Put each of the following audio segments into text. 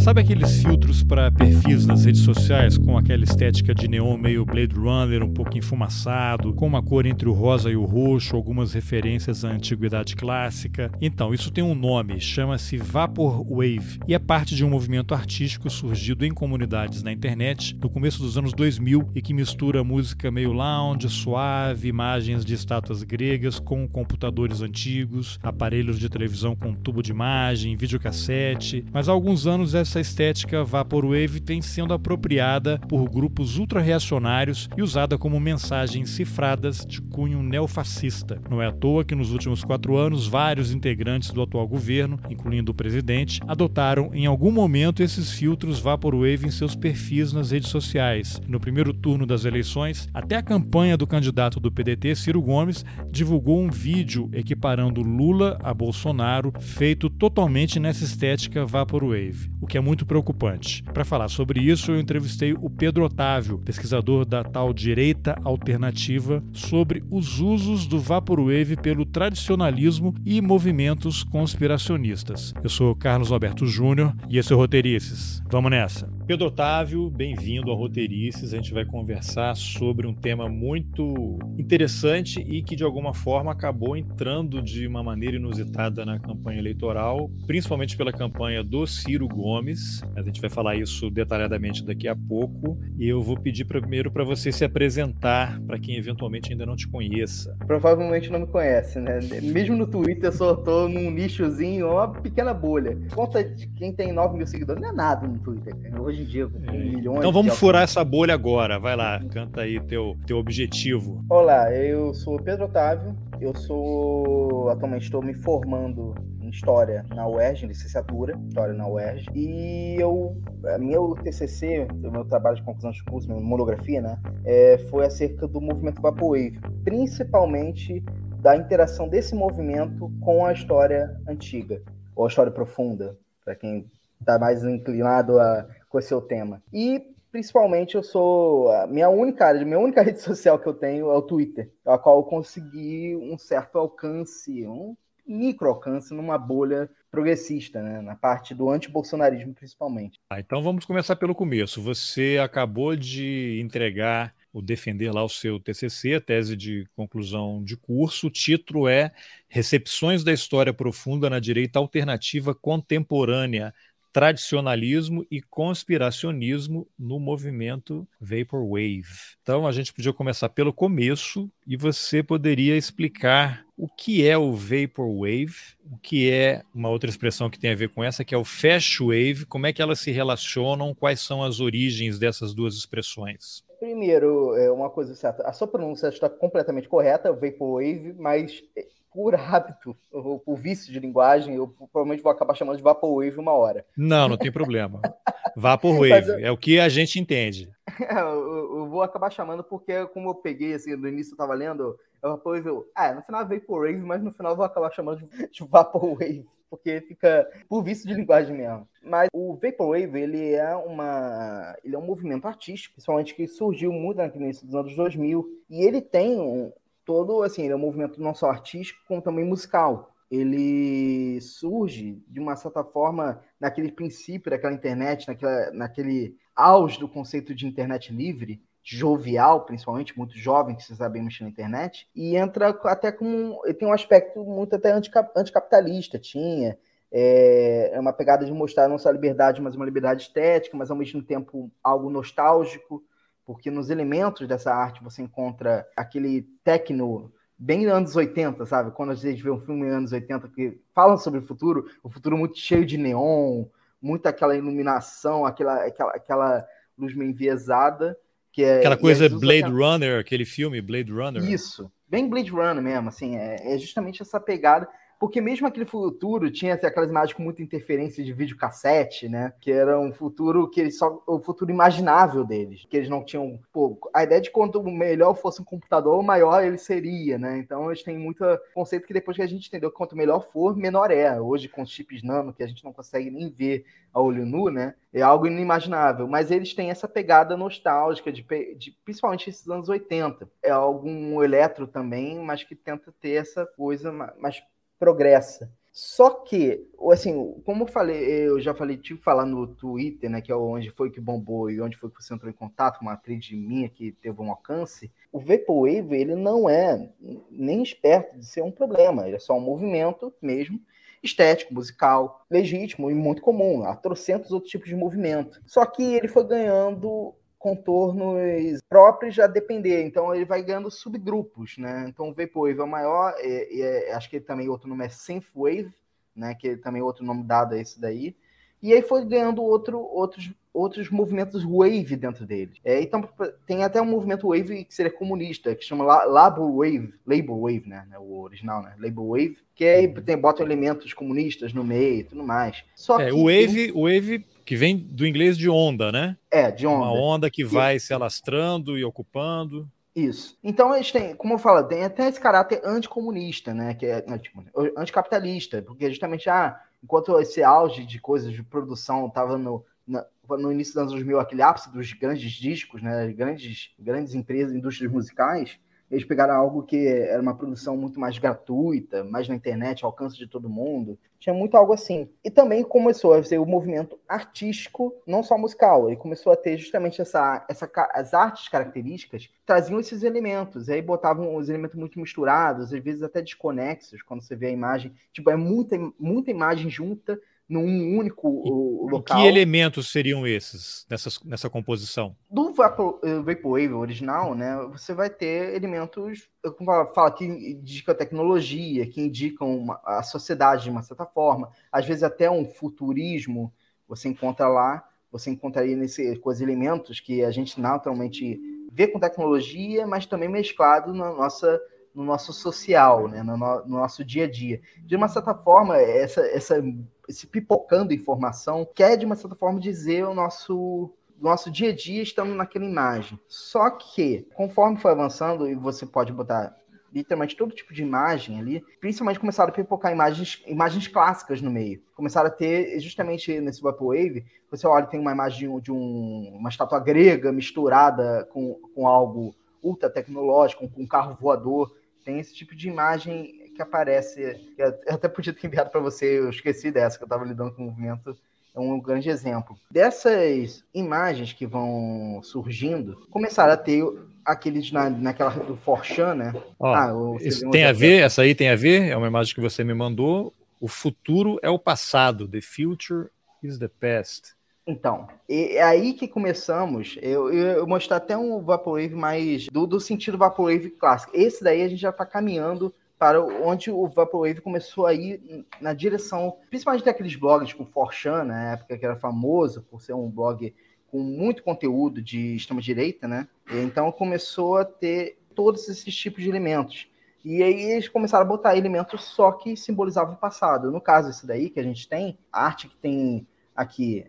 Sabe aqueles filtros para perfis nas redes sociais com aquela estética de neon meio Blade Runner, um pouco enfumaçado, com uma cor entre o rosa e o roxo, algumas referências à antiguidade clássica? Então, isso tem um nome, chama-se Vaporwave e é parte de um movimento artístico surgido em comunidades na internet no começo dos anos 2000 e que mistura música meio lounge, suave, imagens de estátuas gregas com computadores antigos, aparelhos de televisão com tubo de imagem, videocassete, mas há alguns anos estética Vaporwave vem sendo apropriada por grupos ultra-reacionários e usada como mensagens cifradas de cunho neofascista. Não é à toa que nos últimos quatro anos vários integrantes do atual governo, incluindo o presidente, adotaram em algum momento esses filtros Vaporwave em seus perfis nas redes sociais. No primeiro turno das eleições, até a campanha do candidato do PDT, Ciro Gomes, divulgou um vídeo equiparando Lula a Bolsonaro, feito totalmente nessa estética Vaporwave, o que é muito preocupante. Para falar sobre isso, eu entrevistei o Pedro Otávio, pesquisador da tal direita alternativa, sobre os usos do Vaporwave pelo tradicionalismo e movimentos conspiracionistas. Eu sou Carlos Alberto Júnior e esse é o Roteirices. Vamos nessa! Pedro Otávio, bem-vindo ao Roteirices. A gente vai conversar sobre um tema muito interessante e que, de alguma forma, acabou entrando de uma maneira inusitada na campanha eleitoral, principalmente pela campanha do Ciro Gomes. A gente vai falar isso detalhadamente daqui a pouco. E eu vou pedir primeiro para você se apresentar para quem eventualmente ainda não te conheça. Provavelmente não me conhece, né? Mesmo no Twitter, eu só tô num nichozinho, uma pequena bolha. Conta de quem tem 9 mil seguidores, não é nada no Twitter. Hoje hoje em dia, com é. milhões. Então vamos furar essa bolha agora. Vai lá, canta aí teu, teu objetivo. Olá, eu sou Pedro Otávio. Eu sou. Atualmente estou me formando em História na UERJ, em licenciatura, História na UERJ. E eu. Meu TCC, o meu trabalho de conclusão de curso, minha monografia, né? É, foi acerca do movimento Vaporwave. Principalmente da interação desse movimento com a história antiga, ou a história profunda, para quem está mais inclinado a com esse seu tema. E principalmente eu sou a minha única área, minha única rede social que eu tenho é o Twitter, a qual eu consegui um certo alcance, um micro alcance numa bolha progressista, né? na parte do anti-bolsonarismo principalmente. Ah, então vamos começar pelo começo. Você acabou de entregar o defender lá o seu TCC, a tese de conclusão de curso. O título é Recepções da História Profunda na Direita Alternativa Contemporânea, tradicionalismo e conspiracionismo no movimento Vaporwave. Então a gente podia começar pelo começo e você poderia explicar o que é o Vaporwave, o que é uma outra expressão que tem a ver com essa, que é o Fast Wave, como é que elas se relacionam, quais são as origens dessas duas expressões? Primeiro, é uma coisa certa, a sua pronúncia está completamente correta, Vaporwave, mas por hábito, ou por vício de linguagem, eu provavelmente vou acabar chamando de Vaporwave uma hora. Não, não tem problema. Vaporwave, eu... é o que a gente entende. eu, eu, vou acabar chamando porque, como eu peguei, assim, no início eu tava lendo, eu Vaporwave, eu, ah, no final é Vaporwave, mas no final eu vou acabar chamando de, de Vaporwave, porque fica por vício de linguagem mesmo. Mas o Vaporwave, ele é uma ele é um movimento artístico, principalmente que surgiu muito no início dos anos 2000, e ele tem um, todo, assim, ele é um movimento não só artístico, como também musical. Ele surge, de uma certa forma, naquele princípio daquela internet, naquela, naquele auge do conceito de internet livre, jovial, principalmente, muito jovem que se sabe mexer na internet, e entra até com. Ele tem um aspecto muito até anticapitalista, tinha. É, é uma pegada de mostrar não só a liberdade, mas uma liberdade estética, mas ao mesmo tempo algo nostálgico, porque nos elementos dessa arte você encontra aquele techno bem anos 80, sabe? Quando a gente vê um filme anos 80 que falam sobre o futuro, o futuro muito cheio de neon, muito aquela iluminação, aquela, aquela, aquela luz meio enviesada. Que é, aquela coisa Blade Runner, aquele filme Blade Runner. Isso, bem Blade Runner mesmo, assim, é, é justamente essa pegada porque mesmo aquele futuro tinha assim, aquelas imagens com muita interferência de videocassete, né? Que era um futuro que eles só. o futuro imaginável deles. Que eles não tinham. Pô, a ideia de quanto melhor fosse um computador, maior ele seria, né? Então eles têm muito conceito que depois que a gente entendeu quanto melhor for, menor é. Hoje, com os chips nano, que a gente não consegue nem ver a olho nu, né? É algo inimaginável. Mas eles têm essa pegada nostálgica, de, de principalmente esses anos 80. É algum eletro também, mas que tenta ter essa coisa mais progressa. Só que, assim, como eu falei, eu já falei, tive que falar no Twitter, né, que é onde foi que bombou e onde foi que você entrou em contato com uma atriz minha que teve um alcance, o Vaporwave, ele não é nem esperto de ser um problema, ele é só um movimento mesmo, estético, musical, legítimo e muito comum, há trocentos outros tipos de movimento. Só que ele foi ganhando contornos próprios a depender. Então ele vai ganhando subgrupos, né? Então o Vaporwave é o maior, e, e é, acho que também outro nome é Synthwave, né? Que também é outro nome dado a esse daí. E aí foi ganhando outro, outros, outros movimentos wave dentro dele. É, então tem até um movimento wave que seria comunista, que chama Labor Wave, Labor Wave, né? É o original, né? Labor Wave, que aí uhum. tem, bota elementos comunistas no meio e tudo mais. Só é, que o wave, o wave que vem do inglês de onda, né? É, de onda. Uma onda que vai se alastrando e ocupando. Isso. Então eles têm, como eu falo, tem até esse caráter anticomunista, né? Que é tipo, anticapitalista, porque justamente ah, enquanto esse auge de coisas de produção estava no, no início dos anos 2000, aquele ápice dos grandes discos, né? Grandes, grandes empresas, indústrias musicais, eles pegaram algo que era uma produção muito mais gratuita, mais na internet, ao alcance de todo mundo. Tinha muito algo assim. E também começou a ser o movimento artístico, não só musical. Ele começou a ter justamente essa, essa as artes características traziam esses elementos. E aí botavam os elementos muito misturados, às vezes até desconexos, quando você vê a imagem. Tipo, é muita, muita imagem junta num único e, local. Que elementos seriam esses nessa, nessa composição? Do Vapor, eh, Vaporwave original, né, você vai ter elementos, fala que indicam tecnologia, que indicam uma, a sociedade de uma certa forma, às vezes até um futurismo, você encontra lá, você encontraria nesse, com os elementos que a gente naturalmente vê com tecnologia, mas também mesclado na nossa no nosso social, né, no, no, nosso dia a dia. De uma certa forma, essa, essa, esse pipocando informação quer, de uma certa forma, dizer o nosso nosso dia a dia estando naquela imagem. Só que, conforme foi avançando, e você pode botar literalmente todo tipo de imagem ali, principalmente começaram a pipocar imagens, imagens clássicas no meio. Começaram a ter, justamente nesse Vaporwave, você olha, tem uma imagem de um, uma estátua grega misturada com, com algo ultra tecnológico, com um carro voador. Tem esse tipo de imagem que aparece, eu até podia ter enviado para você, eu esqueci dessa, que eu estava lidando com o movimento, é um grande exemplo. Dessas imagens que vão surgindo, começaram a ter aqueles na, naquela do Forchan, né? Ó, ah, isso tem a ver, essa aí tem a ver, é uma imagem que você me mandou. O futuro é o passado, the future is the past. Então, é aí que começamos. Eu, eu, mostrar até um Vaporwave mais do, do sentido Vaporwave clássico. Esse daí a gente já está caminhando para onde o Vaporwave começou a ir na direção, principalmente daqueles blogs com Forchan, na época que era famoso por ser um blog com muito conteúdo de extrema-direita, né? Então começou a ter todos esses tipos de elementos. E aí eles começaram a botar elementos só que simbolizavam o passado. No caso, esse daí que a gente tem, a arte que tem aqui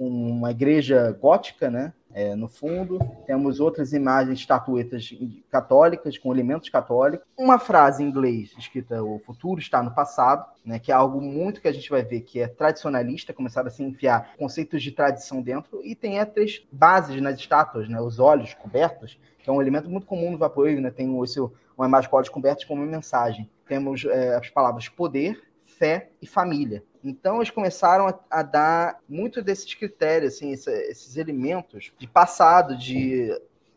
uma igreja gótica, né? É, no fundo, temos outras imagens, estatuetas católicas, com elementos católicos. Uma frase em inglês escrita: O futuro está no passado, né, que é algo muito que a gente vai ver que é tradicionalista, começaram a se enfiar conceitos de tradição dentro, e tem três bases nas estátuas, né, os olhos cobertos, que é um elemento muito comum no Vaporwave, né, tem esse, uma imagem com olhos cobertos como uma mensagem. Temos é, as palavras poder, fé e família. Então eles começaram a, a dar muito desses critérios, assim, esse, esses elementos de passado, de,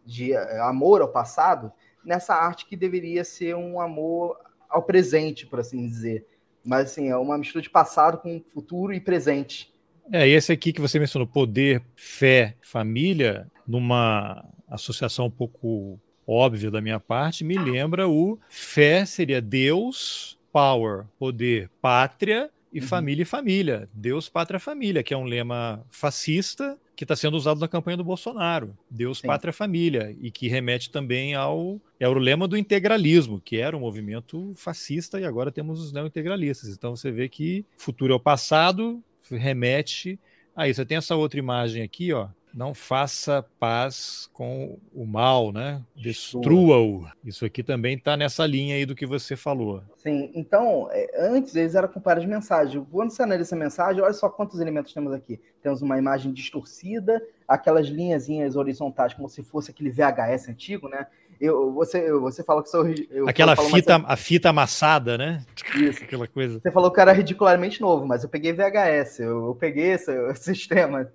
de eh, amor ao passado, nessa arte que deveria ser um amor ao presente, por assim dizer. Mas assim, é uma mistura de passado com futuro e presente. É, e esse aqui que você mencionou, poder, fé, família, numa associação um pouco óbvia da minha parte, me lembra o fé seria Deus, power, poder, pátria, e uhum. família e família. Deus, pátria, família, que é um lema fascista que está sendo usado na campanha do Bolsonaro. Deus, Sim. pátria, família. E que remete também ao, é o lema do integralismo, que era um movimento fascista e agora temos os neo-integralistas. Então você vê que futuro é o passado, remete aí. Você tem essa outra imagem aqui, ó, não faça paz com o mal, né? Destrua-o. Isso aqui também está nessa linha aí do que você falou. Sim, então, é, antes eles eram com várias mensagens. Quando você analisa essa mensagem, olha só quantos elementos temos aqui. Temos uma imagem distorcida, aquelas linhazinhas horizontais, como se fosse aquele VHS antigo, né? Eu, você, você falou que sou. Aquela fita, a fita amassada, né? Isso. Aquela coisa. Você falou que era ridicularmente novo, mas eu peguei VHS. Eu, eu peguei esse, esse sistema.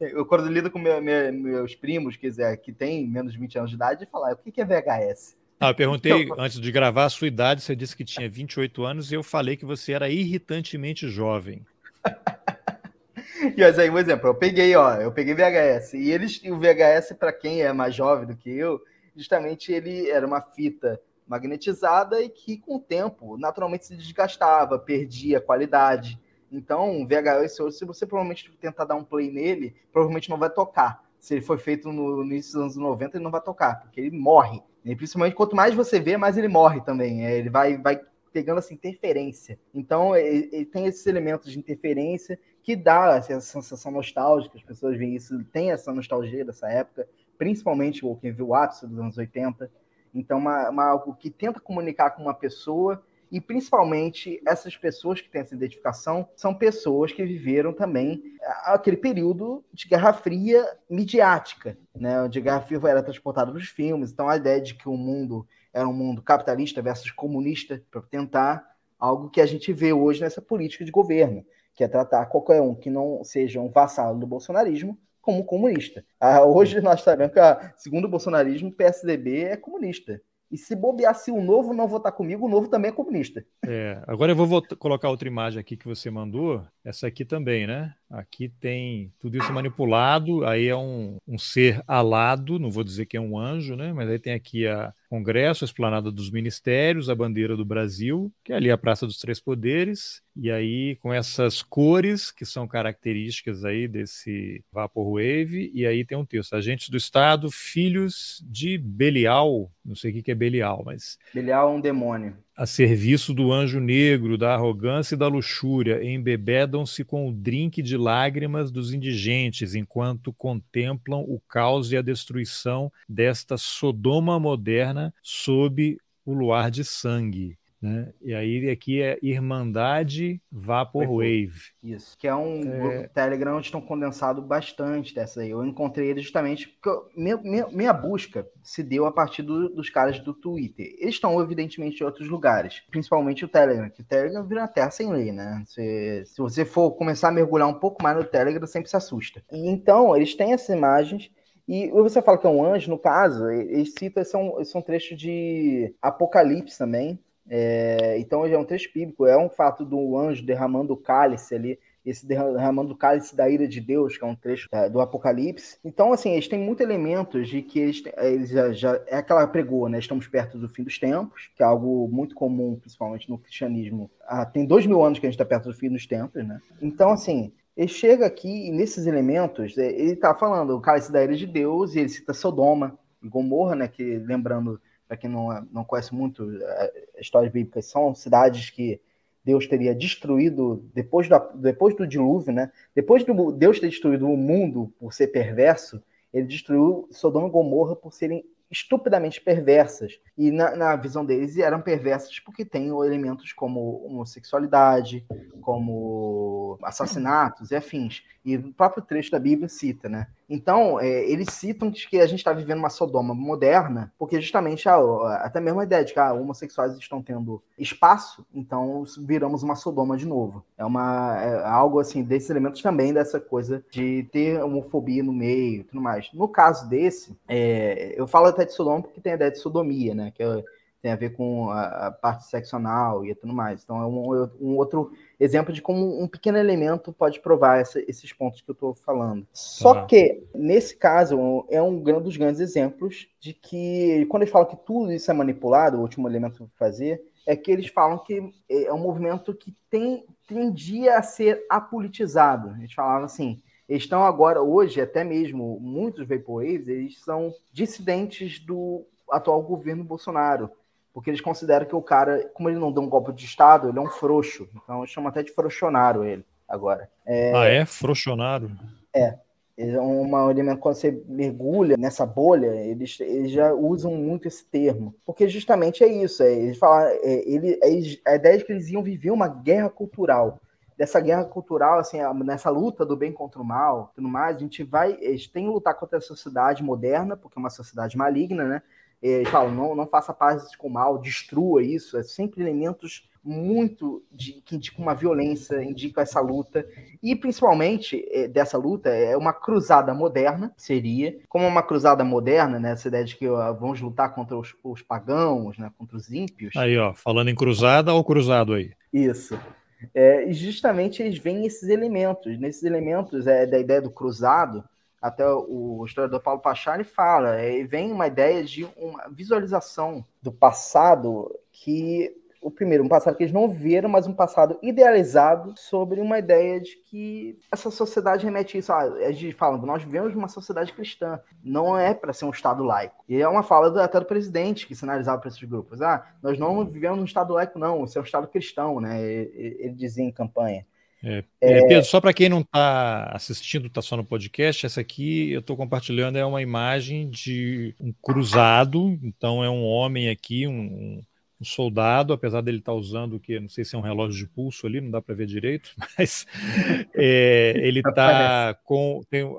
Eu, quando lido com meu, meu, meus primos, quiser, que tem menos de 20 anos de idade, falar o que, que é VHS? Ah, eu perguntei então, antes de gravar a sua idade, você disse que tinha 28 anos e eu falei que você era irritantemente jovem. e aí, um exemplo, eu peguei, ó, eu peguei VHS. E eles, o VHS, para quem é mais jovem do que eu, justamente ele era uma fita magnetizada e que, com o tempo, naturalmente se desgastava, perdia qualidade. Então, VHS se você provavelmente tentar dar um play nele, provavelmente não vai tocar. Se ele foi feito no início dos anos 90, ele não vai tocar, porque ele morre. E principalmente quanto mais você vê, mais ele morre também. É, ele vai, vai pegando essa interferência. Então, ele, ele tem esses elementos de interferência que dá essa sensação nostálgica, as pessoas veem isso, tem essa nostalgia dessa época, principalmente quem viu o ápice dos anos 80. Então, uma, uma, algo que tenta comunicar com uma pessoa e principalmente essas pessoas que têm essa identificação são pessoas que viveram também aquele período de Guerra Fria midiática, né? Onde a Guerra Fria era transportada nos filmes. Então a ideia de que o mundo era um mundo capitalista versus comunista para tentar algo que a gente vê hoje nessa política de governo que é tratar qualquer um que não seja um vassalo do bolsonarismo como comunista. Ah, hoje nós sabemos que, segundo o bolsonarismo, o PSDB é comunista. E se bobear, se o novo não votar comigo, o novo também é comunista. É, agora eu vou colocar outra imagem aqui que você mandou, essa aqui também, né? Aqui tem tudo isso manipulado, aí é um, um ser alado, não vou dizer que é um anjo, né? Mas aí tem aqui a Congresso, a Esplanada dos Ministérios, a bandeira do Brasil, que é ali a Praça dos Três Poderes, e aí com essas cores que são características aí desse Vaporwave, e aí tem um texto, agentes do Estado, filhos de Belial, não sei o que é Belial, mas... Belial é um demônio a serviço do anjo negro, da arrogância e da luxúria, embebedam-se com o drink de lágrimas dos indigentes, enquanto contemplam o caos e a destruição desta Sodoma moderna sob o luar de sangue. Né? E aí aqui é Irmandade Vaporwave. Isso, que é um é... Telegram onde estão condensado bastante dessa aí. Eu encontrei ele justamente porque eu, minha, minha, busca se deu a partir do, dos caras do Twitter. Eles estão, evidentemente, em outros lugares, principalmente o Telegram, que o Telegram vira uma terra sem lei, né? Se, se você for começar a mergulhar um pouco mais no Telegram, sempre se assusta. E, então, eles têm essas imagens. E você fala que é um anjo, no caso, eles citam, são, são trechos de Apocalipse também, é, então é um texto bíblico, é um fato do anjo derramando o cálice ali, esse derramando o cálice da ira de Deus, que é um trecho é, do Apocalipse. Então, assim, eles têm muitos elementos de que eles, eles já, já, é aquela pregou, né? Estamos perto do fim dos tempos, que é algo muito comum, principalmente no cristianismo. Ah, tem dois mil anos que a gente está perto do fim dos tempos, né? Então, assim, ele chega aqui e nesses elementos, é, ele está falando o cálice da ira de Deus, e ele cita Sodoma e Gomorra, né? Que lembrando para quem não, não conhece muito é, histórias bíblicas, são cidades que Deus teria destruído depois, da, depois do dilúvio, né? Depois de Deus ter destruído o mundo por ser perverso, ele destruiu Sodoma e Gomorra por serem estupidamente perversas. E na, na, visão deles eram perversas porque tem elementos como homossexualidade, como assassinatos e afins. E o próprio trecho da Bíblia cita, né? Então, é, eles citam que a gente está vivendo uma Sodoma moderna, porque justamente ah, até mesmo a ideia de que ah, homossexuais estão tendo espaço, então viramos uma Sodoma de novo. É uma é algo assim desses elementos também dessa coisa de ter homofobia no meio, e tudo mais. No caso desse, é, eu falo até de Sodoma porque tem a ideia de sodomia, né? Que é, tem a ver com a, a, parte seccional e tudo mais. Então é um, um, outro exemplo de como um pequeno elemento pode provar essa, esses pontos que eu estou falando. Só ah. que, nesse caso, é um dos grandes exemplos de que, quando eles falam que tudo isso é manipulado, o último elemento que fazer, é que eles falam que é um movimento que tem, tendia a ser apolitizado. Eles falavam assim, eles estão agora, hoje, até mesmo muitos Vaporwaves, eles são dissidentes do atual governo Bolsonaro porque eles consideram que o cara, como ele não deu um golpe de Estado, ele é um frouxo. Então chama até de frouxonário ele agora. É... Ah, é? Frouxonário? É. É um elemento, quando você mergulha nessa bolha, eles, eles já usam muito esse termo. Porque justamente é isso. É, eles falam, é, ele, é, a ideia é que eles iam viver uma guerra cultural. Dessa guerra cultural, assim, nessa luta do bem contra o mal, tudo mais, a gente vai. Eles têm que lutar contra a sociedade moderna, porque é uma sociedade maligna, né? Eles falam, não, não faça paz com o mal, destrua isso. É sempre elementos muito de, que indicam uma violência, indicam essa luta. E principalmente é, dessa luta é uma cruzada moderna, seria. Como uma cruzada moderna, né? Essa ideia de que ó, vamos lutar contra os, os pagãos, né? Contra os ímpios. Aí, ó, falando em cruzada ou cruzado aí? Isso. É, e justamente eles veem esses elementos. Nesses elementos é, da ideia do cruzado, até o historiador Paulo Pachari fala, é, vem uma ideia de uma visualização do passado que o primeiro, um passado que eles não viram, mas um passado idealizado sobre uma ideia de que essa sociedade remete isso. Ah, a gente fala, nós vivemos uma sociedade cristã, não é para ser um Estado laico. E é uma fala do, até do presidente que sinalizava para esses grupos: ah, nós não vivemos num Estado laico, não, isso é um Estado cristão, né? Ele, ele dizia em campanha. É, é, Pedro, só para quem não está assistindo, está só no podcast, essa aqui eu estou compartilhando é uma imagem de um cruzado, então é um homem aqui, um, um soldado, apesar dele estar tá usando o que, não sei se é um relógio de pulso ali, não dá para ver direito, mas é, ele está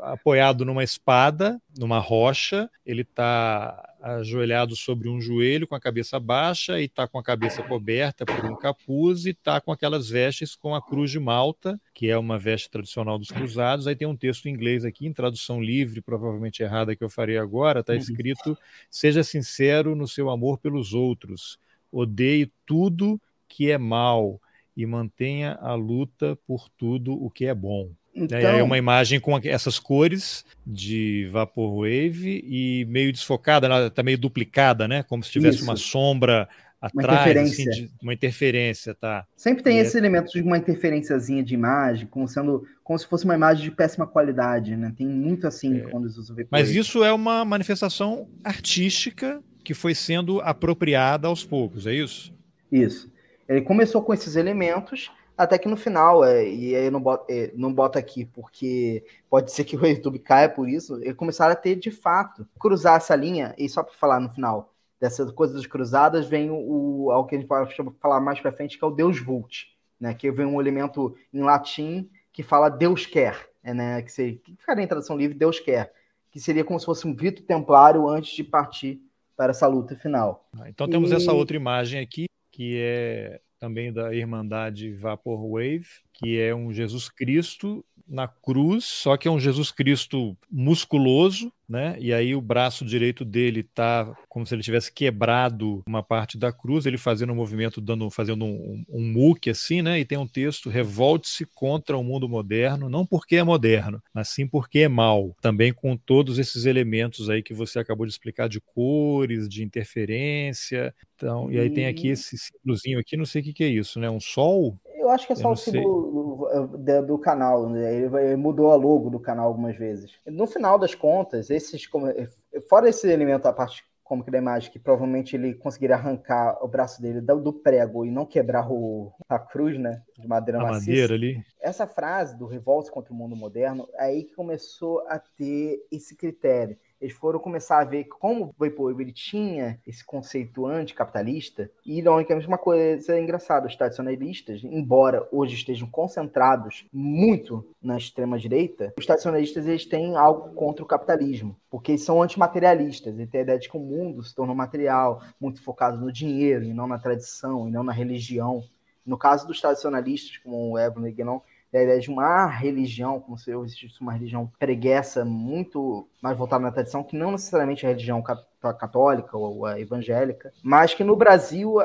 apoiado numa espada, numa rocha, ele está ajoelhado sobre um joelho com a cabeça baixa e está com a cabeça coberta por um capuz e está com aquelas vestes com a cruz de Malta, que é uma veste tradicional dos cruzados. Aí tem um texto em inglês aqui, em tradução livre, provavelmente errada que eu farei agora, está uhum. escrito: Seja sincero no seu amor pelos outros odeie tudo que é mal e mantenha a luta por tudo o que é bom. Então... É uma imagem com essas cores de Vaporwave e meio desfocada, está meio duplicada, né? Como se tivesse Isso. uma sombra atrás, uma interferência. Assim, de, uma interferência, tá? Sempre tem e esse é... elemento de uma interferenciazinha de imagem, como sendo como se fosse uma imagem de péssima qualidade, né? Tem muito assim é. quando eles usam Mas isso é uma manifestação artística que foi sendo apropriada aos poucos, é isso? Isso. Ele começou com esses elementos, até que no final, é, e aí eu não boto, é, não boto aqui porque pode ser que o YouTube caia por isso, eles começaram a ter de fato, cruzar essa linha, e só para falar no final dessas coisas cruzadas, vem o, o algo que a gente pode falar mais para frente, que é o Deus Vult, né? Que vem um elemento em latim que fala Deus quer, é, né? Que, seria, que ficaria em tradução livre, Deus quer, que seria como se fosse um grito templário antes de partir para essa luta final. Então temos e... essa outra imagem aqui, que é também da Irmandade Vaporwave, que é um Jesus Cristo na cruz, só que é um Jesus Cristo musculoso, né? E aí o braço direito dele tá como se ele tivesse quebrado uma parte da cruz, ele fazendo um movimento, dando, fazendo um, um, um muque assim, né? E tem um texto: revolte-se contra o mundo moderno, não porque é moderno, mas sim porque é mal. Também com todos esses elementos aí que você acabou de explicar de cores, de interferência. Então, e, aí tem aqui esse símbolozinho aqui, não sei o que, que é isso, né? Um sol? Eu acho que é só o símbolo do, do, canal, né? ele, mudou a logo do canal algumas vezes. No final das contas, esses fora esse elemento a parte cômica da imagem, que provavelmente ele conseguiria arrancar o braço dele do, do prego e não quebrar o, a cruz, né, de madeira a maciça. madeira ali. Essa frase do revolte contra o mundo moderno, é aí que começou a ter esse critério eles foram começar a ver como o Vaporwave ele tinha esse conceito anticapitalista, e ironicamente uma coisa engraçada, os tradicionalistas, embora hoje estejam concentrados muito na extrema-direita, os tradicionalistas eles têm algo contra o capitalismo, porque eles são antimaterialistas, eles têm a ideia de que o mundo se tornou material, muito focado no dinheiro, e não na tradição, e não na religião. No caso dos tradicionalistas, como o Evan Guénon, da ideia de uma religião, como se existisse uma religião preguiça muito mais voltada na tradição, que não necessariamente a religião católica ou a evangélica, mas que no Brasil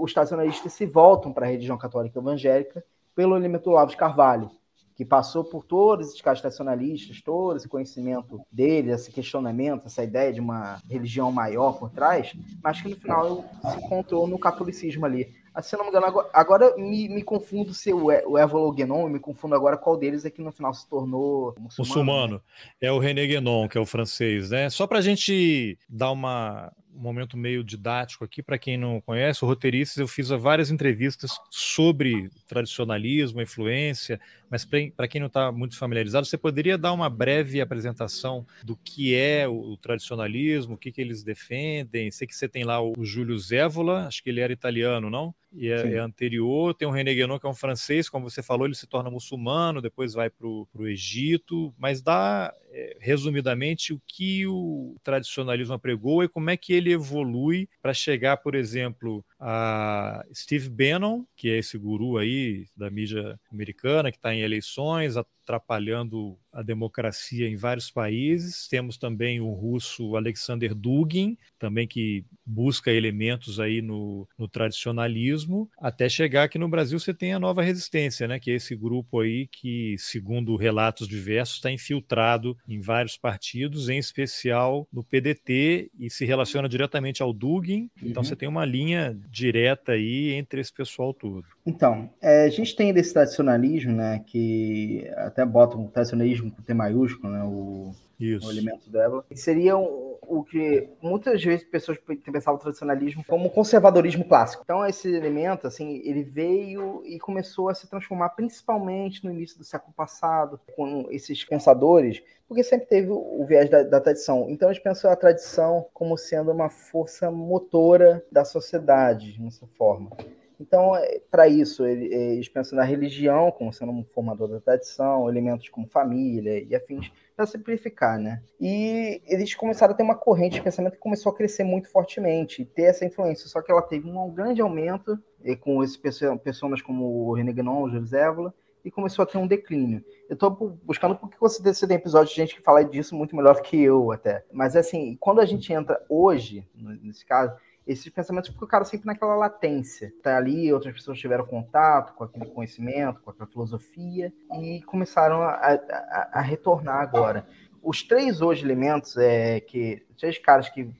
os tradicionalistas se voltam para a religião católica evangélica pelo elemento Olavo de Carvalho, que passou por todos esses casos tradicionalistas, todo esse conhecimento dele, esse questionamento, essa ideia de uma religião maior por trás, mas que no final se encontrou no catolicismo ali. Ah, se eu não me engano, agora, agora me, me, confundo se o, o Évolo Guénon, me confundo agora qual deles é que no final se tornou muçulmano. Muçulmano. É o René Guénon, que é o francês, né? Só para a gente dar uma, um momento meio didático aqui, para quem não conhece, o Roteiristas, eu fiz várias entrevistas sobre tradicionalismo, influência, mas para quem não está muito familiarizado, você poderia dar uma breve apresentação do que é o, tradicionalismo, o que, que eles defendem? Sei que você tem lá o Júlio Zévola, acho que ele era italiano, não? E é, é anterior, tem o René Guénon, que é um francês, como você falou, ele se torna muçulmano, depois vai para o Egito, mas dá é, resumidamente, o que o tradicionalismo apregou e como é que ele evolui para chegar, por exemplo, a Steve Bannon, que é esse guru aí da mídia americana, que está em eleições, atrapalhando a democracia em vários países. Temos também o russo Alexander Dugin, também que busca elementos aí no, no tradicionalismo, até chegar aqui no Brasil você tem a nova resistência, né? Que é esse grupo aí que, segundo relatos diversos, está infiltrado em vários partidos, em especial no PDT, e se relaciona diretamente ao Dugin. Então uhum. você tem uma linha direta aí entre esse pessoal todo. Então, é, a gente tem desse tradicionalismo, né? Que até bota um tradicionalismo com T maiúsculo, né? O, o elemento dela. Seria o, o que muitas vezes pessoas pensavam o tradicionalismo como conservadorismo clássico. Então, esse elemento, assim, ele veio e começou a se transformar principalmente no início do século passado, com esses pensadores, porque sempre teve o viés da, da tradição. Então, eles pensam a tradição como sendo uma força motora da sociedade, de uma forma. Então, é, para isso, eles pensam na religião como sendo um formador da tradição, elementos como família e afins, para simplificar, né? E eles começaram a ter uma corrente de pensamento que começou a crescer muito fortemente, ter essa influência, só que ela teve um grande aumento com esses pessoas como o René Guénon, o José Zévola, e começou a ter um declínio. Eu estou buscando porque você tem episódio de gente que fala disso muito melhor que eu até. Mas assim, quando a gente entra hoje, nesse caso, esses pensamentos ficaram sempre naquela latência. Tá ali, outras pessoas tiveram contato com aquele conhecimento, com aquela filosofia, e começaram a, a, a retornar agora. Os três hoje elementos, é que três caras que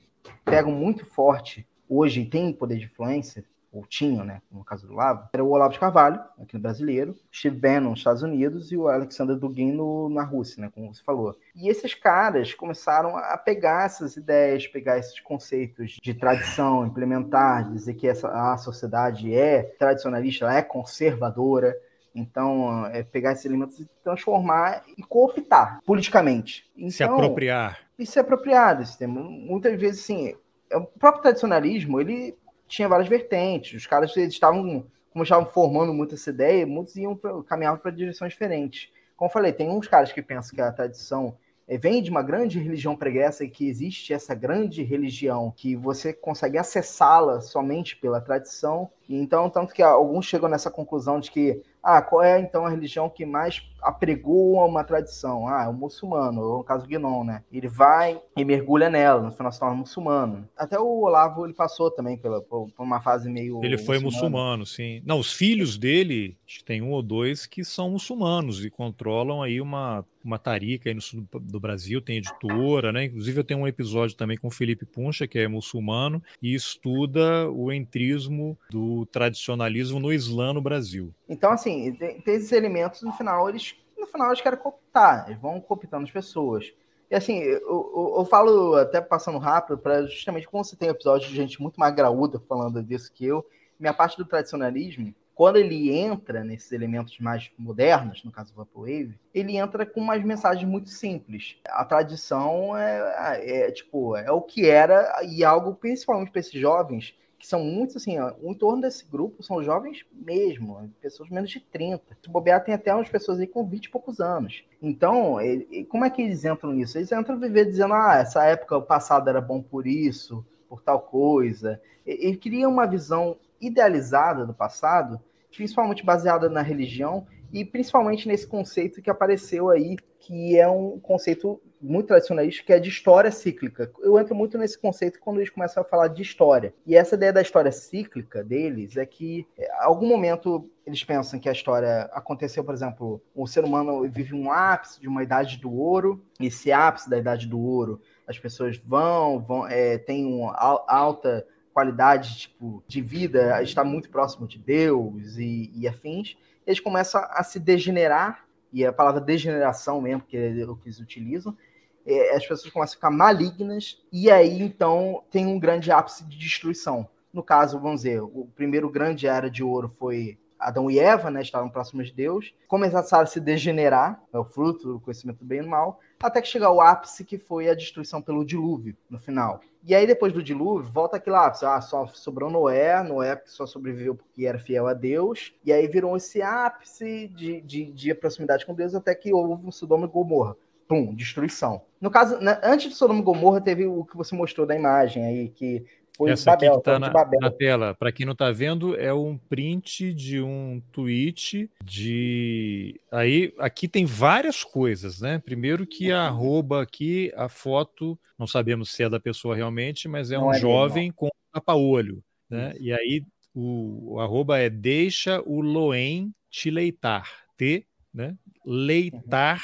pegam muito forte hoje e têm poder de influência, tinham, né, no caso do Olavo, era o Olavo de Carvalho, aqui no brasileiro, Steve Bannon nos Estados Unidos e o Alexander Dugin no, na Rússia, né, como você falou. E esses caras começaram a pegar essas ideias, pegar esses conceitos de tradição, implementar, dizer que essa, a sociedade é tradicionalista, ela é conservadora, então, é pegar esses elementos e transformar e cooptar politicamente. Então, se apropriar. E se apropriar desse tema. Muitas vezes, assim, o próprio tradicionalismo, ele tinha várias vertentes. Os caras eles estavam, como estavam formando muito essa ideia, muitos iam pra, caminhavam para direções diferentes. Como eu falei, tem uns caras que pensam que a tradição é, vem de uma grande religião pregressa e que existe essa grande religião que você consegue acessá-la somente pela tradição. Então, tanto que alguns chegam nessa conclusão de que ah, qual é então a religião que mais apregou uma tradição? Ah, é o muçulmano, ou no caso do Guinon, né? Ele vai e mergulha nela, no final se torna muçulmano. Até o Olavo, ele passou também pela, por uma fase meio. Ele foi muçulmano. muçulmano, sim. Não, os filhos dele, tem um ou dois que são muçulmanos e controlam aí uma, uma tarica aí no sul do Brasil, tem editora, né? Inclusive eu tenho um episódio também com o Felipe Puncha, que é muçulmano, e estuda o entrismo do tradicionalismo no Islã no Brasil. Então, assim, tem, tem esses elementos, no final, eles no final eles querem cooptar, eles vão cooptando as pessoas. E assim, eu, eu, eu falo até passando rápido, para justamente como você tem episódios de gente muito mais graúda falando disso que eu, minha parte do tradicionalismo, quando ele entra nesses elementos mais modernos, no caso do Vaporwave, ele entra com umas mensagens muito simples. A tradição é, é, é tipo, é o que era, e algo principalmente para esses jovens que são muitos, assim, ó, em torno desse grupo são jovens mesmo, pessoas menos de 30. Se bobear, tem até umas pessoas aí com 20 e poucos anos. Então, como é que eles entram nisso? Eles entram viver dizendo, ah, essa época, o passado era bom por isso, por tal coisa. Ele cria uma visão idealizada do passado, principalmente baseada na religião, e principalmente nesse conceito que apareceu aí, que é um conceito muito tradicionalista, que é de história cíclica. Eu entro muito nesse conceito quando eles começam a falar de história. E essa ideia da história cíclica deles é que, em algum momento, eles pensam que a história aconteceu, por exemplo, o ser humano vive um ápice de uma idade do ouro, e esse ápice da idade do ouro, as pessoas vão, vão é, têm uma alta qualidade tipo, de vida, está muito próximo de Deus e, e afins, eles começam a se degenerar, e a palavra degeneração mesmo, que é o que eles utilizam, é, as pessoas começam a ficar malignas, e aí então tem um grande ápice de destruição. No caso, vamos dizer, o primeiro grande era de ouro foi Adão e Eva, né, estavam próximos de Deus, começaram a se degenerar, é o fruto do conhecimento do bem e do mal, até que chega o ápice que foi a destruição pelo dilúvio no final. E aí depois do dilúvio, volta aquele ápice, ah, só sobrou Noé, Noé só sobreviveu porque era fiel a Deus, e aí virou esse ápice de, de, de proximidade com Deus até que houve um Sodoma e Gomorra pum, destruição. No caso, né, antes de Sodoma e Gomorra, teve o que você mostrou da imagem aí, que foi Essa Babel, aqui que está na, na, tela, para quem não está vendo, é um print de um tweet de. Aí, aqui tem várias coisas, né? Primeiro que a arroba aqui, a foto, não sabemos se é da pessoa realmente, mas é não um é jovem com tapa-olho, né? Isso. E aí o, o arroba é deixa o Loen te leitar, T, né? Leitar.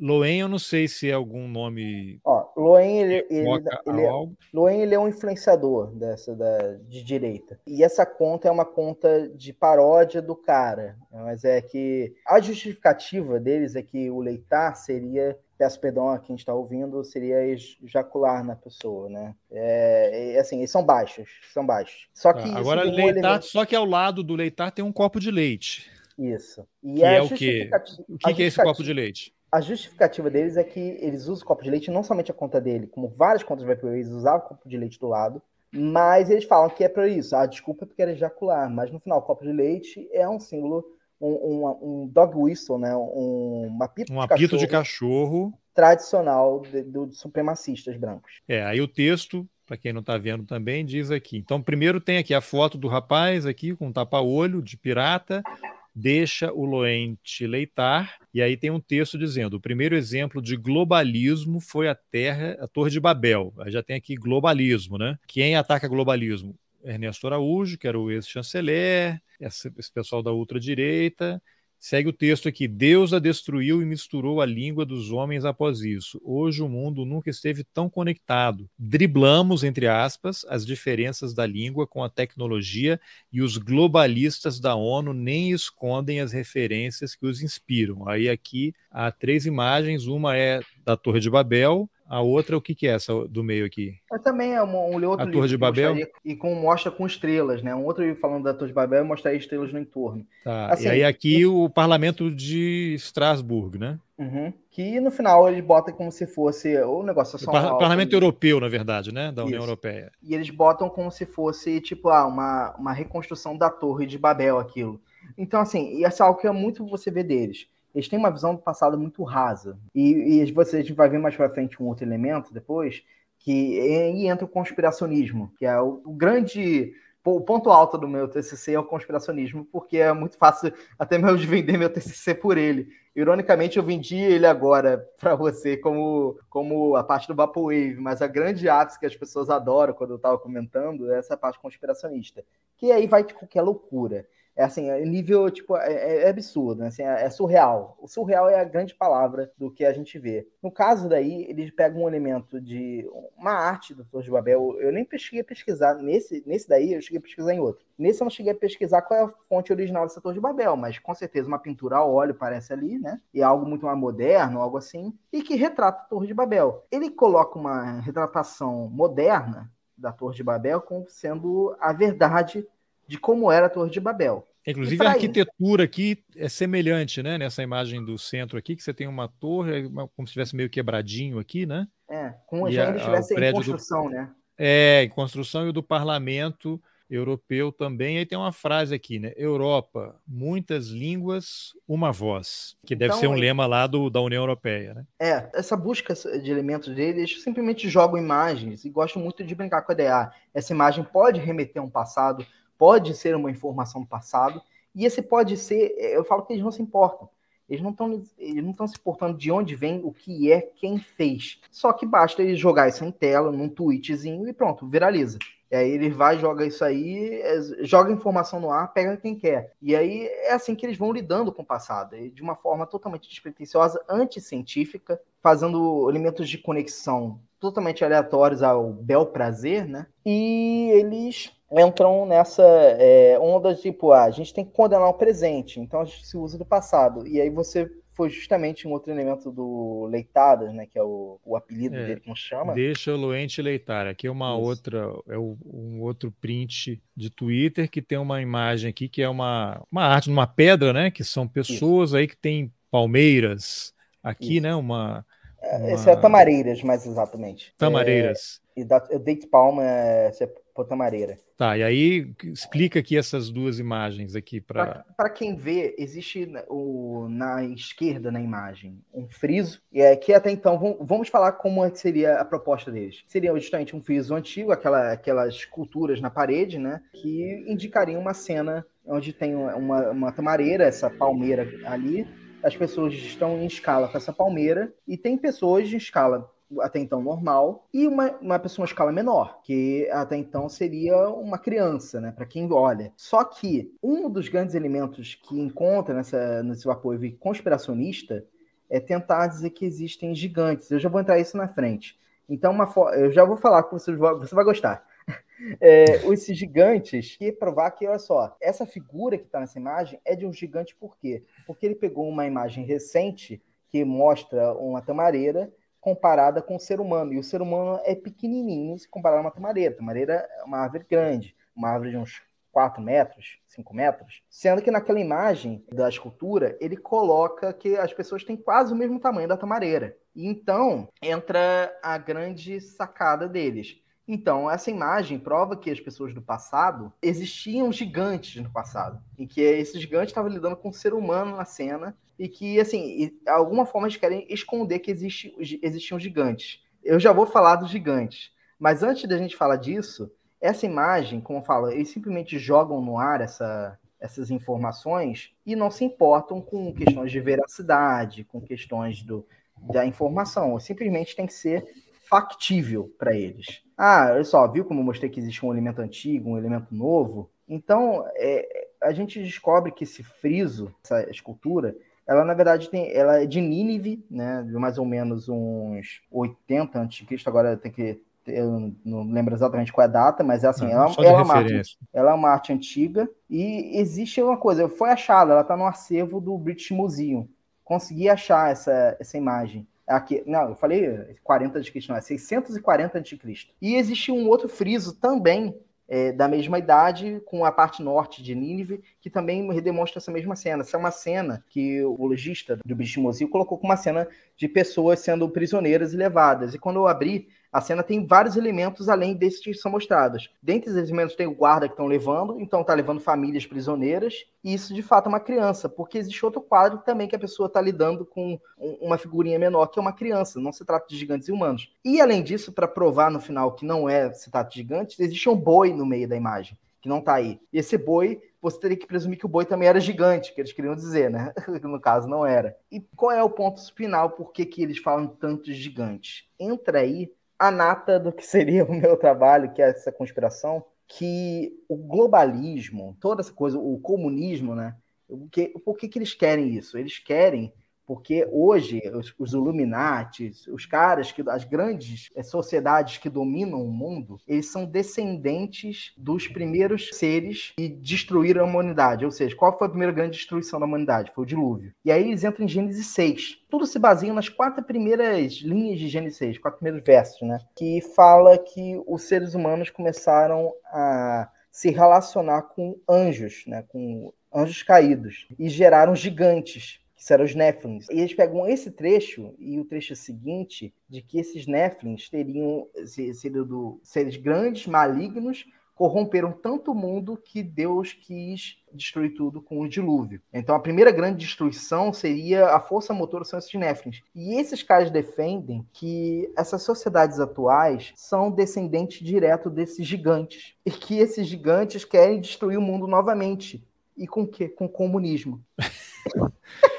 Loen, eu não sei se é algum nome. Ó, Loen, ele, ele, ele, é, Loen, ele é um influenciador dessa da, de direita. E essa conta é uma conta de paródia do cara. Mas é que a justificativa deles é que o leitar seria peço perdão a quem está ouvindo, seria ejacular na pessoa, né? É, é assim, eles são baixos, são baixos. Só tá, que agora leitar, elemento... só que ao lado do leitar tem um copo de leite. Isso. E que é o quê? O que, que é esse copo de leite? A justificativa deles é que eles usam o copo de leite, não somente a conta dele, como várias contas eles usavam o copo de leite do lado, mas eles falam que é para isso. Ah, desculpa porque era ejacular, mas no final o copo de leite é um símbolo um, um, um dog whistle, né? Um, um apito, um de, apito cachorro de cachorro tradicional de, do, de supremacistas brancos. É, aí o texto, para quem não está vendo também, diz aqui. Então, primeiro tem aqui a foto do rapaz aqui com tapa-olho de pirata, deixa o Loente leitar, e aí tem um texto dizendo: o primeiro exemplo de globalismo foi a Terra, a Torre de Babel. Aí já tem aqui globalismo, né? Quem ataca globalismo? Ernesto Araújo, que era o ex-chanceler, esse pessoal da ultradireita. Segue o texto aqui: Deus a destruiu e misturou a língua dos homens após isso. Hoje o mundo nunca esteve tão conectado. Driblamos, entre aspas, as diferenças da língua com a tecnologia e os globalistas da ONU nem escondem as referências que os inspiram. Aí aqui há três imagens: uma é da Torre de Babel, a outra, o que, que é essa do meio aqui? É também é um, um outro a Torre de Babel e com mostra com estrelas, né? Um outro falando da Torre de Babel mostra estrelas no entorno. Tá. Assim, e aí aqui o Parlamento de Estrasburgo, né? Uhum. Que no final eles botam como se fosse o negócio São o Parlamento Europeu, na verdade, né? Da União Isso. Europeia. E eles botam como se fosse tipo ah, uma, uma reconstrução da Torre de Babel, aquilo. Então, assim, e essa é algo que é muito você vê deles eles têm uma visão do passado muito rasa. E, e você, a gente vai ver mais para frente um outro elemento depois, que e entra o conspiracionismo, que é o, o grande o ponto alto do meu TCC é o conspiracionismo, porque é muito fácil até mesmo de vender meu TCC por ele. Ironicamente, eu vendi ele agora para você como, como a parte do Vaporwave, mas a grande ápice que as pessoas adoram quando eu estava comentando é essa parte conspiracionista, que aí vai de qualquer loucura é assim, é nível, tipo, é, é, é absurdo, né? assim, é, é, surreal. O surreal é a grande palavra do que a gente vê. No caso daí, eles pegam um elemento de uma arte do Torre de Babel. Eu nem cheguei a pesquisar nesse, nesse daí, eu cheguei a pesquisar em outro. Nesse eu não cheguei a pesquisar qual é a fonte original dessa Torre de Babel, mas com certeza uma pintura a óleo parece ali, né? E é algo muito mais moderno, algo assim, e que retrata a Torre de Babel. Ele coloca uma retratação moderna da Torre de Babel como sendo a verdade de como era a Torre de Babel. Inclusive a arquitetura isso... aqui é semelhante, né? Nessa imagem do centro aqui, que você tem uma torre, como se estivesse meio quebradinho aqui, né? É, como se ainda estivesse em construção, do... né? É, em construção e o do parlamento europeu também. Aí tem uma frase aqui, né? Europa, muitas línguas, uma voz, que deve então, ser um lema lá do, da União Europeia, né? É, essa busca de elementos deles simplesmente jogam imagens e gostam muito de brincar com a ideia. Ah, essa imagem pode remeter a um passado, pode ser uma informação do passado, e esse pode ser, eu falo que eles não se importam. Eles não estão eles se importando de onde vem, o que é, quem fez. Só que basta ele jogar isso em tela, num tweetzinho e pronto, viraliza. E aí ele vai, joga isso aí, é, joga informação no ar, pega quem quer. E aí é assim que eles vão lidando com o passado, de uma forma totalmente despretensiosa, anticientífica, fazendo elementos de conexão totalmente aleatórios ao bel prazer, né? E eles entram nessa é, onda de tipo, ah, a gente tem que condenar o presente, então a gente se usa do passado. E aí você foi justamente um outro elemento do Leitadas, né, que é o, o apelido é, dele, como chama. Deixa o Luente leitar. Aqui é uma Isso. outra, é um outro print de Twitter que tem uma imagem aqui que é uma, uma arte numa pedra, né, que são pessoas Isso. aí que tem palmeiras aqui, Isso. né, uma uma... Esse é Tamareiras, mais exatamente. Tamareiras. E Date Palm é, é Potamareira. Tá, e aí explica aqui essas duas imagens aqui para. Para quem vê, existe o, na esquerda na imagem um friso, e é que até então vamos falar como é seria a proposta deles. Seria justamente um friso antigo, aquela, aquelas esculturas na parede, né? Que indicariam uma cena onde tem uma, uma tamareira, essa palmeira ali. As pessoas estão em escala com essa palmeira, e tem pessoas em escala até então normal, e uma, uma pessoa em escala menor, que até então seria uma criança, né, para quem olha. Só que um dos grandes elementos que encontra nessa, nesse vapor conspiracionista é tentar dizer que existem gigantes. Eu já vou entrar isso na frente. Então, uma eu já vou falar com você, você vai gostar. É, esses gigantes, que provar que, olha só, essa figura que está nessa imagem é de um gigante por quê? Porque ele pegou uma imagem recente que mostra uma tamareira comparada com o ser humano. E o ser humano é pequenininho se comparado a uma tamareira. A tamareira é uma árvore grande, uma árvore de uns 4 metros, 5 metros. Sendo que naquela imagem da escultura, ele coloca que as pessoas têm quase o mesmo tamanho da tamareira. E então entra a grande sacada deles. Então, essa imagem prova que as pessoas do passado existiam gigantes no passado. E que esse gigante estava lidando com o ser humano na cena e que, assim, de alguma forma eles querem esconder que existe, existiam gigantes. Eu já vou falar dos gigantes, mas antes da gente falar disso, essa imagem, como eu falo, eles simplesmente jogam no ar essa, essas informações e não se importam com questões de veracidade, com questões do, da informação. Simplesmente tem que ser factível para eles. Ah, olha só, viu como eu mostrei que existe um elemento antigo, um elemento novo? Então, é, a gente descobre que esse friso, essa escultura, ela na verdade tem, ela é de Nínive, né, de mais ou menos uns 80 a.C., agora tem que eu não lembro exatamente qual é a data, mas é assim, não, ela, ela, é uma arte, ela é uma arte antiga e existe uma coisa, foi achada, ela está no acervo do British Museum. Consegui achar essa, essa imagem. Aqui, não, eu falei 40 de Cristo, não, é 640 de Cristo. E existe um outro friso também é, da mesma idade, com a parte norte de Nínive, que também demonstra essa mesma cena. Essa é uma cena que o legista do Museu colocou como uma cena de pessoas sendo prisioneiras e levadas. E quando eu abri, a cena tem vários elementos além desses que são mostrados. Dentre os elementos tem o guarda que estão levando, então está levando famílias prisioneiras, e isso de fato é uma criança, porque existe outro quadro também que a pessoa está lidando com uma figurinha menor, que é uma criança, não se trata de gigantes e humanos. E além disso, para provar no final que não é se trata de gigantes, existe um boi no meio da imagem, que não está aí. E esse boi você teria que presumir que o boi também era gigante, que eles queriam dizer, né? no caso, não era. E qual é o ponto final? Por que, que eles falam tanto de gigantes? Entra aí a nata do que seria o meu trabalho, que é essa conspiração, que o globalismo, toda essa coisa, o comunismo, né? Porque, por que, que eles querem isso? Eles querem porque hoje os, os Illuminati, os caras que as grandes eh, sociedades que dominam o mundo, eles são descendentes dos primeiros seres que destruíram a humanidade. Ou seja, qual foi a primeira grande destruição da humanidade? Foi o dilúvio. E aí eles entram em Gênesis 6. Tudo se baseia nas quatro primeiras linhas de Gênesis 6, quatro primeiros versos, né? Que fala que os seres humanos começaram a se relacionar com anjos, né? Com anjos caídos e geraram gigantes que eram os Nephilims. E eles pegam esse trecho e o trecho seguinte de que esses Nephilims teriam sido seres grandes, malignos, corromperam tanto o mundo que Deus quis destruir tudo com o dilúvio. Então a primeira grande destruição seria a força motora são esses Nephilims. E esses caras defendem que essas sociedades atuais são descendentes direto desses gigantes e que esses gigantes querem destruir o mundo novamente. E com o quê? Com o comunismo.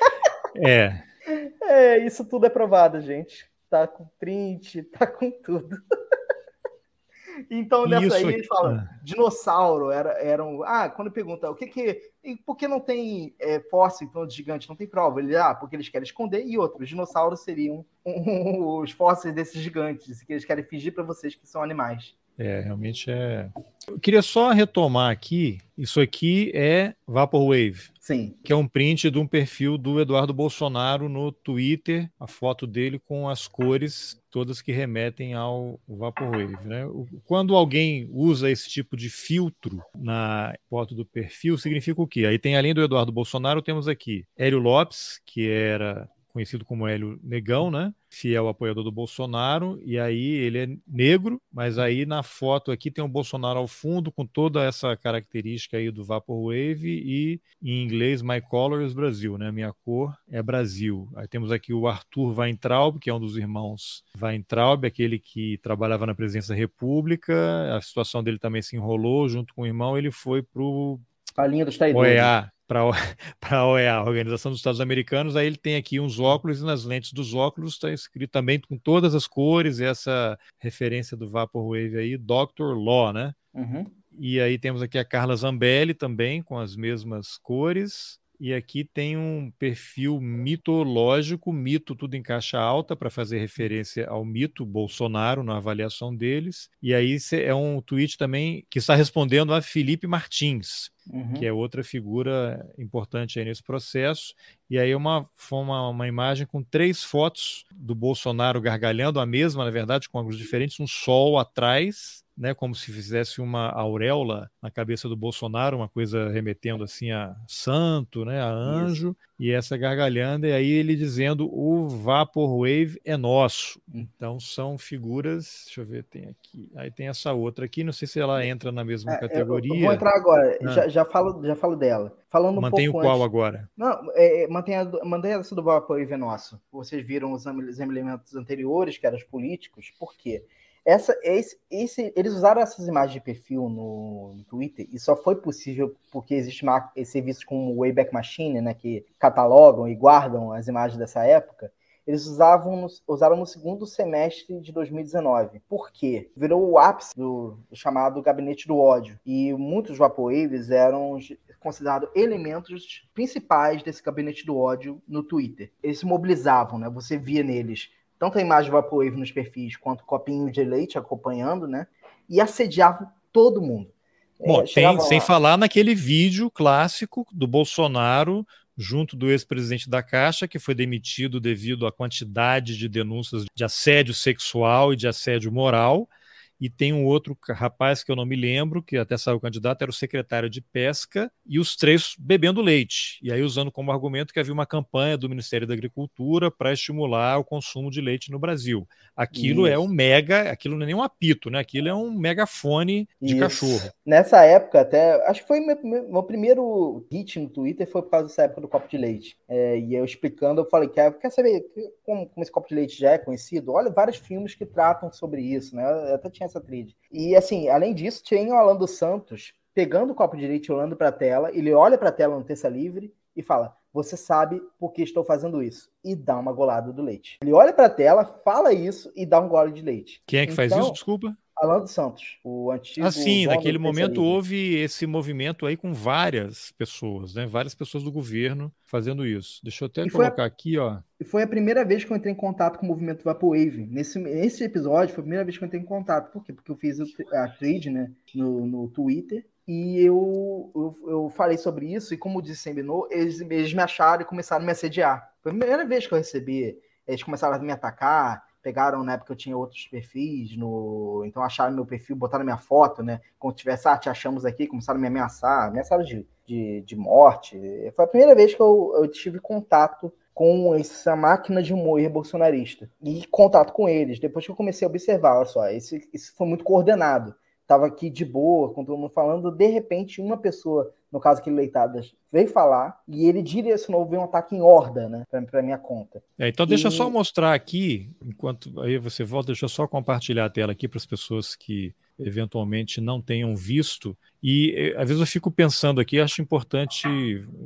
É. É, isso tudo é provado, gente. Tá com print, tá com tudo. Então, nessa Isso aí, eles falam, ah. dinossauro era, era um. Ah, quando pergunta o que que. E por que não tem é, fóssil, então, de gigante? Não tem prova. Ele, ah, porque eles querem esconder. E outro, os dinossauros seriam um, os fósseis desses gigantes, que eles querem fingir para vocês que são animais. É, realmente é. Eu queria só retomar aqui. Isso aqui é Vaporwave. Sim. Que é um print de um perfil do Eduardo Bolsonaro no Twitter, a foto dele com as cores todas que remetem ao Vaporwave. Né? Quando alguém usa esse tipo de filtro na foto do perfil, significa o quê? Aí tem além do Eduardo Bolsonaro, temos aqui Hélio Lopes, que era conhecido como Hélio Negão, né? Fiel apoiador do Bolsonaro, e aí ele é negro, mas aí na foto aqui tem o Bolsonaro ao fundo com toda essa característica aí do Vaporwave e em inglês My Color is Brasil, né? Minha cor é Brasil. Aí temos aqui o Arthur Weintraub, que é um dos irmãos Weintraub, aquele que trabalhava na presidência da República. A situação dele também se enrolou junto com o irmão, ele foi para o a linha dos traidores. OEA, para a OEA, Organização dos Estados Americanos, aí ele tem aqui uns óculos e nas lentes dos óculos está escrito também com todas as cores, essa referência do Vaporwave aí, Dr. Law, né? Uhum. E aí temos aqui a Carla Zambelli também, com as mesmas cores. E aqui tem um perfil mitológico, mito tudo em caixa alta, para fazer referência ao mito Bolsonaro na avaliação deles. E aí é um tweet também que está respondendo a Felipe Martins, uhum. que é outra figura importante aí nesse processo. E aí uma, uma, uma imagem com três fotos do Bolsonaro gargalhando, a mesma, na verdade, com ângulos diferentes, um sol atrás né, como se fizesse uma auréola na cabeça do Bolsonaro, uma coisa remetendo assim a santo, né, a anjo, Isso. E essa gargalhando, e aí ele dizendo o Vaporwave é nosso. Hum. Então são figuras, deixa eu ver, tem aqui, aí tem essa outra aqui, não sei se ela entra na mesma é, categoria. Eu, vou entrar agora, ah. já, já, falo, já falo dela. Falando mantém um pouco o qual antes, agora? Não, é, é mantém, a, mantém essa do Vaporwave é nosso. Vocês viram os elementos anteriores, que eram os políticos, por quê? Essa, esse, esse, eles usaram essas imagens de perfil no, no Twitter e só foi possível porque existe uma, serviços como o Wayback Machine, né, que catalogam e guardam as imagens dessa época. Eles usavam no, usaram no segundo semestre de 2019. Por quê? Virou o ápice do, do chamado gabinete do ódio. E muitos Vaporwaves eram considerados elementos principais desse gabinete do ódio no Twitter. Eles se mobilizavam, né? Você via neles tanto a imagem Vaporwave nos perfis quanto copinho de leite acompanhando, né? E assediavam todo mundo. Bom, é, tem, sem falar naquele vídeo clássico do Bolsonaro junto do ex-presidente da Caixa, que foi demitido devido à quantidade de denúncias de assédio sexual e de assédio moral e tem um outro rapaz que eu não me lembro, que até saiu candidato, era o secretário de Pesca, e os três bebendo leite. E aí usando como argumento que havia uma campanha do Ministério da Agricultura para estimular o consumo de leite no Brasil. Aquilo é Isso. é um mega, aquilo não é nem um apito, né? Aquilo é um megafone de Isso. cachorro. Nessa época, até, acho que foi meu, meu, meu, primeiro hit no Twitter foi por causa dessa época do copo de leite. É, e eu explicando, eu falei, quer, quer saber como, como esse copo de leite já é conhecido? Olha vários filmes que tratam sobre isso, né? Eu até tinha essa trilha. E assim, além disso, tem o Alan dos Santos pegando o copo de leite, olhando para a tela, ele olha para a tela no terça livre e fala: Você sabe por que estou fazendo isso? E dá uma golada do leite. Ele olha para a tela, fala isso e dá um gole de leite. Quem é que então, faz isso? Desculpa. Alan dos Santos, o antigo. Assim, naquele momento houve esse movimento aí com várias pessoas, né? Várias pessoas do governo fazendo isso. Deixa eu até e colocar a... aqui, ó. E foi a primeira vez que eu entrei em contato com o movimento Vaporwave. Nesse, nesse episódio foi a primeira vez que eu entrei em contato. Por quê? Porque eu fiz a trade, né, no, no Twitter. E eu, eu, eu, falei sobre isso, e como disseminou, eles, eles me acharam e começaram a me assediar. Foi a primeira vez que eu recebi. Eles começaram a me atacar, pegaram na época eu tinha outros perfis, no então acharam meu perfil, botaram minha foto, né? Quando tivesse, ah, te achamos aqui, começaram a me ameaçar, ameaçaram de, de, de morte. Foi a primeira vez que eu, eu tive contato com essa máquina de humor bolsonarista. E contato com eles. Depois que eu comecei a observar, olha só, esse, esse foi muito coordenado estava aqui de boa, com todo mundo falando, de repente uma pessoa, no caso aquele Leitadas, veio falar e ele direcionou, veio um ataque em horda, né, para minha conta. É, então deixa e... só mostrar aqui, enquanto aí você volta, deixa eu só compartilhar a tela aqui para as pessoas que eventualmente não tenham visto. E eh, às vezes eu fico pensando aqui, acho importante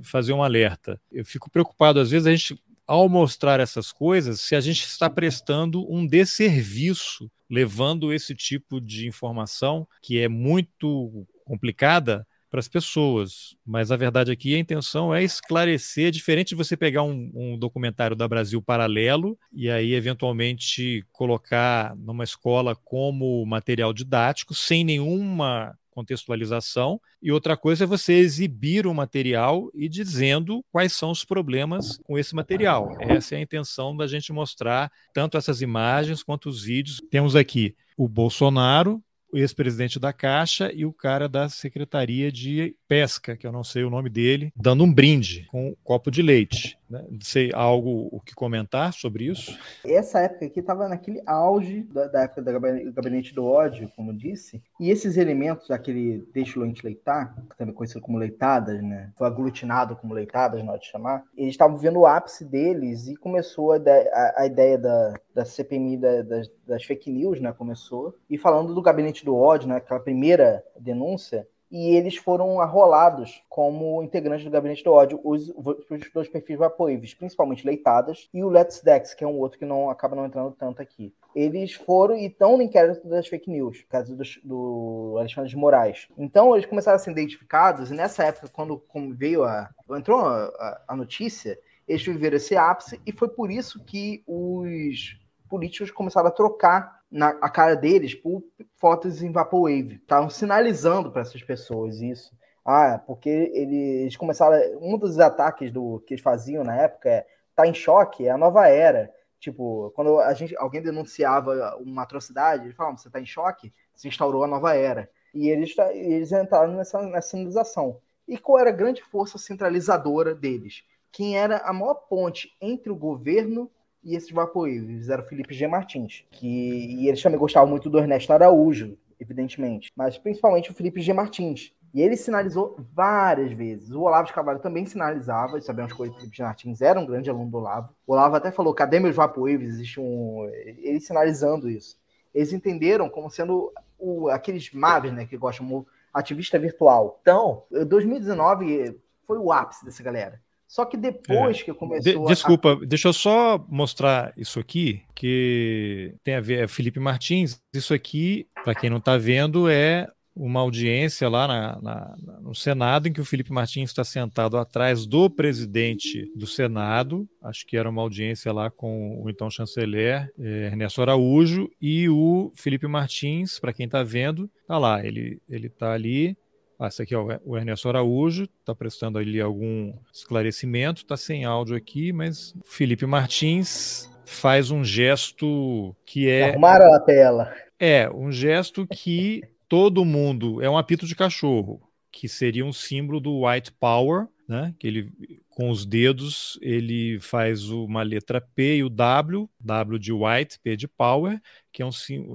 fazer um alerta. Eu fico preocupado, às vezes a gente ao mostrar essas coisas, se a gente está prestando um desserviço levando esse tipo de informação que é muito complicada para as pessoas. Mas a verdade aqui, a intenção é esclarecer, diferente de você pegar um, um, documentário da Brasil Paralelo e aí eventualmente colocar numa escola como material didático, sem nenhuma contextualização, e outra coisa é você exibir o material e dizendo quais são os problemas com esse material. Essa é a intenção da gente mostrar tanto essas imagens quanto os vídeos. Temos aqui o Bolsonaro, o ex-presidente da Caixa e o cara da Secretaria de Pesca, que eu não sei o nome dele, dando um brinde com um copo de leite. Né? Sei algo o que comentar sobre isso? Essa época aqui estava naquele auge da, da, época do gabinete do ódio, como disse, e esses elementos, aquele deixo-lente leitar, também conhecido como leitadas, né? Foi aglutinado como leitadas, de chamar, eles estavam vendo o ápice deles e começou a, a, a ideia da, da CPMI da, das, das fake news, né? Começou. E falando do gabinete do ódio, né? Aquela primeira denúncia, e eles foram arrolados como integrantes do Gabinete do Ódio, os, os dois perfis Vapoives, principalmente Leitadas, e o Let's Dex, que é um outro que não acaba não entrando tanto aqui. Eles foram e estão no inquérito das fake news, causa do, do Alexandre de Moraes. Então, eles começaram a ser identificados, e nessa época, quando veio a. entrou a, a notícia, eles viveram esse ápice, e foi por isso que os políticos começaram a trocar na, a cara deles por fotos em Vaporwave. Estavam sinalizando para essas pessoas isso. Ah, porque eles começaram. Um dos ataques do que eles faziam na época é tá em choque, é a nova era. Tipo, quando a gente, alguém denunciava uma atrocidade, eles falavam, você tá em choque, se instaurou a nova era. E eles, eles entraram nessa, nessa sinalização. E qual era a grande força centralizadora deles? Quem era a maior ponte entre o governo e esses vaporíveis era o Felipe G. Martins, que e eles também gostavam muito do Ernesto Araújo, evidentemente, mas principalmente o Felipe G. Martins. E ele sinalizou várias vezes. O Olavo de Carvalho também sinalizava, e sabemos que o Felipe G. Martins era um grande aluno do Olavo. O Olavo até falou: cadê meus vaporíveis? Existe um. Ele sinalizando isso. Eles entenderam como sendo o, aqueles maves, né, que gostam ativista virtual. Então, 2019 foi o ápice dessa galera. Só que depois é. que começou. De, desculpa, a... deixa eu só mostrar isso aqui, que tem a ver. É Felipe Martins, isso aqui, para quem não está vendo, é uma audiência lá na, na, no Senado, em que o Felipe Martins está sentado atrás do presidente do Senado, acho que era uma audiência lá com o então chanceler é, Ernesto Araújo, e o Felipe Martins, para quem está vendo, está lá, ele está ali ah, esse aqui é o Ernesto Araújo, está prestando ali algum esclarecimento, está sem áudio aqui, mas Felipe Martins faz um gesto que é. Arrumaram a tela. É, um gesto que todo mundo. É um apito de cachorro, que seria um símbolo do White Power, né? Que ele, com os dedos, ele faz uma letra P e o W, W de White, P de Power, que é, um,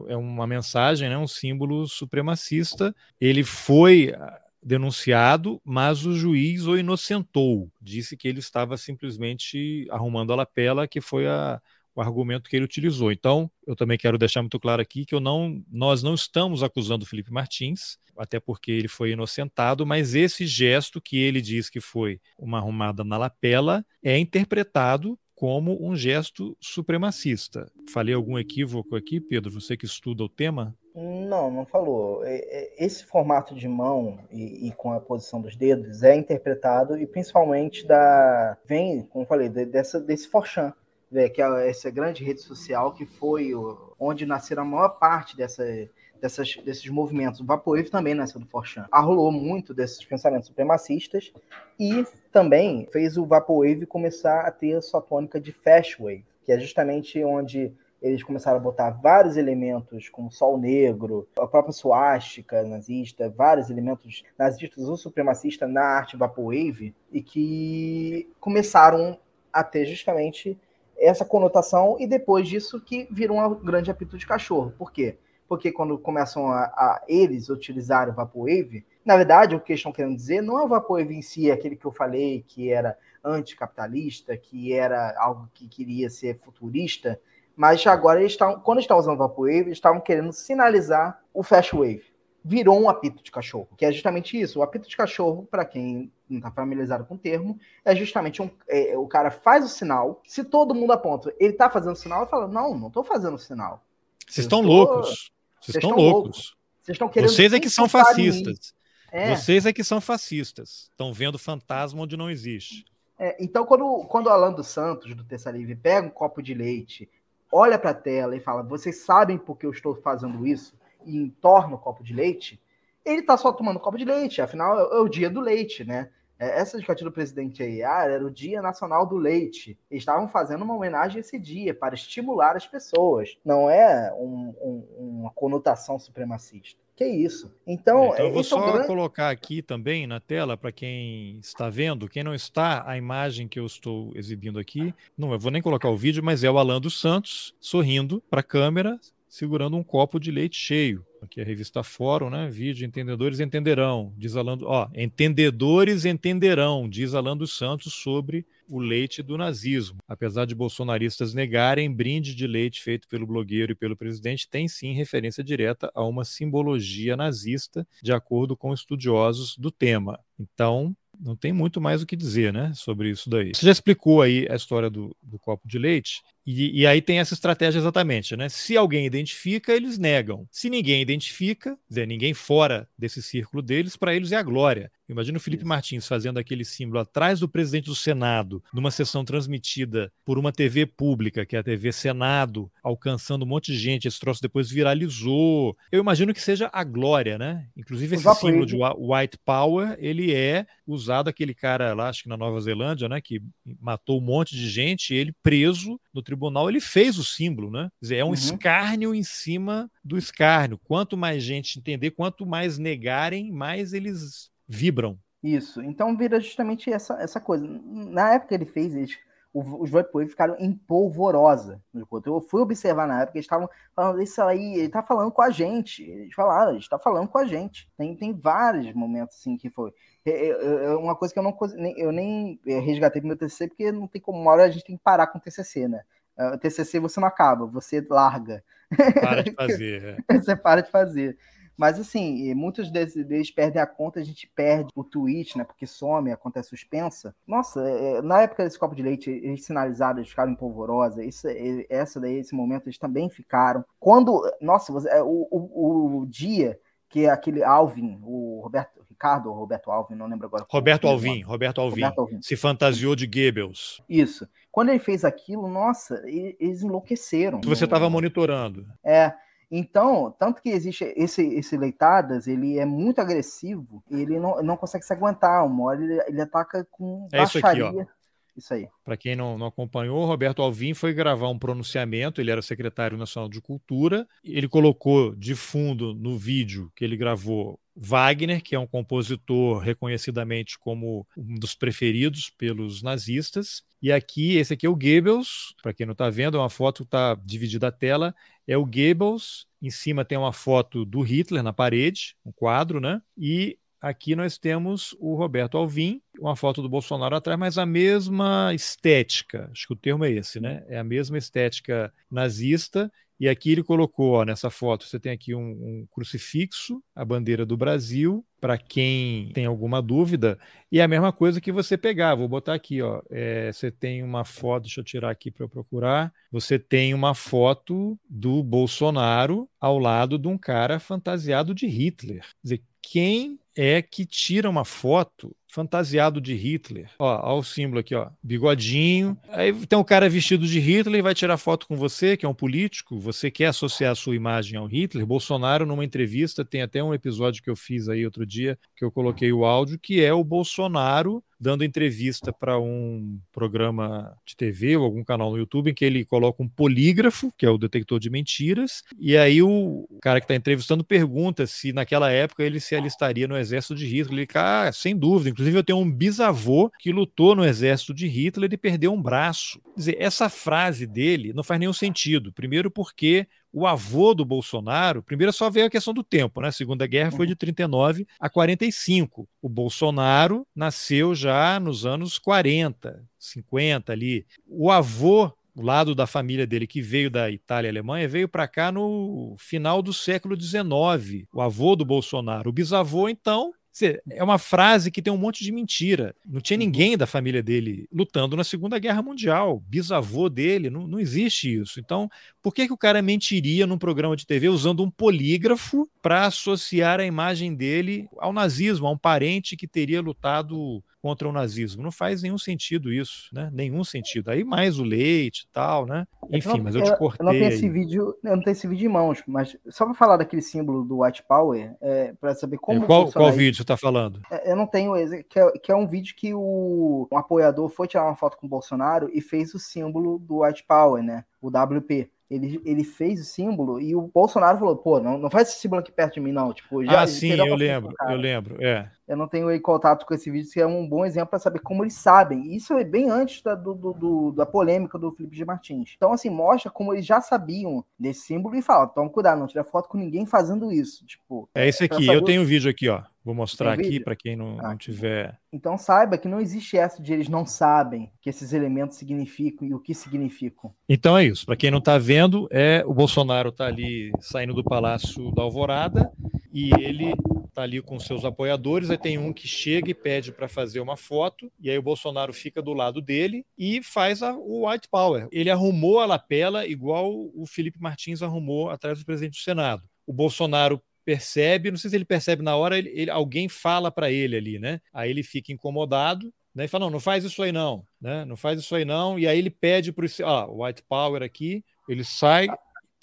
é uma mensagem, né? um símbolo supremacista. Ele foi ah, denunciado, mas o juiz o inocentou. Disse que ele estava simplesmente arrumando a lapela, que foi a, o argumento que ele utilizou. Então, eu também quero deixar muito claro aqui que eu não, nós não estamos acusando o Felipe Martins, até porque ele foi inocentado, mas esse gesto que ele diz que foi uma arrumada na lapela é interpretado como um gesto supremacista. Falei algum equívoco aqui, Pedro? Você que estuda o tema? Não, não falou. É, é, esse formato de mão e, e, com a posição dos dedos é interpretado e principalmente da vem, como falei, dessa desse Forchan, que é essa grande rede social que foi onde nasceram a maior parte dessa, dessas, desses movimentos. O Vaporwave também nasceu do Forchan. Arrolou muito desses pensamentos supremacistas e também fez o Vaporwave começar a ter a sua tônica de Fast Wave, que é justamente onde eles começaram a botar vários elementos, como sol negro, a própria suástica nazista, vários elementos nazistas ou supremacistas na arte Vaporwave, e que começaram a ter justamente essa conotação, e depois disso que viram um grande apito de cachorro. Por quê? Porque quando começam a, a eles utilizarem o Vaporwave, na verdade, o que eles estão querendo dizer não é o Vaporwave em si, aquele que eu falei, que era anticapitalista, que era algo que queria ser futurista, mas agora eles estão, quando estão usando Vaporwave, eles estavam querendo sinalizar o Fast Wave. Virou um apito de cachorro, que é justamente isso. O apito de cachorro, para quem não está familiarizado com o termo, é justamente um, é, o cara faz o sinal. Se todo mundo aponta, ele está fazendo sinal, ele fala: Não, não estou fazendo sinal. Vocês estão loucos. Vocês estão loucos. Vocês estão querendo. Vocês é que são fascistas. É. Vocês é que são fascistas. Estão vendo fantasma onde não existe. É, então, quando, quando o Alan dos Santos, do Terça Livre, pega um copo de leite olha para a tela e fala: Vocês sabem por que eu estou fazendo isso? E entorna o copo de leite. Ele está só tomando copo de leite, afinal é, o dia do leite, né? É, essa indicativa do presidente ah, era o Dia Nacional do Leite. Eles estavam fazendo uma homenagem a esse dia para estimular as pessoas. Não é um, um, uma conotação supremacista. Que isso. Então, é, então eu vou é só grande... colocar aqui também na tela para quem está vendo, quem não está, a imagem que eu estou exibindo aqui. Não, eu vou nem colocar o vídeo, mas é o Alan dos Santos sorrindo para a câmera, segurando um copo de leite cheio. Aqui a revista Fórum, né? Vídeo Entendedores Entenderão, diz Alan, ó, Entendedores Entenderão, diz Santos sobre o leite do nazismo. Apesar de bolsonaristas negarem, brinde de leite feito pelo blogueiro e pelo presidente tem sim referência direta a uma simbologia nazista, de acordo com estudiosos do tema. Então, não tem muito mais o que dizer, né, sobre isso daí. Você já explicou aí a história do, do copo de leite, e, e, aí tem essa estratégia exatamente, né? Se alguém identifica, eles negam. Se ninguém identifica, dizer, ninguém fora desse círculo deles, para eles é a glória. Imagina o Felipe. Martins fazendo aquele símbolo atrás do presidente do Senado, numa sessão transmitida por uma TV pública, que é a TV Senado, alcançando um monte de gente. Esse troço depois viralizou. Eu imagino que seja a glória, né? Inclusive, esse símbolo de White Power, ele é usado aquele cara lá, acho que na Nova Zelândia, né? Que matou um monte de gente, ele preso no tribunal, ele fez o símbolo, né? Quer dizer, é um uhum. escárnio em cima do escárnio. Quanto mais gente entender, quanto mais negarem, mais eles vibram. Isso. Então vira justamente essa, essa coisa. Na época que ele fez, eles, os Vaporwave ficaram em polvorosa. Eu fui observar na época, eles estavam falando isso aí, ele tá falando com a gente. Eles falaram, ele está falando com a gente. Tem, tem vários momentos assim que foi. É, é, é uma coisa que eu não eu nem resgatei pro meu TCC, porque não tem como, uma hora a gente tem que parar com o TCC, né? O TCC você não acaba, você larga. Para de fazer. É. você para de fazer. Mas assim, muitos deles, perdem a conta, a gente perde o tweet, né? Porque some, a conta é suspensa. Nossa, é, na época desse copo de leite, eles sinalizaram, eles ficaram em polvorosa. Isso, essa daí, esse momento, eles também ficaram. Quando. Nossa, o, o, o dia que aquele Alvin, o Roberto Ricardo ou Roberto Alvin, não lembro agora. Roberto Alvin, Roberto Alvin, Roberto se fantasiou de Goebbels. Isso. Quando ele fez aquilo, nossa, eles enlouqueceram. Você estava monitorando. É. Então, tanto que existe esse, esse Leitadas, ele é muito agressivo, ele não, não consegue se aguentar. Uma hora ele, ele ataca com é baixaria. Isso aqui, ó. Isso aí. Para quem não, não acompanhou, Roberto Alvim foi gravar um pronunciamento, ele era secretário nacional de cultura, ele colocou de fundo no vídeo que ele gravou Wagner, que é um compositor reconhecidamente como um dos preferidos pelos nazistas. E aqui, esse aqui é o Goebbels, para quem não está vendo, é uma foto que está dividida a tela, é o Goebbels, em cima tem uma foto do Hitler na parede, um quadro, né? E Aqui nós temos o Roberto Alvim, uma foto do Bolsonaro atrás, mas a mesma estética, acho que o termo é esse, né? É a mesma estética nazista. E aqui ele colocou, ó, nessa foto, você tem aqui um, um crucifixo, a bandeira do Brasil, para quem tem alguma dúvida. E é a mesma coisa que você pegar, vou botar aqui, ó. É, você tem uma foto, deixa eu tirar aqui para eu procurar. Você tem uma foto do Bolsonaro ao lado de um cara fantasiado de Hitler. Quer dizer, quem é que tira uma foto fantasiado de Hitler. Ó, ó o símbolo aqui, ó, bigodinho. Aí tem um cara vestido de Hitler e vai tirar foto com você, que é um político. Você quer associar a sua imagem ao Hitler? Bolsonaro, numa entrevista, tem até um episódio que eu fiz aí outro dia, que eu coloquei o áudio, que é o Bolsonaro dando entrevista para um programa de TV ou algum canal no YouTube em que ele coloca um polígrafo, que é o detector de mentiras, e aí o cara que está entrevistando pergunta se naquela época ele se alistaria no exército de Hitler. Ele, ah, sem dúvida. Inclusive, eu tenho um bisavô que lutou no exército de Hitler e perdeu um braço. Quer dizer, essa frase dele não faz nenhum sentido. Primeiro, porque o avô do Bolsonaro, primeiro só veio a questão do tempo, né? A Segunda Guerra foi de 39 a 45. O Bolsonaro nasceu já nos anos 40, 50 ali. O avô o lado da família dele que veio da Itália e Alemanha veio para cá no final do século XIX, o avô do Bolsonaro. O bisavô, então, é uma frase que tem um monte de mentira. Não tinha uhum. ninguém da família dele lutando na Segunda Guerra Mundial. Bisavô dele, não, não existe isso. Então, por que, que o cara mentiria num programa de TV usando um polígrafo para associar a imagem dele ao nazismo, a um parente que teria lutado contra o nazismo. Não faz nenhum sentido isso, né? Nenhum sentido. Aí mais o leite e tal, né? Enfim, não, mas eu te cortei. Eu não tenho aí. esse vídeo, eu não tenho esse vídeo em mãos, mas só para falar daquele símbolo do White Power, é, para saber como. Qual, qual vídeo você está falando? É, eu não tenho, que é, que é um vídeo que o um apoiador foi tirar uma foto com o Bolsonaro e fez o símbolo do White Power, né? O WP. Ele, ele fez o símbolo e o Bolsonaro falou, pô, não, não faz esse símbolo aqui perto de mim, não. Tipo, já, ah, sim, eu lembro, eu lembro, é. Eu não tenho contato com esse vídeo, que é um bom exemplo para saber como eles sabem. Isso é bem antes da, do, do, da polêmica do Felipe de Martins. Então, assim, mostra como eles já sabiam desse símbolo e fala, toma cuidado, não tira foto com ninguém fazendo isso. Tipo, é esse aqui, eu tenho o um vídeo aqui, ó. Vou mostrar aqui para quem não, ah, não, tiver. Então saiba que não existe essa de eles não sabem que esses elementos significam e o que significam. Então é isso. Para quem não está vendo, é o Bolsonaro está ali saindo do Palácio da Alvorada e ele está ali com seus apoiadores. Aí tem um que chega e pede para fazer uma foto e aí o Bolsonaro fica do lado dele e faz a, o White Power. Ele arrumou a lapela igual o Felipe Martins arrumou atrás do presidente do Senado. O Bolsonaro percebe, não sei se ele percebe na hora, ele, ele alguém fala para ele ali, né? Aí ele fica incomodado, né? E fala, não, não faz isso aí não, né? Não faz isso aí não. E aí ele pede para o, White Power aqui, ele sai,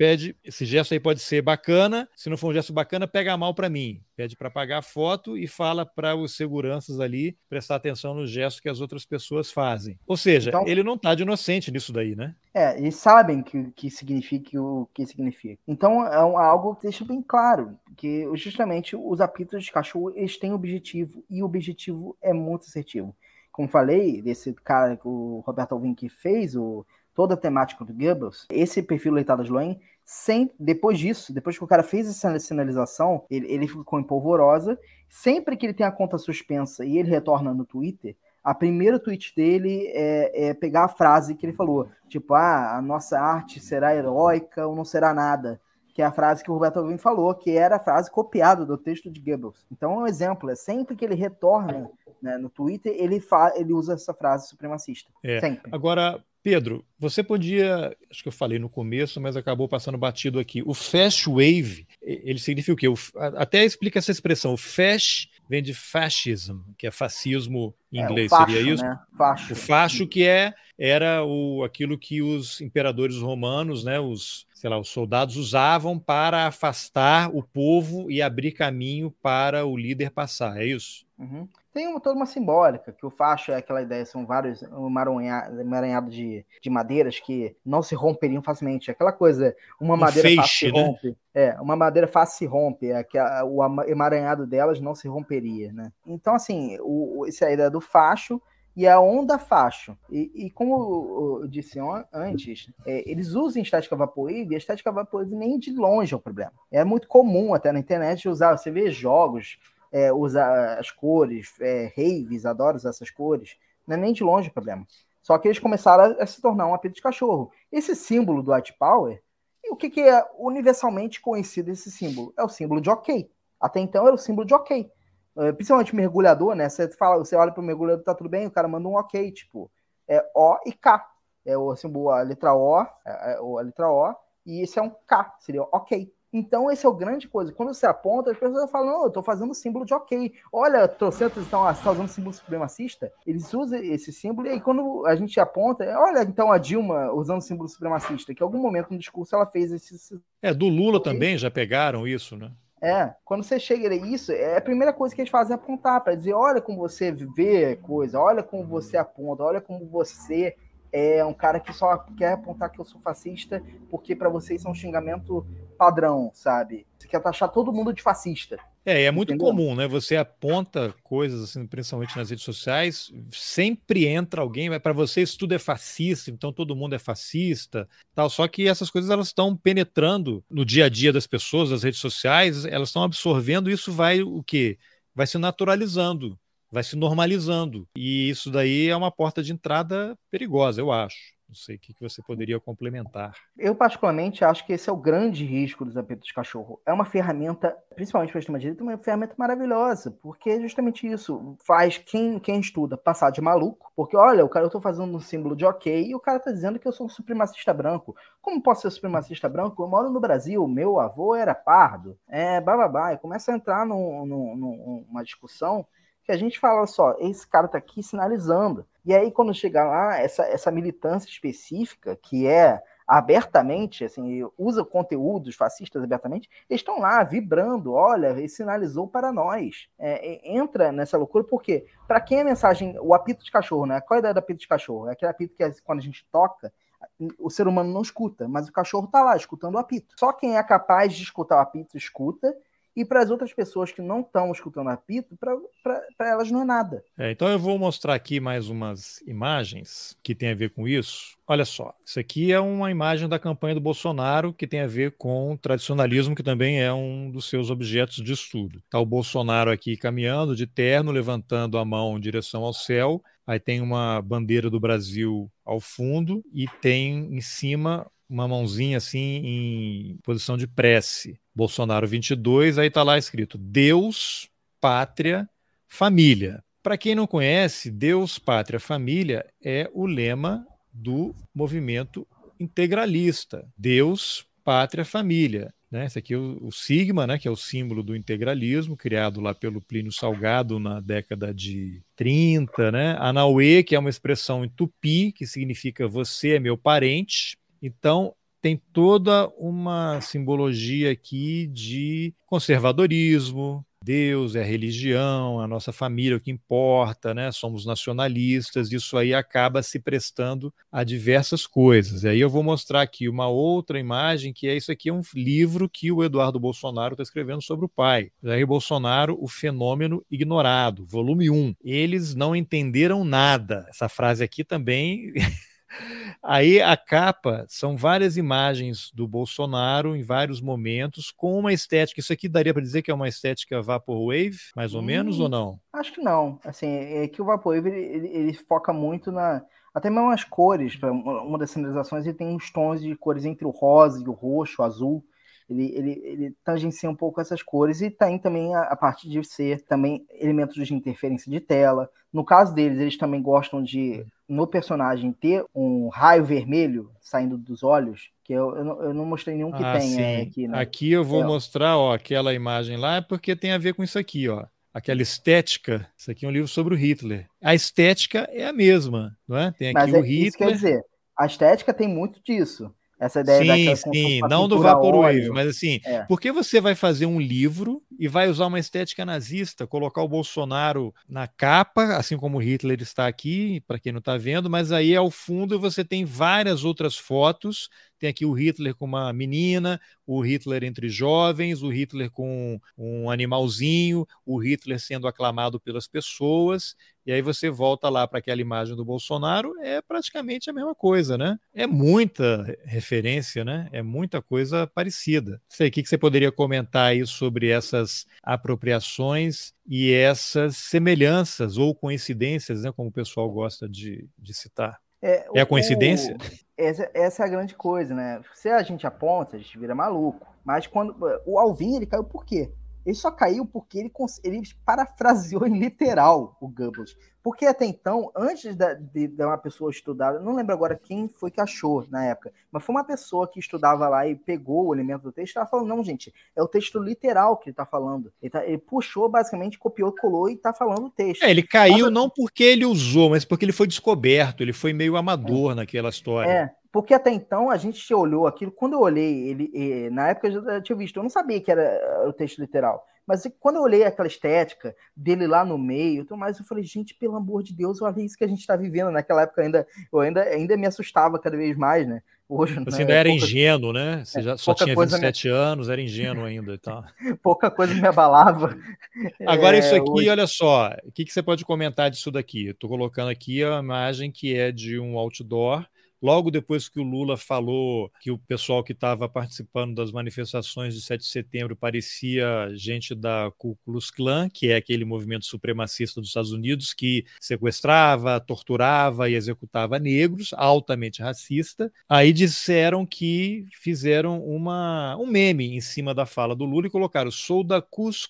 pede, esse gesto aí pode ser bacana, se não for um gesto bacana, pega mal para mim. Pede para pagar a foto e fala para os seguranças ali prestar atenção no gesto que as outras pessoas fazem. Ou seja, então, ele não está de inocente nisso daí, né? É, eles sabem que, que significa o que significa. Então é um, algo que deixa bem claro que justamente os apitos de cachorro eles têm objetivo e o objetivo é muito assertivo. Como falei, desse cara que o Roberto Alvim que fez o toda a temática do Goebbels, esse perfil leitado de Loen, sem, depois disso, depois que o cara fez essa sinalização, ele, ele ficou em polvorosa. Sempre que ele tem a conta suspensa e ele retorna no Twitter, a primeira tweet dele é, é, pegar a frase que ele falou, tipo, ah, a nossa arte será heróica ou não será nada, que é a frase que o Roberto Alvim falou, que era a frase copiada do texto de Goebbels. Então, é um exemplo, é sempre que ele retorna né, no Twitter, ele, ele usa essa frase supremacista. É. Sempre. Agora, Pedro, você podia, acho que eu falei no começo, mas acabou passando batido aqui. O fast wave, ele significa o quê? O, até explica essa expressão. O fast vem de fascism, que é fascismo em é, inglês, facho, seria isso? Né? Facho. O facho que é era o, aquilo que os imperadores romanos, né, os, sei lá, os soldados usavam para afastar o povo e abrir caminho para o líder passar, é isso? Uhum. Tem uma, toda uma simbólica, que o facho é aquela ideia, são vários emaranhados de, de madeiras que não se romperiam facilmente. Aquela coisa, uma um madeira feixe, fácil se né? rompe. É, uma madeira fácil se rompe, é que a, o emaranhado delas não se romperia, né? Então, assim, o, essa é a ideia do facho e a onda facho. E, e como eu disse antes, é, eles usam estática vaporwave e a estática vaporwave nem de longe é o problema. É muito comum até na internet usar, você vê jogos é, as cores, é, raves, adoro usar essas cores. Não é nem de longe o problema. Só que eles começaram a, a se tornar um apelido de cachorro. Esse símbolo do White Power, o que, que, é universalmente conhecido esse símbolo? É o símbolo de ok. Até então era o símbolo de ok. É, principalmente mergulhador, né? Você fala, você olha para o mergulhador, tá tudo bem, o cara manda um ok, tipo, é O e K. É o símbolo, a letra O, a, é, é, a letra O, e esse é um K, seria ok. Então, esse é o grande coisa. Quando você aponta, as pessoas falam, não, eu estou fazendo símbolo de ok. Olha, trocentos estão tá usando símbolo supremacista. Eles usam esse símbolo, e aí quando a gente aponta, olha, então a Dilma usando símbolo supremacista, que em algum momento no discurso ela fez esse. É, do Lula também já pegaram isso, né? É, quando você chega a isso, é a primeira coisa que eles fazem é apontar, para dizer, olha como você vê coisa, olha como você aponta, olha como você é um cara que só quer apontar que eu sou fascista porque para vocês é um xingamento padrão, sabe? Você quer taxar todo mundo de fascista. É, é muito Entendeu? comum, né? Você aponta coisas, assim, principalmente nas redes sociais, sempre entra alguém, mas para vocês tudo é fascista, então todo mundo é fascista, tal. Só que essas coisas elas estão penetrando no dia a dia das pessoas, das redes sociais, elas estão absorvendo, e isso vai o quê? Vai se naturalizando vai se normalizando. E isso daí é uma porta de entrada perigosa, eu acho. Não sei o que você poderia complementar. Eu, particularmente, acho que esse é o grande risco dos apetos de cachorro. É uma ferramenta, principalmente para a extrema-direita, uma ferramenta maravilhosa, porque é justamente isso. Faz quem, quem estuda passar de maluco, porque olha, o cara, eu estou fazendo um símbolo de ok e o cara está dizendo que eu sou um supremacista branco. Como posso ser supremacista branco? Eu moro no Brasil, meu avô era pardo. É, bababá. E começa a entrar num, num, numa discussão que a gente fala só, esse cara tá aqui sinalizando. E aí, quando chega lá, essa, essa militância específica, que é abertamente, assim, usa conteúdos fascistas abertamente, eles estão lá vibrando, olha, ele sinalizou para nós. É, entra nessa loucura, porque para quem é a mensagem, o apito de cachorro, né? Qual é a ideia do apito de cachorro? É aquele apito que quando a gente toca, o ser humano não escuta, mas o cachorro está lá escutando o apito. Só quem é capaz de escutar o apito escuta, e para as outras pessoas que não estão escutando apito, para elas não é nada. É, então eu vou mostrar aqui mais umas imagens que tem a ver com isso. Olha só, isso aqui é uma imagem da campanha do Bolsonaro que tem a ver com tradicionalismo, que também é um dos seus objetos de estudo. Está o Bolsonaro aqui caminhando de terno, levantando a mão em direção ao céu, aí tem uma bandeira do Brasil ao fundo e tem em cima uma mãozinha assim em posição de prece. Bolsonaro 22, aí está lá escrito Deus, Pátria, Família. Para quem não conhece, Deus, Pátria, Família é o lema do movimento integralista. Deus, Pátria, Família. Né? Esse aqui é o, o, sigma, né? que é o símbolo do integralismo, criado lá pelo Plínio Salgado na década de 30. Né? Anauê, que é uma expressão em tupi, que significa você é meu parente. Então, tem toda uma simbologia aqui de conservadorismo, Deus é a religião, a nossa família é o que importa, né? Somos nacionalistas, isso aí acaba se prestando a diversas coisas. E aí eu vou mostrar aqui uma outra imagem, que é isso aqui é um livro que o Eduardo Bolsonaro está escrevendo sobre o pai. Jair Bolsonaro, o fenômeno ignorado, volume 1. Eles não entenderam nada. Essa frase aqui também Aí a capa são várias imagens do Bolsonaro em vários momentos com uma estética. Isso aqui daria para dizer que é uma estética vaporwave, mais ou hum, menos ou não? Acho que não. Assim, é que o vaporwave ele, ele, ele foca muito na até mesmo as cores. Uma das sinalizações ele tem uns tons de cores entre o rosa e o roxo, o azul ele, ele, ele tangencia um pouco essas cores e tem também a, a parte de ser também elementos de interferência de tela. No caso deles, eles também gostam de, no personagem, ter um raio vermelho saindo dos olhos, que eu, eu, não, eu não mostrei nenhum que ah, tenha aqui. Né? Aqui eu vou é. mostrar ó, aquela imagem lá, porque tem a ver com isso aqui, ó aquela estética. Isso aqui é um livro sobre o Hitler. A estética é a mesma, não é? Tem aqui Mas o é, Hitler. Isso quer dizer, a estética tem muito disso. Essa ideia sim, sim, não do Vaporwave, mas assim, é. por que você vai fazer um livro e vai usar uma estética nazista, colocar o Bolsonaro na capa, assim como Hitler está aqui, para quem não está vendo, mas aí ao fundo você tem várias outras fotos. Tem aqui o Hitler com uma menina, o Hitler entre jovens, o Hitler com um animalzinho, o Hitler sendo aclamado pelas pessoas, e aí você volta lá para aquela imagem do Bolsonaro, é praticamente a mesma coisa, né? É muita referência, né? É muita coisa parecida. Sei, o que você poderia comentar aí sobre essas apropriações e essas semelhanças ou coincidências, né? Como o pessoal gosta de, de citar. É, é a coincidência? O, essa, essa, é a grande coisa, né? Se a gente aponta, a gente vira maluco. Mas quando o Alvin ele caiu por quê? Ele só caiu porque ele, ele parafraseou em literal o Goebbels. Porque até então, antes de, de, de, uma pessoa estudar, não lembro agora quem foi que achou na época, mas foi uma pessoa que estudava lá e pegou o elemento do texto e estava falando, não, gente, é o texto literal que ele está falando. Ele, tá, ele, puxou, basicamente, copiou, colou e está falando o texto. É, ele caiu mas, não porque ele usou, mas porque ele foi descoberto, ele foi meio amador é, naquela história. É, porque até então a gente olhou aquilo, quando eu olhei ele, na época eu já tinha visto, eu não sabia que era o texto literal. Mas quando eu olhei aquela estética dele lá no meio, tudo mais, eu falei, gente, pelo amor de Deus, olha isso que a gente está vivendo. Naquela época ainda, eu ainda, ainda me assustava cada vez mais, né? Hoje, Você né, ainda era pouca... ingênuo, né? Você é, já só tinha 27 me... anos, era ingênuo ainda e tal. pouca coisa me abalava. Agora, é, isso aqui, hoje... olha só, o que, que você pode comentar disso daqui? Estou colocando aqui a imagem que é de um outdoor logo depois que o Lula falou que o pessoal que estava participando das manifestações de 7 de setembro parecia gente da Ku Klux Klan, que é aquele movimento supremacista dos Estados Unidos que sequestrava, torturava e executava negros, altamente racista. Aí disseram que fizeram uma, um meme em cima da fala do Lula e colocaram: sou da Klux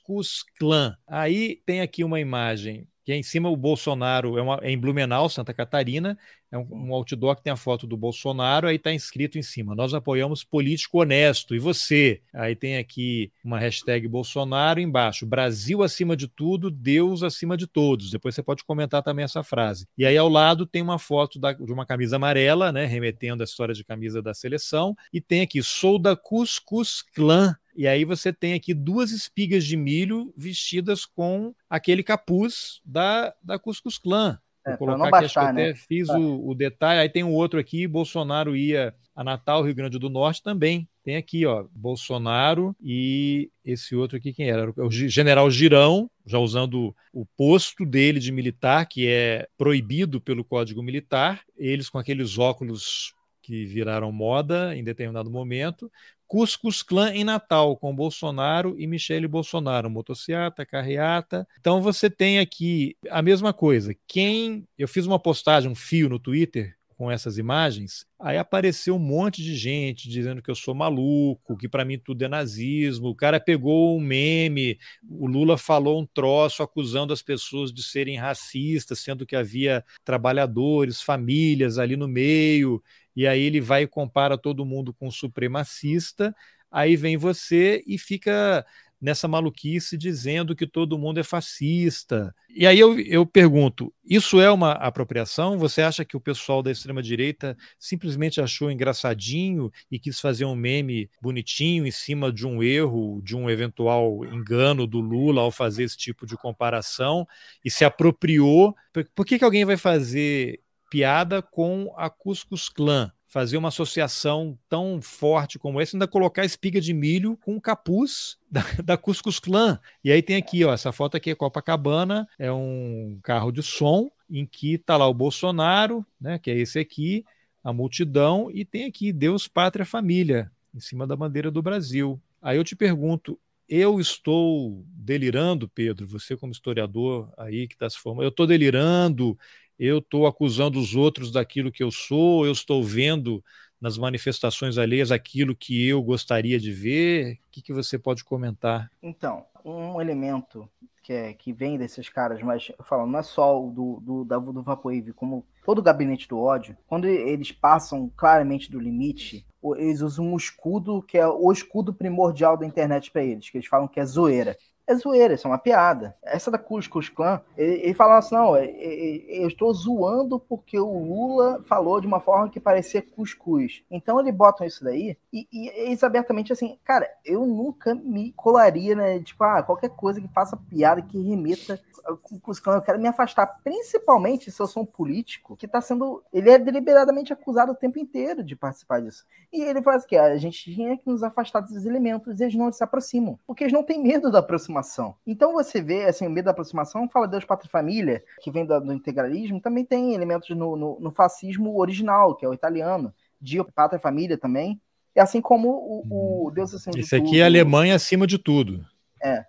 Klan. Aí tem aqui uma imagem que é em cima o Bolsonaro, é, uma, é em Blumenau, Santa Catarina, é um, um, outdoor que tem a foto do Bolsonaro, aí está escrito em cima, nós apoiamos político honesto, e você? Aí tem aqui uma hashtag Bolsonaro embaixo, Brasil acima de tudo, Deus acima de todos, depois você pode comentar também essa frase. E aí ao lado tem uma foto da, de uma camisa amarela, né, remetendo à história de camisa da seleção, e tem aqui, sou da Cuscus Clã, e aí você tem aqui duas espigas de milho vestidas com aquele capuz da, da Cuscuz Clã. Vou é, colocar aqui, acho que né? até fiz tá. o, o, detalhe. Aí tem um outro aqui, Bolsonaro ia a Natal, Rio Grande do Norte também. Tem aqui, ó, Bolsonaro e esse outro aqui, quem era? O general Girão, já usando o posto dele de militar, que é proibido pelo Código Militar, eles com aqueles óculos que viraram moda em determinado momento, Cuscus Clã em Natal, com Bolsonaro e Michele Bolsonaro, motociata, carreata. Então você tem aqui a mesma coisa. Quem. Eu fiz uma postagem, um fio no Twitter com essas imagens, aí apareceu um monte de gente dizendo que eu sou maluco, que para mim tudo é nazismo. O cara pegou um meme, o Lula falou um troço acusando as pessoas de serem racistas, sendo que havia trabalhadores, famílias ali no meio e aí ele vai e compara todo mundo com supremacista, aí vem você e fica nessa maluquice dizendo que todo mundo é fascista. E aí eu, eu pergunto: isso é uma apropriação? Você acha que o pessoal da extrema-direita simplesmente achou engraçadinho e quis fazer um meme bonitinho em cima de um erro, de um eventual engano do Lula ao fazer esse tipo de comparação e se apropriou? Por que, que alguém vai fazer piada com a Cuscus Clã. Fazer uma associação tão forte como essa, ainda colocar espiga de milho com o capuz da, da Cuscus Clã. E aí tem aqui, ó, essa foto aqui é Copacabana, é um carro de som em que está lá o Bolsonaro, né, que é esse aqui, a multidão, e tem aqui Deus, Pátria, Família, em cima da bandeira do Brasil. Aí eu te pergunto, eu estou delirando, Pedro, você como historiador aí que está se formando, eu estou delirando, eu estou acusando os outros daquilo que eu sou, eu estou vendo nas manifestações alheias aquilo que eu gostaria de ver? O que, que você pode comentar? Então, um elemento que, é, que vem desses caras, mas eu falo, não é só o do, do, da, do Vaporwave, como todo o gabinete do ódio, quando eles passam claramente do limite, eles usam um escudo que é o escudo primordial da internet para eles, que eles falam que é zoeira é zoeira, isso é uma piada. Essa da Cuscus Clan, ele, ele fala assim, não, é, é, eu estou zoando porque o Lula falou de uma forma que parecia cuscuz. Então eles botam isso daí e, e eles abertamente assim, cara, eu nunca me colaria, né, tipo, ah, qualquer coisa que faça piada, que remeta Cuscuz Clan, eu quero me afastar, principalmente se eu sou um político que está sendo, ele é deliberadamente acusado o tempo inteiro de participar disso. E ele faz o que? A gente tinha que nos afastar desses elementos e eles não se aproximam, porque eles não têm medo da aproximação aproximação. Então você vê, assim, o medo da aproximação, fala Deus, Pátria e Família, que vem do, do integralismo, também tem elementos no, no, no, fascismo original, que é o italiano, Dio, Pátria e Família também, e assim como o, o Deus acima Esse de tudo. Esse aqui é Alemanha acima de tudo. É,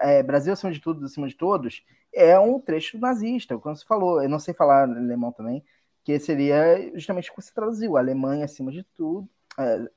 é, Brasil acima de tudo, acima de todos, é um trecho nazista, como você falou, eu não sei falar alemão também, que seria justamente o que você traduziu, Alemanha acima de tudo, é,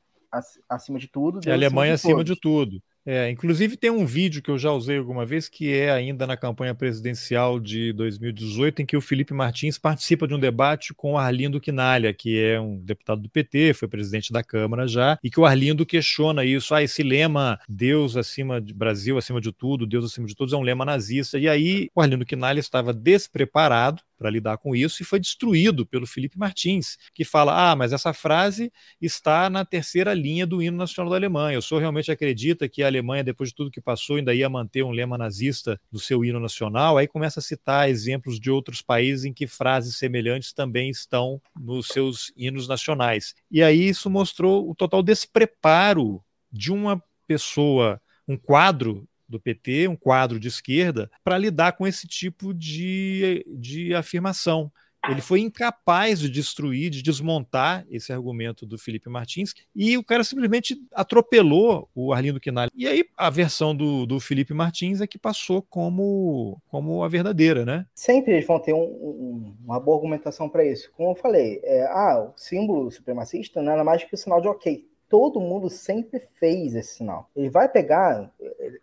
acima de tudo. É Alemanha acima de, acima de tudo. É, inclusive tem um vídeo que eu já usei alguma vez, que é ainda na campanha presidencial de 2018, em que o Felipe Martins participa de um debate com o Arlindo Quinalha, que é um deputado do PT, foi presidente da Câmara já, e que o Arlindo questiona isso, ah, esse lema Deus acima de Brasil acima de tudo, Deus acima de todos é um lema nazista. E aí o Arlindo Quinalha estava despreparado para lidar com isso e foi destruído pelo Felipe Martins, que fala: ah, mas essa frase está na terceira linha do hino nacional da Alemanha. O senhor realmente acredita que a Alemanha, depois de tudo que passou, ainda ia manter um lema nazista do seu hino nacional? Aí começa a citar exemplos de outros países em que frases semelhantes também estão nos seus hinos nacionais. E aí isso mostrou o total despreparo de uma pessoa, um quadro do PT, um quadro de esquerda, para lidar com esse tipo de, de afirmação. Ele foi incapaz de destruir, de desmontar esse argumento do Felipe Martins e o cara simplesmente atropelou o Arlindo Quinalha. E aí a versão do, do Felipe Martins é que passou como, como a verdadeira, né? Sempre eles vão ter um, um, uma boa argumentação para isso. Como eu falei, é, ah, o símbolo supremacista não era mais que o sinal de ok todo mundo sempre fez esse sinal. Ele vai pegar.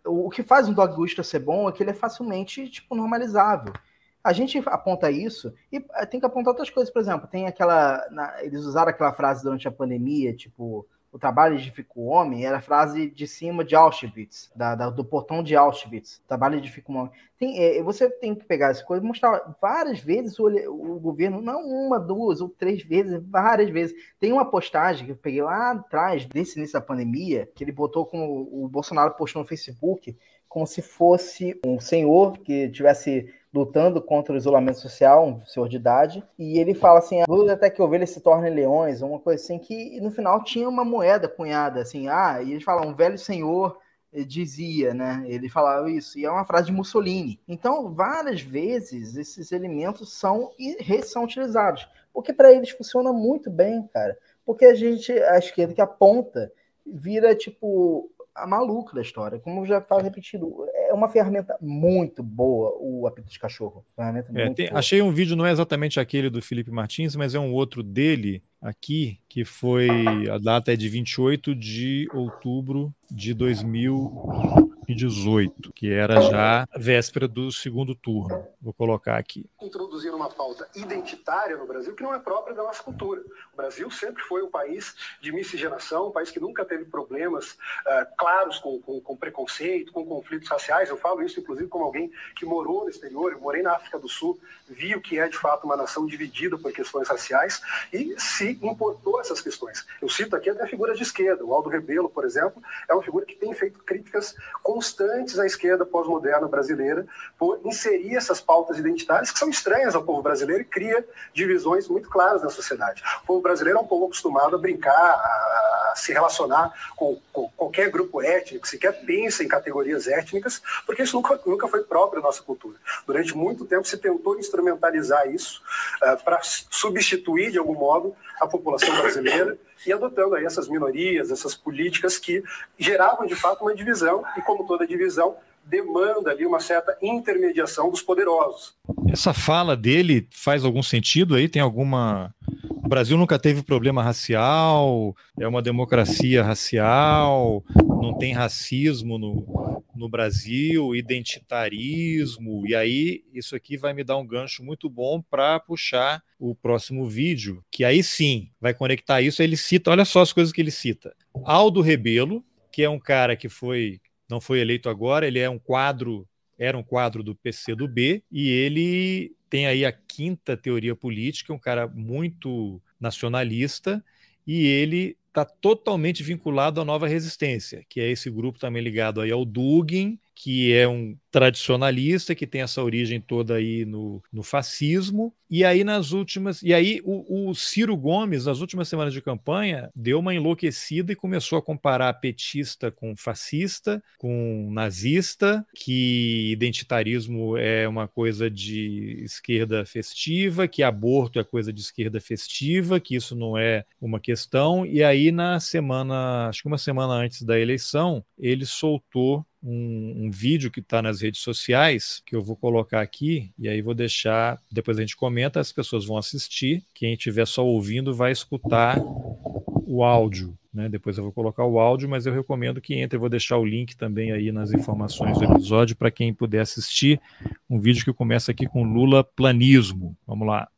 O que faz um dog whistle ser bom é que ele é facilmente tipo, normalizável. A gente aponta isso e eh, tem que apontar outras coisas. Por exemplo, tem aquela. Na, eles usaram aquela frase durante a pandemia, tipo, o trabalho edifica o homem, era a frase de cima de Auschwitz, da, da, do portão de Auschwitz. O trabalho edifica o homem. Tem, é, você tem que pegar essa coisa e mostrar várias vezes o, o, governo, não uma, duas ou três vezes, várias vezes. Tem uma postagem que eu peguei lá atrás, desse início da pandemia, que ele botou como o Bolsonaro postou no Facebook, como se fosse um senhor que tivesse lutando contra o isolamento social, um senhor de idade, e ele fala assim, luz até que ovelhas se tornem leões, uma coisa assim, que no final tinha uma moeda cunhada, assim, ah, e ele fala, um velho senhor dizia, né? Ele falava isso, e é uma frase de Mussolini. Então, várias vezes esses elementos são e são utilizados, porque para eles funciona muito bem, cara. Porque a gente, a esquerda que aponta, vira tipo a maluca da história. Como já estava repetido, é uma ferramenta muito boa o apito de cachorro. É, tem, achei um vídeo, não é exatamente aquele do Felipe Martins, mas é um outro dele aqui, que foi. A data é de 28 de outubro de 2000. 2018, que era já véspera do segundo turno. Vou colocar aqui. Introduzir uma pauta identitária no Brasil que não é própria da nossa cultura. O Brasil sempre foi um país de miscigenação, um país que nunca teve problemas uh, claros com, com, com, preconceito, com conflitos raciais. Eu falo isso, inclusive, como alguém que morou no exterior, eu morei na África do Sul, vi o que é de fato uma nação dividida por questões raciais e se importou essas questões. Eu cito aqui até figuras de esquerda. O Aldo Rebelo, por exemplo, é uma figura que tem feito críticas constantes à esquerda pós-moderna brasileira por inserir essas pautas identitárias que são estranhas ao povo brasileiro e cria divisões muito claras na sociedade. O povo brasileiro é um povo acostumado a brincar, a se relacionar com, com qualquer grupo étnico, sequer pensa em categorias étnicas, porque isso nunca, nunca foi próprio da nossa cultura. Durante muito tempo se tentou instrumentalizar isso uh, para substituir, de algum modo, a população brasileira e adotando aí essas minorias, essas políticas que geravam de fato uma divisão e como toda divisão demanda ali uma certa intermediação dos poderosos. Essa fala dele faz algum sentido aí? Tem alguma Brasil nunca teve problema racial, é uma democracia racial, não tem racismo no, no Brasil, identitarismo, e aí isso aqui vai me dar um gancho muito bom para puxar o próximo vídeo, que aí sim vai conectar isso. Ele cita, olha só as coisas que ele cita: Aldo Rebelo, que é um cara que foi não foi eleito agora, ele é um quadro era um quadro do PC do B e ele tem aí a quinta teoria política, um cara muito nacionalista, e ele está totalmente vinculado à nova resistência, que é esse grupo também ligado aí ao Dugin, que é um tradicionalista, que tem essa origem toda aí no, no fascismo. E aí, nas últimas. E aí, o, o, Ciro Gomes, nas últimas semanas de campanha, deu uma enlouquecida e começou a comparar petista com fascista, com nazista, que identitarismo é uma coisa de esquerda festiva, que aborto é coisa de esquerda festiva, que isso não é uma questão. E aí, na semana, acho que uma semana antes da eleição, ele soltou um, um vídeo que está nas redes sociais, que eu vou colocar aqui, e aí vou deixar, depois a gente comenta, as pessoas vão assistir, quem estiver só ouvindo vai escutar o áudio. Né? Depois eu vou colocar o áudio, mas eu recomendo que entre. Eu vou deixar o link também aí nas informações do episódio para quem puder assistir. Um vídeo que começa aqui com Lula planismo. Vamos lá.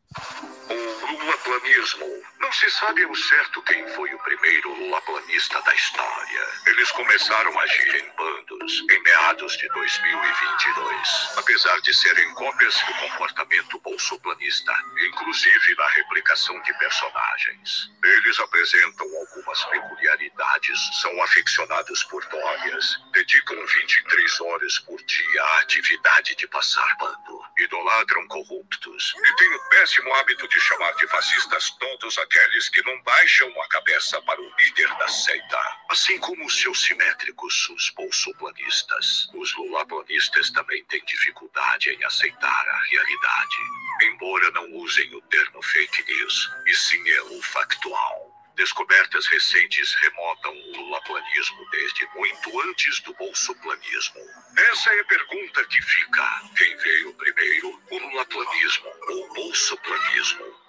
Se sabe ao certo quem foi o primeiro lulaplanista da história. Eles começaram a agir em bandos em meados de 2022, apesar de serem cópias do comportamento bolsoplanista, inclusive na replicação de personagens. Eles apresentam algumas peculiaridades, são aficionados por drogas, dedicam 23 horas por dia à atividade de passar bando, idolatram corruptos e têm o péssimo hábito de chamar de fascistas todos aqueles aqueles que não baixam a cabeça para o líder da seita, assim como os seus simétricos, os bolsoplanistas. Os lulaplanistas também têm dificuldade em aceitar a realidade, embora não usem o termo fake news, e sim é o factual. Descobertas recentes remontam o lulaplanismo desde muito antes do bolsoplanismo. Essa é a pergunta que fica. Quem veio primeiro, o lulaplanismo ou o bolsoplanismo?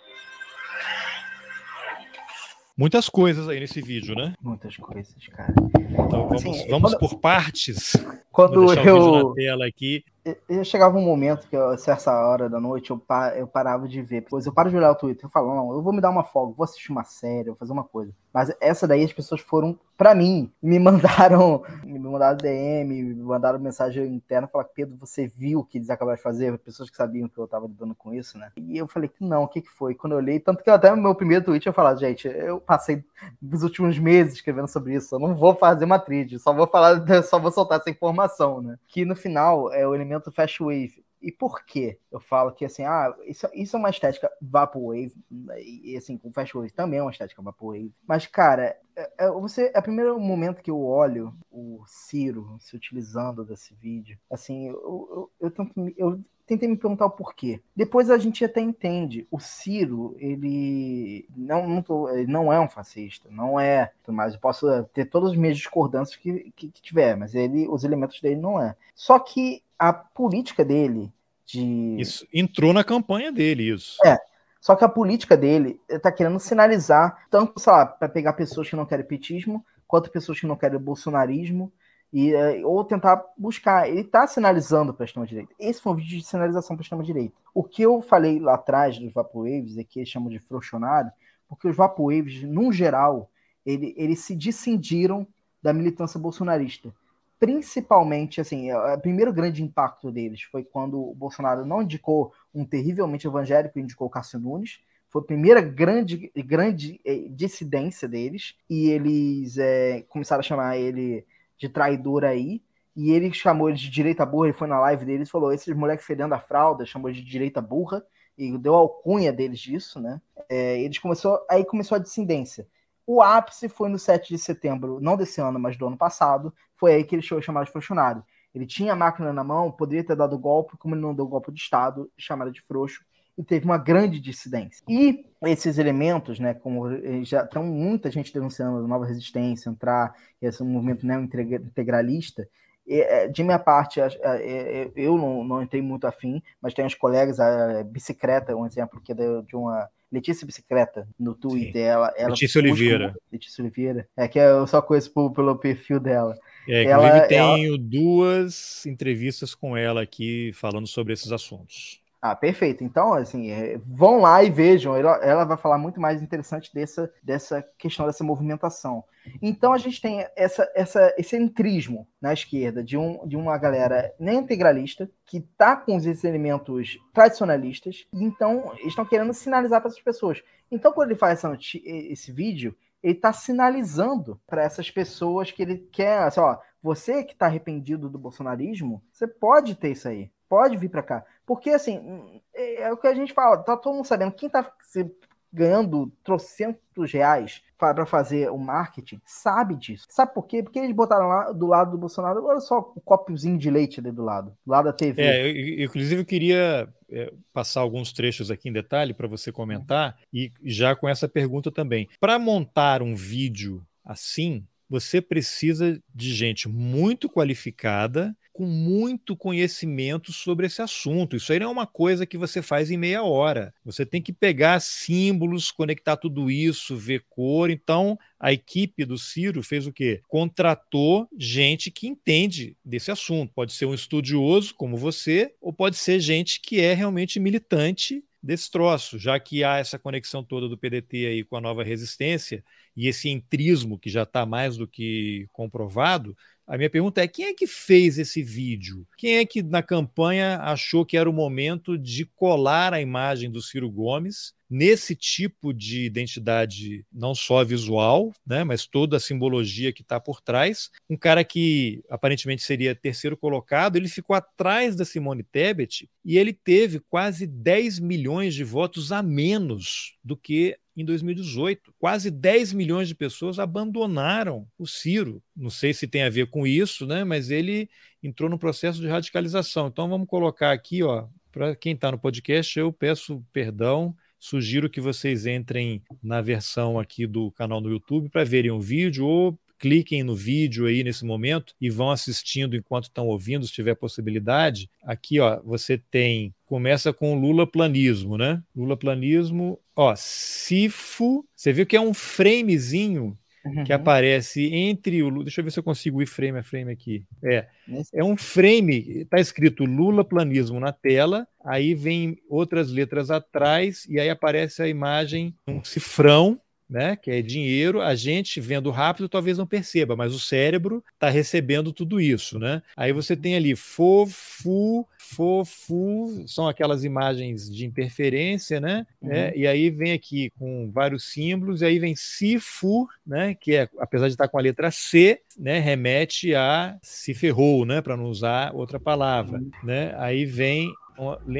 Muitas coisas aí nesse vídeo, né? Muitas coisas, cara. Então vamos, assim, vamos quando, por partes. Quando eu. O tela aqui eu chegava um momento que, eu, essa hora da noite, eu, eu parava de ver. Pois eu paro de olhar o Twitter. Eu falo, não, eu vou me dar uma folga, vou assistir uma série, vou fazer uma coisa. Mas essa daí as pessoas foram para mim, me mandaram, me mandaram DM, me mandaram mensagem interna, falar, Pedro, você viu o que eles acabaram de fazer? Pessoas que sabiam que eu tava lidando com isso, né? E eu falei que não, o que que foi? Quando eu olhei, tanto que até no meu primeiro tweet eu falei, gente, eu passei os últimos meses escrevendo sobre isso, eu não vou fazer uma trilha, só vou falar, só vou soltar essa informação, né? Que no final é o elemento Fast Wave E por quê? Eu falo que assim, ah, isso, isso é uma estética Vaporwave, e assim, com Fast Wave também é uma estética Vaporwave. Mas, cara, é, é, você, é o primeiro momento que eu olho o Ciro se utilizando desse vídeo, assim, eu, eu, eu, eu tentei me perguntar o porquê. Depois a gente até entende. O Ciro, ele não, não, tô, ele não é um fascista, não é. Mas eu posso ter todas as minhas discordâncias que, que, que, tiver, mas ele, os elementos dele não é. Só que a política dele de. Isso entrou na campanha dele, isso. É. Só que a política dele está querendo sinalizar, tanto, sei lá, para pegar pessoas que não querem petismo, quanto pessoas que não querem bolsonarismo, e, eh, ou tentar buscar. Ele está sinalizando para a extrema-direita. Esse foi um vídeo de sinalização para a extrema-direita. O que eu falei lá atrás dos Vaporwaves, é que eles chamam de frouxonário, porque os Vaporwaves, num geral, ele, eles se discindiram da militância bolsonarista. Principalmente, assim, o primeiro grande impacto deles foi quando o Bolsonaro não indicou um terrivelmente evangélico, indicou o Cássio Nunes. Foi a primeira grande, grande eh, dissidência deles. E eles é, começaram a chamar ele de traidor aí. E ele chamou ele de direita burra, ele foi na live deles e falou: esses moleques fedendo a fralda, chamou de direita burra, e deu alcunha deles disso, né? É, eles começou, aí começou a dissidência. O ápice foi no 7 de setembro, não desse ano, mas do ano passado. Foi aí que ele foi chamado de funcionário. Ele tinha a máquina na mão, poderia ter dado golpe, como ele não deu golpe de Estado, chamaram de frouxo, e teve uma grande dissidência. E esses elementos, né, como já estão muita gente denunciando a nova resistência, entrar, esse movimento neo-integralista, é, de minha parte, eu não, não entrei muito afim, mas tem uns colegas, a Bicicleta, um exemplo que é de uma Letícia Bicicleta no Twitter. Ela, ela Letícia Oliveira. Letícia Oliveira. É que eu só conheço pelo perfil dela. É, ela, tenho ela... duas entrevistas com ela aqui falando sobre esses assuntos. Ah, perfeito. Então, assim, é, vão lá e vejam. Ela, ela, vai falar muito mais interessante dessa, dessa questão dessa movimentação. Então, a gente tem essa, essa, esse entrismo na esquerda de, um, de uma galera nem integralista que tá com esses elementos tradicionalistas. Então, eles estão querendo sinalizar para essas pessoas. Então, quando ele faz essa, esse vídeo, ele está sinalizando para essas pessoas que ele quer, assim, ó, você que está arrependido do bolsonarismo, você pode ter isso aí pode vir para cá. Porque, assim, é, é, o que a gente fala, tá todo mundo sabendo, quem tá ganhando trocentos reais para fazer o marketing sabe disso. Sabe por quê? Porque eles botaram lá do lado do Bolsonaro, olha só o copiozinho de leite ali do lado, do lado da TV. É, eu, inclusive eu queria é, passar alguns trechos aqui em detalhe para você comentar, e já com essa pergunta também. Para montar um vídeo assim, você precisa de gente muito qualificada com muito conhecimento sobre esse assunto. Isso aí não é uma coisa que você faz em meia hora. Você tem que pegar símbolos, conectar tudo isso, ver cor. Então, a equipe do Ciro fez o quê? Contratou gente que entende desse assunto. Pode ser um estudioso como você, ou pode ser gente que é realmente militante desse troço, já que há essa conexão toda do PDT aí com a nova resistência e esse entrismo que já está mais do que comprovado, a minha pergunta é: quem é que fez esse vídeo? Quem é que na campanha achou que era o momento de colar a imagem do Ciro Gomes nesse tipo de identidade, não só visual, né, mas toda a simbologia que está por trás? Um cara que aparentemente seria terceiro colocado, ele ficou atrás da Simone Tebet e ele teve quase 10 milhões de votos a menos do que em 2018. Quase 10 milhões de pessoas abandonaram o Ciro. Não sei se tem a ver com isso, né? mas ele entrou no processo de radicalização. Então vamos colocar aqui, ó, para quem está no podcast, eu peço perdão. Sugiro que vocês entrem na versão aqui do canal no YouTube para verem o vídeo ou cliquem no vídeo aí nesse momento e vão assistindo enquanto estão ouvindo, se tiver possibilidade. Aqui, ó, você tem começa com Lula planismo, né? Lula planismo, ó, Cifo, você viu que é um framezinho que uhum. aparece entre o Deixa eu ver se eu consigo ir frame a frame aqui. É, é um frame, está escrito Lula planismo na tela, aí vem outras letras atrás e aí aparece a imagem um cifrão né, que é dinheiro, a gente vendo rápido talvez não perceba, mas o cérebro está recebendo tudo isso, né? Aí você tem ali fofu, fofu, são aquelas imagens de interferência, né? Uhum. É, e aí vem aqui com vários símbolos, e aí vem sifu, né, que é apesar de estar com a letra C, né, remete a se ferrou, né, para não usar outra palavra, uhum. né? Aí vem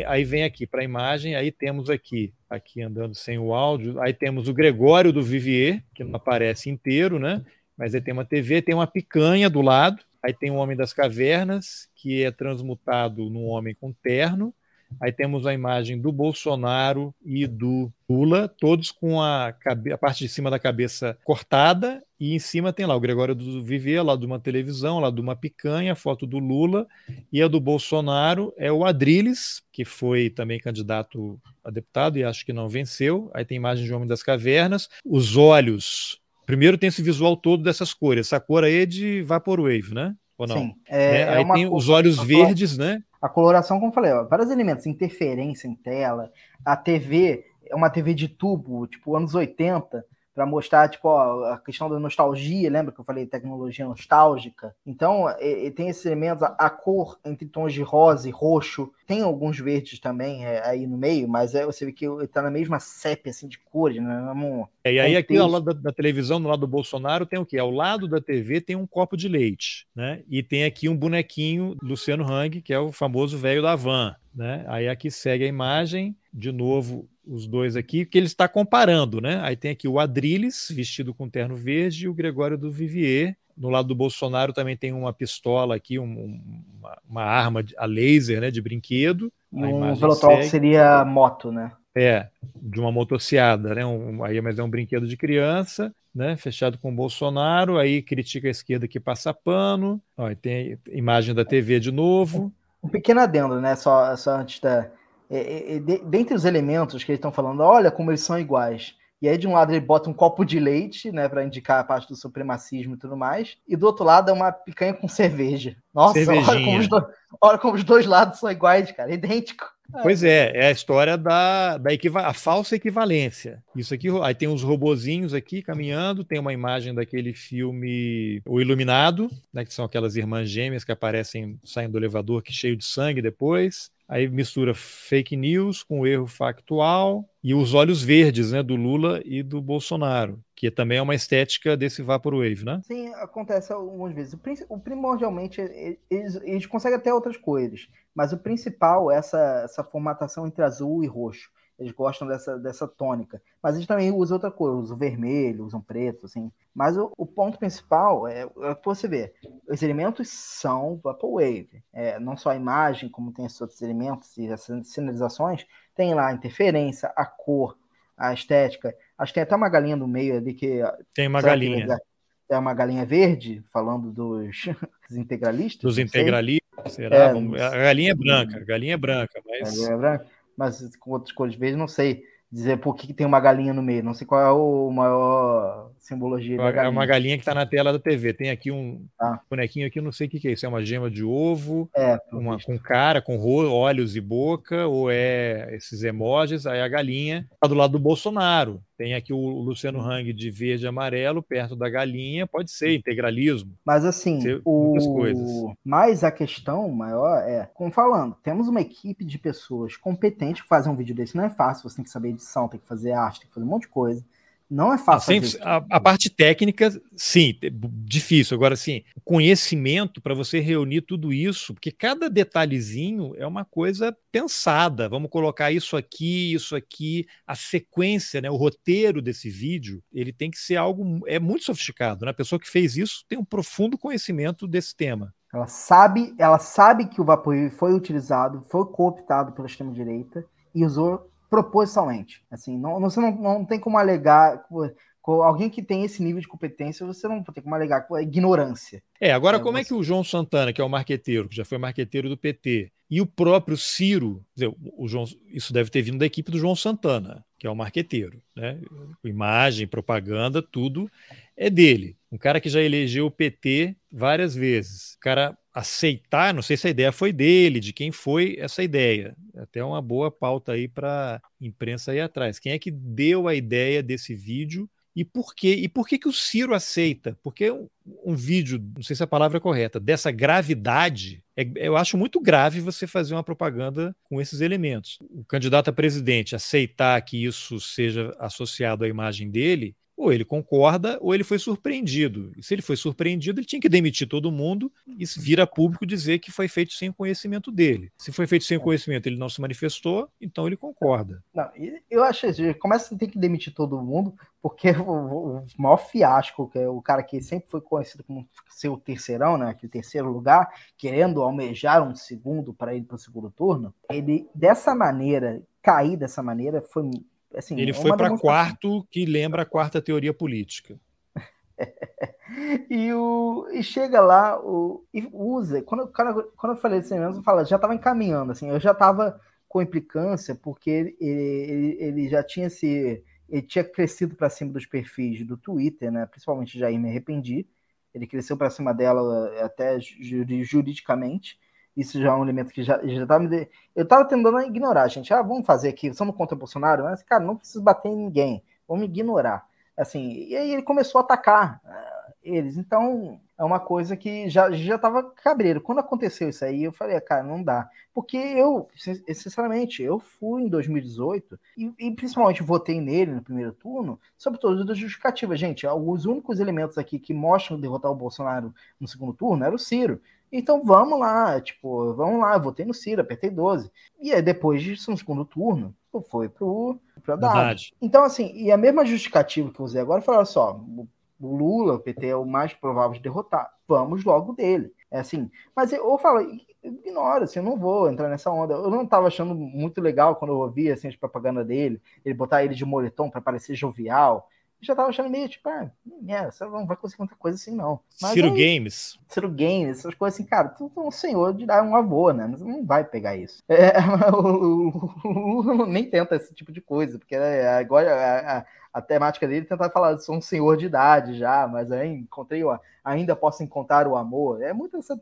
Aí vem aqui para a imagem, aí temos aqui, aqui andando sem o áudio, aí temos o Gregório do Vivier, que não aparece inteiro, né? Mas aí tem uma TV, tem uma picanha do lado, aí tem o Homem das Cavernas, que é transmutado num homem com terno, Aí temos a imagem do Bolsonaro e do Lula, todos com a, a, parte de cima da cabeça cortada, e em cima tem lá o Gregório do Viver, lá de uma televisão, lá de uma picanha, foto do Lula, e a do Bolsonaro é o Adriles, que foi também candidato a deputado e acho que não venceu. Aí tem imagem de Homem das Cavernas, os olhos. Primeiro tem esse visual todo dessas cores. Essa cor aí é de Vaporwave, né? Ou não? Sim. É, né? Aí é tem cor, os olhos verdes, né? A coloração, como eu falei, ó, vários elementos, interferência em tela, a TV é uma TV de tubo, tipo anos 80, para mostrar tipo ó, a questão da nostalgia, lembra que eu falei tecnologia nostálgica? Então, e, e tem esses elementos, a, a, cor entre tons de rosa e roxo, tem alguns verdes também é, aí no meio, mas é, você vê que está na mesma sépia assim de cores, né? Um, é, e aí aqui ao lado da, da, televisão, no lado do Bolsonaro, tem o quê? Ao lado da TV tem um copo de leite, né? E tem aqui um bonequinho Luciano Hang, que é o famoso velho da van, né? Aí aqui segue a imagem, de novo os dois aqui, que ele está comparando, né? Aí tem aqui o Adriles, vestido com terno verde, e o Gregório do Vivier. No lado do Bolsonaro também tem uma pistola aqui, um, uma, uma, arma a laser, né, de brinquedo. E um velotrol seria moto, né? É, de uma motociada, né? Um, aí, mas é um brinquedo de criança, né? Fechado com o Bolsonaro. Aí critica a esquerda que passa pano. Ó, tem imagem da TV de novo. Um pequeno adendo, né? Só, só antes da é, é, é, de, dentre os elementos que eles estão falando, olha como eles são iguais. E aí, de um lado, ele bota um copo de leite, né, para indicar a parte do supremacismo e tudo mais. E do outro lado é uma picanha com cerveja. Nossa, olha como, os dois, olha como os dois lados são iguais, cara, idêntico. Pois é, é a história da, da equiva a falsa equivalência. Isso aqui, aí tem uns robozinhos aqui caminhando, tem uma imagem daquele filme O Iluminado, né, que são aquelas irmãs gêmeas que aparecem saindo do elevador que cheio de sangue depois. Aí mistura fake news com erro factual e os olhos verdes, né, do Lula e do Bolsonaro, que também é uma estética desse vaporwave, né? Sim, acontece algumas vezes. O primordialmente eles, eles conseguem até outras coisas, mas o principal é essa, essa formatação entre azul e roxo. Eles gostam dessa, dessa tônica. Mas eles também usam outra cor, usam vermelho, usam preto, assim. Mas o, o ponto principal é, é que você vê. Os elementos são Vaporwave. É, não só a imagem, como tem esses outros elementos e essas sinalizações, tem lá a interferência, a cor, a estética. Acho que tem até uma galinha no meio ali que. Tem uma galinha. É uma galinha verde, falando dos, dos integralistas. Dos integralistas, será? É, a galinha é branca, a galinha é branca, mas. A galinha é branca mas com outras cores verdes, não sei dizer por que, que, tem uma galinha no meio. Não sei qual é o maior simbologia. É uma galinha que está na tela da TV. Tem aqui um ah. bonequinho aqui, não sei o que, que é isso. É uma gema de ovo, é, uma, com cara, com olhos e boca, ou é esses emojis. Aí a galinha está do lado do Bolsonaro. Tem aqui o Luciano Hang de verde e amarelo perto da galinha. Pode ser integralismo. Mas assim, o... mas a questão maior é, como falando, temos uma equipe de pessoas competentes que fazem um vídeo desse. Não é fácil, você tem que saber edição, tem que fazer arte, tem que fazer um monte de coisa. Não é fácil. a, a, parte técnica, sim, difícil. Agora, sim, conhecimento para você reunir tudo isso, porque cada detalhezinho é uma coisa pensada. Vamos colocar isso aqui, isso aqui, a sequência, né, o roteiro desse vídeo, ele tem que ser algo é muito sofisticado. Né? A pessoa que fez isso tem um profundo conhecimento desse tema. Ela sabe, ela sabe que o vapor foi utilizado, foi cooptado pela extrema direita e usou propositalmente. Assim, não, você não, não tem como alegar alguém que tem esse nível de competência, você não tem como alegar com a ignorância. É, agora é, como você... é que o João Santana, que é o marqueteiro, que já foi marqueteiro do PT, e o próprio Ciro, dizer, o João, isso deve ter vindo da equipe do João Santana, que é o marqueteiro, né? Imagem, propaganda, tudo é dele. Um cara que já elegeu o PT várias vezes. O cara aceitar, não sei se a ideia foi dele, de quem foi essa ideia. Até uma boa pauta aí para imprensa ir atrás. Quem é que deu a ideia desse vídeo e por quê? E por que, que o Ciro aceita? Porque um, um vídeo, não sei se a palavra é correta, dessa gravidade, é, eu acho muito grave você fazer uma propaganda com esses elementos. O candidato a presidente aceitar que isso seja associado à imagem dele, ou ele concorda ou ele foi surpreendido. E se ele foi surpreendido, ele tinha que demitir todo mundo e vira público dizer que foi feito sem conhecimento dele. Se foi feito sem conhecimento, ele não se manifestou, então ele concorda. Não, eu acho que começa a ter que demitir todo mundo, porque o, o, maior fiasco, que é o cara que sempre foi conhecido como ser o terceirão, né, aquele terceiro lugar, querendo almejar um segundo para ir para o segundo turno, ele dessa maneira, cair dessa maneira, foi Assim, ele foi para quarto, que lembra a quarta teoria política. e, o, e chega lá o, e usa. Quando, quando, quando eu falei assim mesmo, fala, já estava encaminhando, assim, eu já estava com implicância, porque ele, ele, ele, já tinha se. Ele tinha crescido para cima dos perfis do Twitter, né? Principalmente Jair Me Arrependi. Ele cresceu para cima dela até juridicamente. Isso já é um elemento que já, já tá me. De... Eu tava tentando ignorar, gente. Ah, vamos fazer aqui, somos contra o Bolsonaro, mas, cara, não precisa bater em ninguém. Vamos ignorar. Assim, e aí ele começou a atacar uh, eles. Então, é uma coisa que já, já tava cabreiro. Quando aconteceu isso aí, eu falei, ah, cara, não dá. Porque eu, sinceramente, eu fui em 2018 e, e principalmente votei nele no primeiro turno, sobre todas as justificativas. Gente, os únicos elementos aqui que mostram derrotar o Bolsonaro no segundo turno era o Ciro. Então vamos lá, tipo, vamos lá, votei no Ciro, apertei 12. E aí depois disso, no segundo turno, foi pro, pro Haddad. Então, assim, e a mesma justificativa que eu usei agora foi, olha só, o Lula, o PT é o mais provável de derrotar, vamos logo dele. É assim, mas eu, eu falo, ignora, assim, eu não vou entrar nessa onda. Eu não estava achando muito legal quando eu ouvia assim, as propagandas dele, ele botar ele de moletom para parecer jovial já tava achando meio tipo, ah, é, você não vai conseguir muita coisa assim, não. Mas Ciro aí, Games. Ciro Games, essas coisas assim, cara, tu, tu é um senhor de dar um avô, né? Você não vai pegar isso. É, o, Lula nem tenta esse tipo de coisa, porque é, agora a, a, a temática dele é tentar falar, sou um senhor de idade já, mas aí encontrei, ainda posso encontrar o amor. É muito essa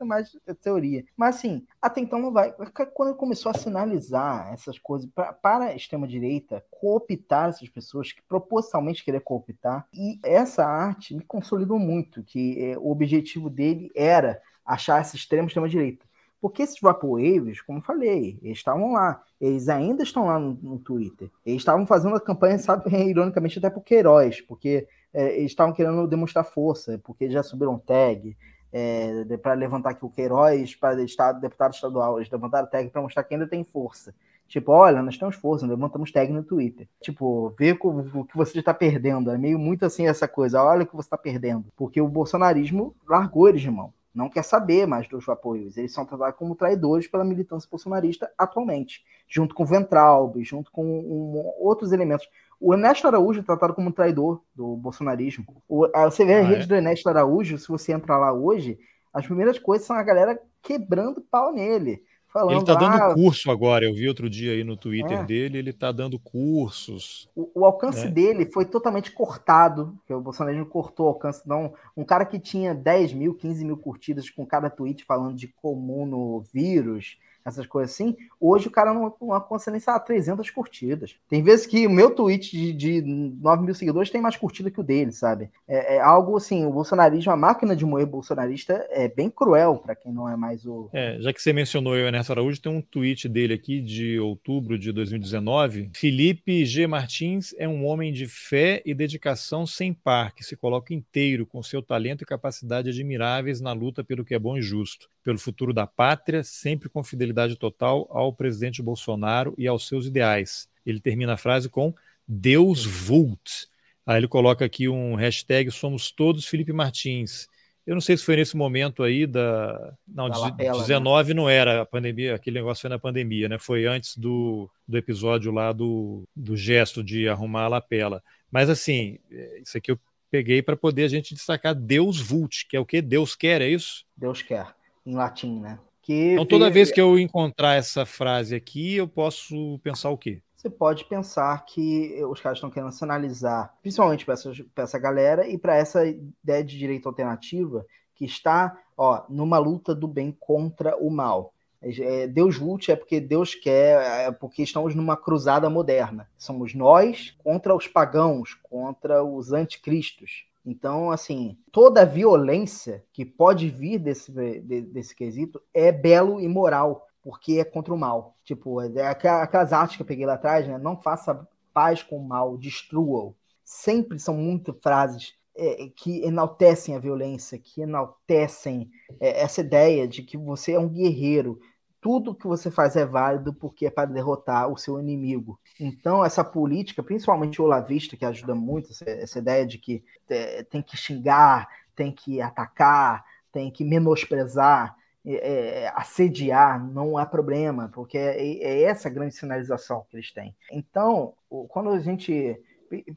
teoria. Mas assim, até então não vai. Quando ele começou a sinalizar essas coisas pra, para a extrema-direita, cooptar essas pessoas que propositalmente querer cooptar, e essa arte me consolidou muito, que é, o objetivo dele era achar essa extrema extrema-direita. Porque esses Vaporwaves, como falei, eles estavam lá. Eles ainda estão lá no, no Twitter. Eles estavam fazendo a campanha, sabe, ironicamente, até por Queiroz, porque é, eles estavam querendo demonstrar força, porque já subiram tag é, para levantar aqui o Queiroz para deputado estadual. Eles levantaram tag para mostrar que ainda tem força. Tipo, olha, nós temos força, levantamos tag no Twitter. Tipo, ver o que você está perdendo. É meio muito assim essa coisa. Olha o que você está perdendo. Porque o bolsonarismo largou eles de mão não quer saber mais dos apoios. Eles são tratados como traidores pela militância bolsonarista atualmente, junto com o Ventralbe, junto com um, outros elementos. O Ernesto Araújo é tratado como traidor do bolsonarismo. O, você vê ah, a rede é? do Ernesto Araújo, se você entrar lá hoje, as primeiras coisas são a galera quebrando pau nele. Falando, ele está dando ah, curso agora, eu vi outro dia aí no Twitter é. dele, ele está dando cursos. O, o alcance né? dele foi totalmente cortado, que o Bolsonaro cortou o alcance. Não, um cara que tinha 10 mil, 15 mil curtidas com cada tweet falando de comunovírus, essas coisas assim, hoje o cara não, não nem, sei lá, 300 curtidas. Tem vezes que o meu tweet de, de 9 mil seguidores tem mais curtida que o dele, sabe? É, é algo assim, o bolsonarismo, a máquina de moer bolsonarista é bem cruel para quem não é mais o... É, já que você mencionou o Ernesto Araújo, tem um tweet dele aqui de outubro de 2019. Felipe G. Martins é um homem de fé e dedicação sem par, que se coloca inteiro com seu talento e capacidade admiráveis na luta pelo que é bom e justo pelo futuro da pátria, sempre com fidelidade total ao presidente Bolsonaro e aos seus ideais. Ele termina a frase com Deus vult. Aí ele coloca aqui um hashtag Somos Todos Felipe Martins. Eu não sei se foi nesse momento aí da. Não, da lapela, 19 né? não era a pandemia, aquele negócio foi na pandemia, né? Foi antes do, do episódio lá do, do gesto de arrumar a lapela. Mas assim, é, isso aqui eu peguei para poder a gente destacar Deus vult, que é o que Deus quer, é isso? Deus quer em latim, né? Que então, toda vez que eu encontrar essa frase aqui, eu posso pensar o quê? Você pode pensar que os caras estão querendo sinalizar, principalmente para essa, essa galera e para essa ideia de direito alternativa que está ó, numa luta do bem contra o mal. É, Deus lute é porque Deus quer, é porque estamos numa cruzada moderna. Somos nós contra os pagãos, contra os anticristos. Então, assim, toda violência que pode vir desse, desse quesito é belo e moral, porque é contra o mal. Tipo, é aquelas artes que eu peguei lá atrás, né? Não faça paz com o mal, destrua-o. sempre são muitas frases é, que enaltecem a violência, que enaltecem é, essa ideia de que você é um guerreiro. Tudo que você faz é válido porque é para derrotar o seu inimigo. Então, essa política, principalmente o olavista, que ajuda muito, essa, essa ideia de que é, tem que xingar, tem que atacar, tem que menosprezar, é, é, assediar, não há problema, porque é, é, essa grande sinalização que eles têm. Então, quando a gente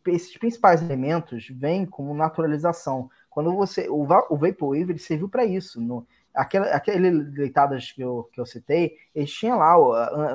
esses principais elementos vêm como naturalização. Quando você. O, o Vaporwave serviu para isso. No, aquele, aquele deitadas que eu, que eu citei, eles tinham lá,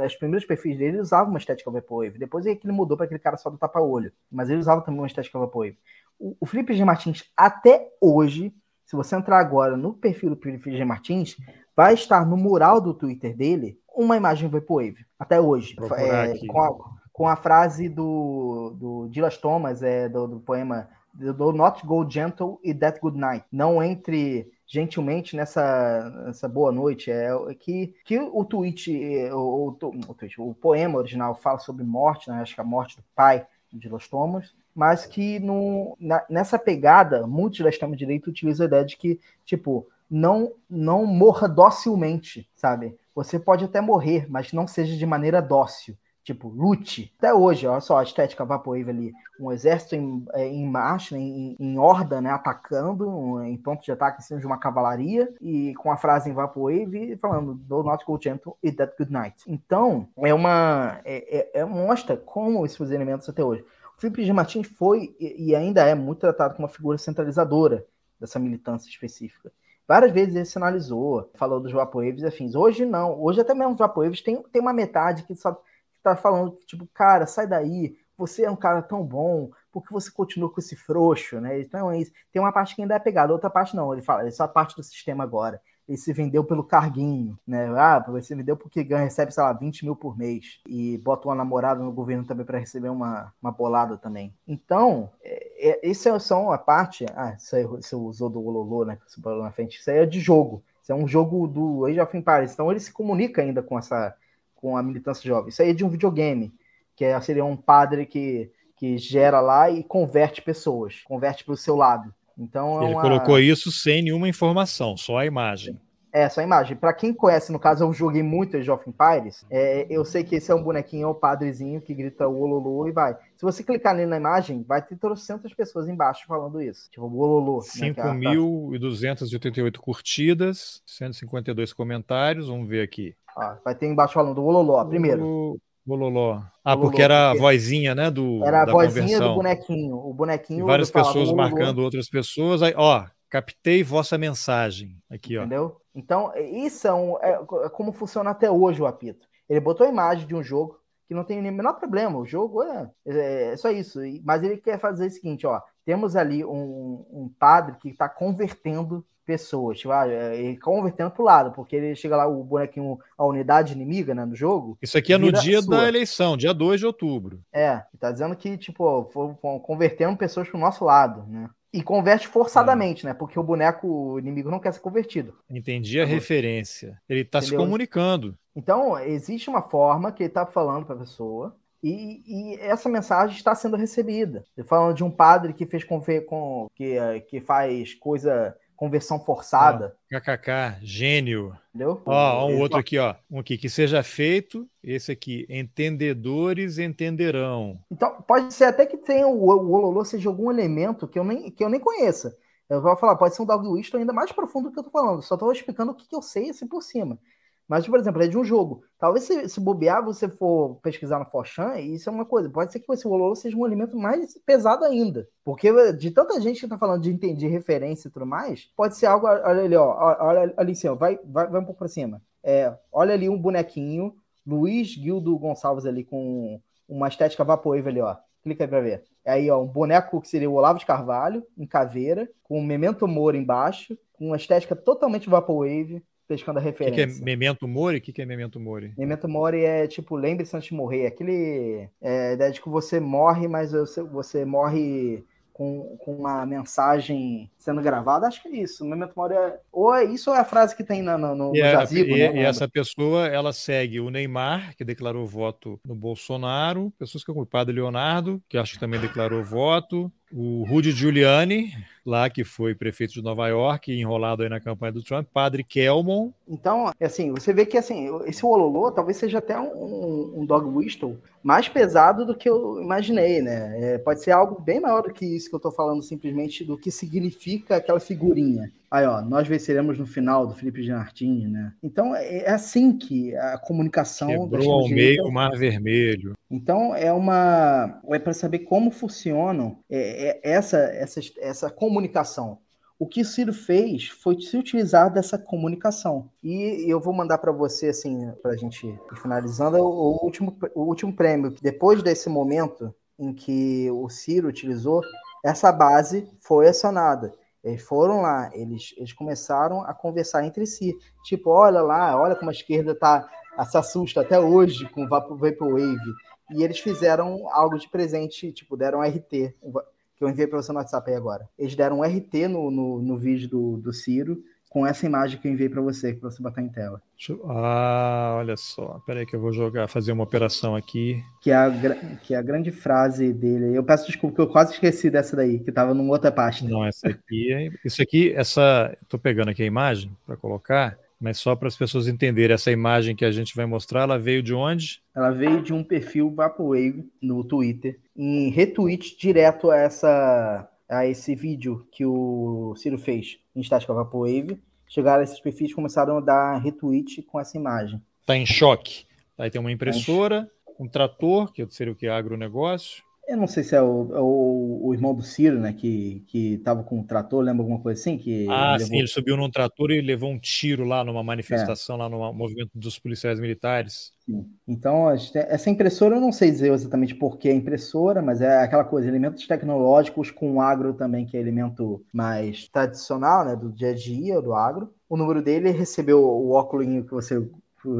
os primeiros perfis dele usavam uma estética Vaporwave. Depois é que ele mudou para aquele cara só do tapa-olho. Mas ele usava também uma estética Vaporwave. O, o Felipe G. Martins, até hoje, se você entrar agora no perfil do Felipe G. Martins, vai estar no mural do Twitter dele uma imagem Vaporwave. Até hoje. É, com, a, com a frase do, do Dilas Thomas, é, do, do poema do Not Go Gentle e That Good Night. Não entre gentilmente nessa, nessa boa noite. É, é que, que o tweet, o, o, o, tweet, o poema original fala sobre morte, né? acho que a morte do pai de Los Thomas, mas que no, na, nessa pegada, muitos da extrema-direita utilizam a ideia de que, tipo, não, não morra docilmente, sabe? Você pode até morrer, mas não seja de maneira dócil. Tipo, lute. Até hoje, olha só a estética Vaporwave ali. Um exército em, é, em marcha, em, em, horda, né? Atacando, em ponto de ataque em cima de uma cavalaria. E com a frase em Vaporwave falando Do not go gentle e that good night. Então, é uma... É, é, é mostra como esses elementos até hoje. O Felipe de Martins foi e ainda é muito tratado como uma figura centralizadora dessa militância específica. Várias vezes ele sinalizou, falou dos Vaporwaves e afins. Hoje não. Hoje até mesmo os Vaporwaves tem, tem uma metade que só tá falando, tipo, cara, sai daí, você é um cara tão bom, porque você continua com esse frouxo, né? Então é isso. Tem uma parte que ainda é pegada, outra parte não. Ele fala, essa é parte do sistema agora. Ele se vendeu pelo carguinho, né? Ah, você vendeu porque ganha, recebe, sei lá, 20 mil por mês. E bota uma namorada no governo também para receber uma, uma bolada também. Então, é, é, é só a parte. Ah, isso aí você usou do Ololô, né? Que você falou na frente. Isso aí é de jogo. Isso é um jogo do Age of Empires. Então ele se comunica ainda com essa com a militância jovem. Isso aí é de um videogame, que é, seria um padre que, que gera lá e converte pessoas, converte para o seu lado. Então, é Ele uma... colocou isso sem nenhuma informação, só a imagem. É, só a imagem. Para quem conhece, no caso, eu joguei muito Age of Empires, é, eu sei que esse é um bonequinho, é o padrezinho que grita o Ololô e vai. Se você clicar nele na imagem, vai ter trocentas pessoas embaixo falando isso. Tipo, o Ololô. 5.288 né, é curtidas, 152 comentários, vamos ver aqui. Ó, vai ter embaixo falando Ololó, primeiro. Bololó. Ah, porque era a vozinha, né? Do, era a vozinha conversão. do bonequinho. O bonequinho. E várias pessoas marcando outras pessoas. Aí, ó, captei vossa mensagem. Aqui, ó. Entendeu? Então, isso é, um, é, é, como funciona até hoje o apito. Ele botou a imagem de um jogo que não tem nem o menor problema. O jogo é, é, é só isso. Mas ele quer fazer o seguinte, ó. Temos ali um, um padre que está convertendo pessoas, tipo, ah, e convertendo pro lado, porque ele chega lá, o bonequinho, a unidade inimiga, né, no jogo. Isso aqui é no dia sua. da eleição, dia 2 de outubro. É, tá dizendo que, tipo, convertendo pessoas pro nosso lado, né? E converte forçadamente, é. né? Porque o boneco o inimigo não quer ser convertido. Entendi a tá referência. Ele está se comunicando. Então, existe uma forma que ele está falando para a pessoa e, e, essa mensagem está sendo recebida. Falando de um padre que fez com, com que, que faz coisa conversão forçada. KKK, gênio. Entendeu? Ó, um outro aqui, ó. Um aqui, que seja feito. Esse aqui, entendedores entenderão. Então, pode ser até que tenha o, o Ololô seja algum elemento que eu nem, que eu nem conheça. Eu vou falar, pode ser um Dog Wish ainda mais profundo do que eu tô falando. Só tô explicando o que, que eu sei assim por cima. Mas, por exemplo, é de um jogo. Talvez se, se bobear, você for pesquisar no Forchan, isso é uma coisa. Pode ser que esse Wololo seja um alimento mais pesado ainda. Porque de tanta gente que tá falando de entender referência e tudo mais, pode ser algo. Olha ali, ó. Olha ali. Vai, vai, vai um pouco pra cima. É, olha ali um bonequinho. Luiz Guildo Gonçalves ali com uma estética Vaporwave ali, ó. Clica aí pra ver. Aí, ó, um boneco que seria o Olavo de Carvalho, em caveira, com um Memento Moro embaixo, com uma estética totalmente Vaporwave pescando a referência. O que, que, é Memento Mori? O que, que é Memento Mori? Memento Mori é tipo, lembre-se antes de morrer. Aquele. É, ideia de que você morre, mas você, você morre com, com uma mensagem sendo gravada, acho que é isso. Memento Mori é, ou é isso ou é a frase que tem no, no, no e, jazigo, é, né? e essa pessoa, ela segue o Neymar, que declarou voto no Bolsonaro, pessoas que é o Padre Leonardo, que acho que também declarou voto, o Rudy Giuliani, lá que foi prefeito de Nova York, enrolado aí na campanha do Trump, Padre Kelmon. Então, é assim, você vê que assim, esse Ololô talvez seja até um, um dog whistle mais pesado do que eu imaginei, né? É, pode ser algo bem maior do que isso que eu tô falando, simplesmente do que significa aquela figurinha. Aí, ó, nós venceremos no final do Felipe Gianartini, né? Então, é, é assim que a comunicação... Quebrou ao meio o Mar Vermelho. Então, é uma... É para saber como funcionam é, é, essa, essa, essa comunicação. O que Ciro fez foi se utilizar dessa comunicação. E eu vou mandar para você, assim, para a gente ir finalizando, o último, o último prêmio, depois desse momento em que o Ciro utilizou, essa base foi acionada. Eles foram lá, eles, eles começaram a conversar entre si. Tipo, olha lá, olha como a esquerda tá, se assusta até hoje com o Vaporwave. E eles fizeram algo de presente, tipo, deram RT, que eu enviei para você no WhatsApp aí agora. Eles deram um RT no, no, no vídeo do, do Ciro, com essa imagem que eu enviei para você, para você botar em tela. Ah, olha só. Peraí que eu vou jogar, fazer uma operação aqui. Que é a, que é a grande frase dele. Eu peço desculpa que eu quase esqueci dessa daí, que estava numa outra pasta. Não, essa aqui, isso aqui, essa, estou pegando aqui a imagem para colocar, mas só para as pessoas entenderem, essa imagem que a gente vai mostrar, ela veio de onde? Ela veio de um perfil Vaporwave no Twitter, em retweet direto a essa a esse vídeo que o Ciro fez em Estática Vaporwave, chegaram esses perfis e começaram a dar retweet com essa imagem. Está em choque. Aí tem uma impressora, um trator, que seria o que? Agronegócio. Eu não sei se é o, é o, o, irmão do Ciro, né? Que, que tava com um trator, lembra alguma coisa assim? Que ah, ele sim, ele subiu num trator e levou um tiro lá numa manifestação, é. lá no movimento dos policiais militares. Sim. Então, essa impressora, eu não sei dizer exatamente por que é impressora, mas é aquela coisa, elementos tecnológicos com agro também, que é elemento mais tradicional, né? Do dia a dia, do agro. O número dele recebeu o óculos que você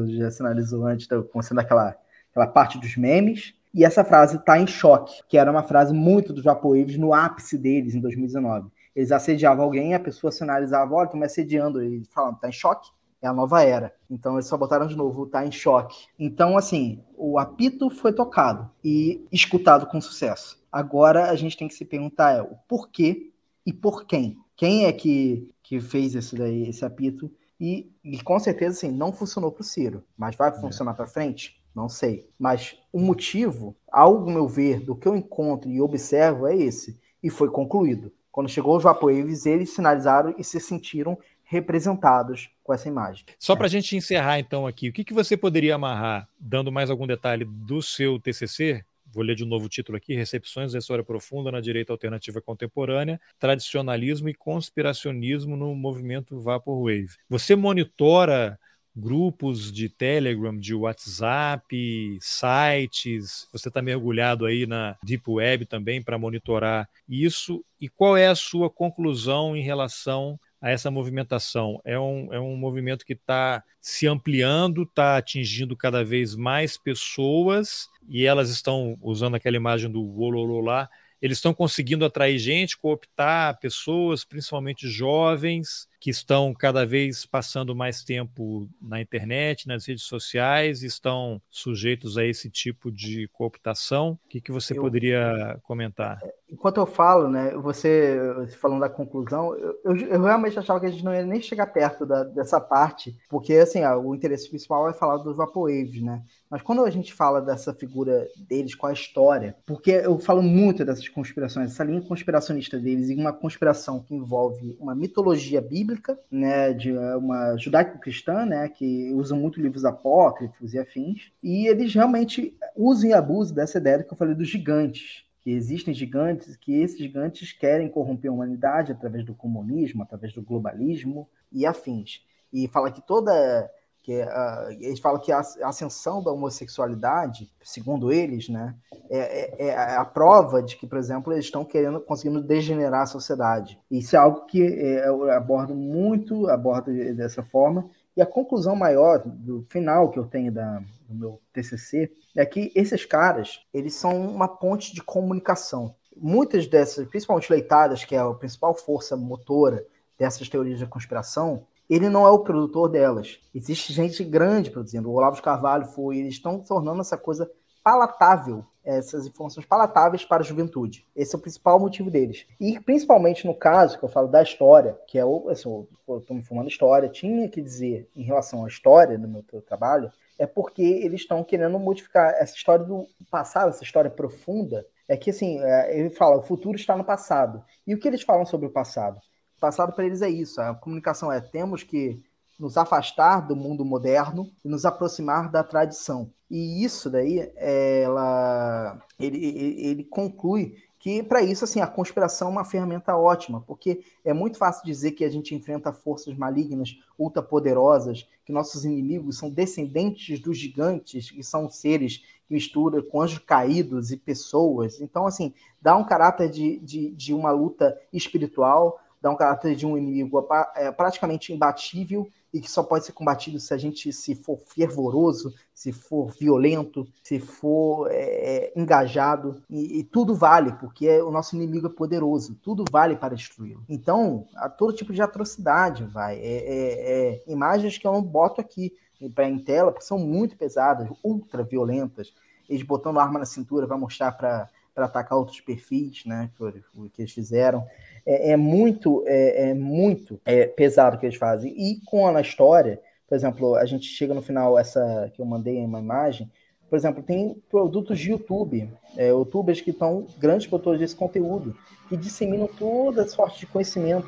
já sinalizou antes, tá, sendo aquela, aquela parte dos memes e essa frase está em choque, que era uma frase muito dos Vaporwaves no ápice deles em 2019. Eles assediavam alguém, a pessoa sinalizava, olha, me assediando, e falando, tá em choque? É a nova era. Então eles só botaram de novo, tá em choque. Então, assim, o apito foi tocado e escutado com sucesso. Agora a gente tem que se perguntar é, o porquê e por quem. Quem é que, que fez esse, daí, esse apito? E, e com certeza, assim, não funcionou para o Ciro, mas vai é. funcionar para frente? Não sei. Mas o motivo, ao meu ver, do que eu encontro e observo é esse. E foi concluído. Quando chegou os Vaporwaves, eles sinalizaram e se sentiram representados com essa imagem. Só para a gente encerrar então aqui, o que, que você poderia amarrar, dando mais algum detalhe do seu TCC? Vou ler de novo o título aqui: Recepções da História Profunda na Direita Alternativa Contemporânea, Tradicionalismo e Conspiracionismo no Movimento Vaporwave. Você monitora grupos de Telegram, de WhatsApp, sites. Você está mergulhado aí na Deep Web também para monitorar isso. E qual é a sua conclusão em relação a essa movimentação? É um, é um movimento que está se ampliando, está atingindo cada vez mais pessoas e elas estão usando aquela imagem do Wololo lá. Eles estão conseguindo atrair gente, cooptar pessoas, principalmente jovens, que estão cada vez passando mais tempo na internet, nas redes sociais, estão sujeitos a esse tipo de cooptação. O que, que você eu, poderia comentar? Enquanto eu falo, né, você falando da conclusão, eu, eu, eu, realmente achava que a gente não ia nem chegar perto da, dessa parte, porque assim, ó, o interesse principal é falar dos Vaporwaves, né? Mas quando a gente fala dessa figura deles com a história, porque eu falo muito dessas conspirações, essa linha conspiracionista deles e uma conspiração que envolve uma mitologia bíblica né, de uma judaico-cristã, né, que usam muito livros apócrifos e afins, e eles realmente usam e abusam dessa ideia que eu falei dos gigantes, que existem gigantes, que esses gigantes querem corromper a humanidade através do comunismo, através do globalismo e afins. E fala que toda que uh, eles falam que a ascensão da homossexualidade, segundo eles, né, é, é, é, a prova de que, por exemplo, eles estão querendo, conseguindo degenerar a sociedade. Isso é algo que é, eu abordo muito, abordo dessa forma. E a conclusão maior do final que eu tenho da, do meu TCC é que esses caras, eles são uma ponte de comunicação. muitas dessas, principalmente leitadas, que é a principal força motora dessas teorias da conspiração, ele não é o produtor delas. Existe gente grande produzindo. O Olavo de Carvalho foi, eles estão tornando essa coisa palatável, essas informações palatáveis para a juventude. Esse é o principal motivo deles. E principalmente no caso que eu falo da história, que é o, assim, eu estou me formando história, tinha que dizer em relação à história do meu trabalho, é porque eles estão querendo modificar essa história do passado, essa história profunda. É que assim, é, ele fala, o futuro está no passado. E o que eles falam sobre o passado? Passado para eles é isso. A comunicação é temos que nos afastar do mundo moderno e nos aproximar da tradição. E isso daí, ela, ele, ele conclui que para isso assim a conspiração é uma ferramenta ótima, porque é muito fácil dizer que a gente enfrenta forças malignas, ultrapoderosas, que nossos inimigos são descendentes dos gigantes, que são seres que misturam com anjos caídos e pessoas. Então, assim, dá um caráter de, de, de uma luta espiritual, dá um caráter de um inimigo é, praticamente imbatível e que só pode ser combatido se a gente se for fervoroso, se for violento, se for é, é, engajado. E, e, tudo vale porque é, o nosso inimigo é poderoso, tudo vale para destruí-lo. Então, todo tipo de atrocidade vai, é, é, imagens que eu não boto aqui em tela porque são muito pesadas, ultra violentas, eles botando arma na cintura para mostrar para para atacar outros perfis, né, que, que eles fizeram é, é muito, é, é muito é, pesado o que eles fazem. E com a história, por exemplo, a gente chega no final, essa que eu mandei uma imagem, por exemplo, tem produtos de YouTube, é, youtubers que estão grandes produtores desse conteúdo, que disseminam toda sorte de conhecimento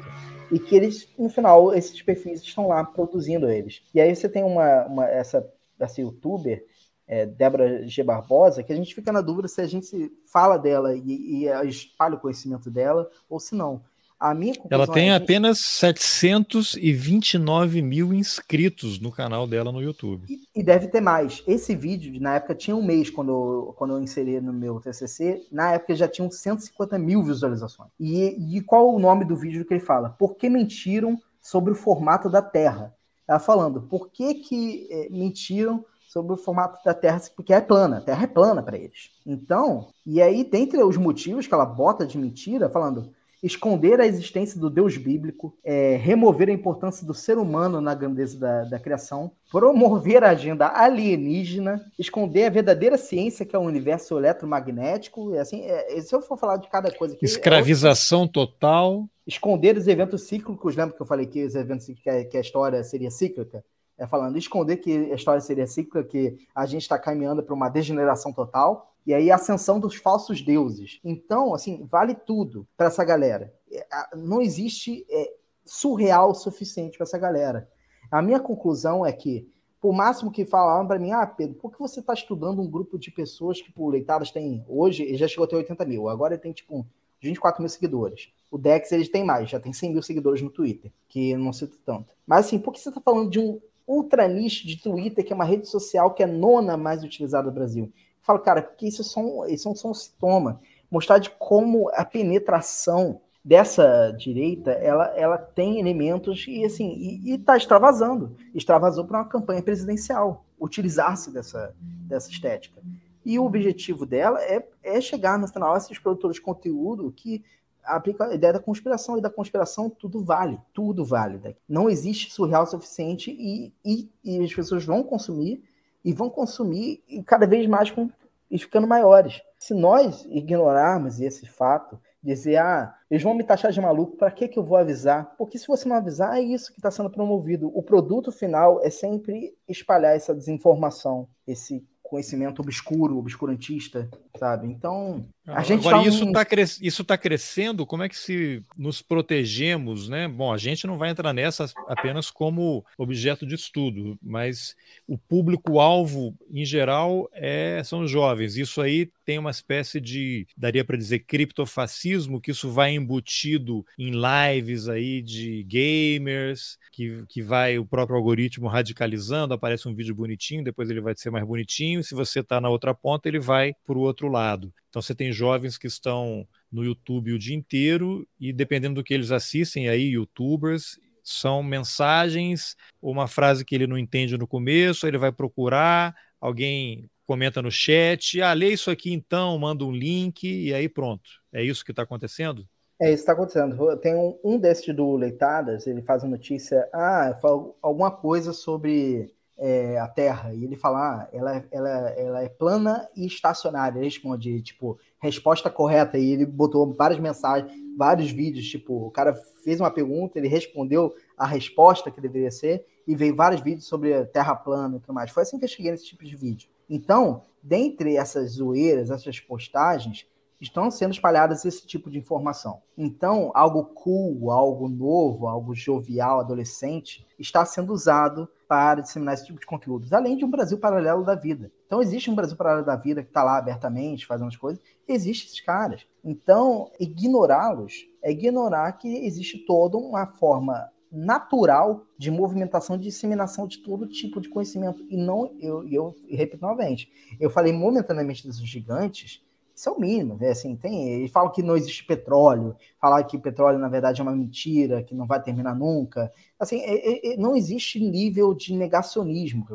e que eles, no final, esses perfis estão lá produzindo eles. E aí você tem uma, uma essa, essa youtuber é, Débora G. Barbosa, que a gente fica na dúvida se a gente fala dela e, e espalha o conhecimento dela ou se não. A minha Ela tem é apenas 729 mil inscritos no canal dela no YouTube. E, e, deve ter mais. Esse vídeo, na época, tinha um mês quando eu, quando eu inseri no meu TCC. Na época já tinham 150 mil visualizações. E, e qual o nome do vídeo que ele fala? Por que mentiram sobre o formato da Terra? Ela falando, por que, que é, mentiram sobre o formato da Terra, porque é plana, a Terra é plana para eles. Então, e aí, dentre os motivos que ela bota de mentira, falando esconder a existência do Deus bíblico, é, remover a importância do ser humano na grandeza da, da, criação, promover a agenda alienígena, esconder a verdadeira ciência que é o universo eletromagnético, e assim, é, se eu for falar de cada coisa aqui... Escravização é total. Esconder os eventos cíclicos, lembra que eu falei que os eventos que a, que a história seria cíclica? É, falando, esconder que a história seria cíclica, que a gente está caminhando para uma degeneração total, e aí a ascensão dos falsos deuses. Então, assim, vale tudo para essa galera. É, não existe é, surreal o suficiente para essa galera. A minha conclusão é que, por máximo que falaram para mim, ah, Pedro, por que você está estudando um grupo de pessoas que, por leitadas, tem hoje, ele já chegou a ter 80 mil, agora ele tem, tipo, 24 mil seguidores. O Dex, eles têm mais, já tem 100 mil seguidores no Twitter, que não cito tanto. Mas, assim, por que você está falando de um ultra nicho de Twitter, que é uma rede social que é nona mais utilizada no Brasil. Eu falo, cara, porque isso é só um, isso é só um sintoma. Mostrar de como a penetração dessa direita, ela, ela tem elementos e assim, e está extravasando. Extravasou para uma campanha presidencial, utilizar-se dessa, dessa estética. E o objetivo dela é, é chegar no final a esses produtores de conteúdo que aplica a ideia da conspiração, e da conspiração tudo vale, tudo vale. Né? Não existe surreal suficiente e, e, e, as pessoas vão consumir e vão consumir e cada vez mais com, e ficando maiores. Se nós ignorarmos esse fato, dizer, ah, eles vão me taxar de maluco, para que, que eu vou avisar? Porque se você não avisar, é isso que está sendo promovido. O produto final é sempre espalhar essa desinformação, esse conhecimento obscuro, obscurantista, sabe? Então, a ah, gente Agora, tá isso está cres... isso tá crescendo, como é que se nos protegemos, né? Bom, a gente não vai entrar nessa apenas como objeto de estudo, mas o público-alvo, em geral, é... são jovens. Isso aí tem uma espécie de, daria para dizer, criptofascismo, que isso vai embutido em lives aí de gamers, que, que vai o próprio algoritmo radicalizando, aparece um vídeo bonitinho, depois ele vai ser mais bonitinho, se você está na outra ponta, ele vai para o outro lado. Então você tem jovens que estão no YouTube o dia inteiro e dependendo do que eles assistem aí, youtubers, são mensagens, uma frase que ele não entende no começo, ele vai procurar, alguém comenta no chat, ah, lê isso aqui então, manda um link e aí pronto. É isso que está acontecendo? É isso que está acontecendo. Tem um, um desses do Leitadas, ele faz a notícia, ah, alguma coisa sobre é, a Terra, e ele fala, ah, ela, ela, ela é plana e estacionária. Ele responde, tipo, resposta correta, e ele botou várias mensagens, vários vídeos, tipo, o cara fez uma pergunta, ele respondeu a resposta que deveria ser, e veio vários vídeos sobre Terra plana e tudo mais. Foi assim que eu cheguei nesse tipo de vídeo. Então, dentre essas zoeiras, essas postagens, estão sendo espalhadas esse tipo de informação. Então, algo cool, algo novo, algo jovial, adolescente, está sendo usado para disseminar esse tipo de conteúdos, além de um Brasil paralelo da vida. Então, existe um Brasil paralelo da vida que está lá abertamente fazendo as coisas, existem esses caras. Então, ignorá-los é ignorar que existe toda uma forma natural de movimentação de disseminação de todo tipo de conhecimento. E não, eu, eu, eu repito novamente, eu falei momentaneamente dos gigantes, isso é o mínimo, né? assim, tem, eles falam que não existe petróleo, falar que petróleo na verdade é uma mentira, que não vai terminar nunca, assim, é, é, não existe nível de negacionismo,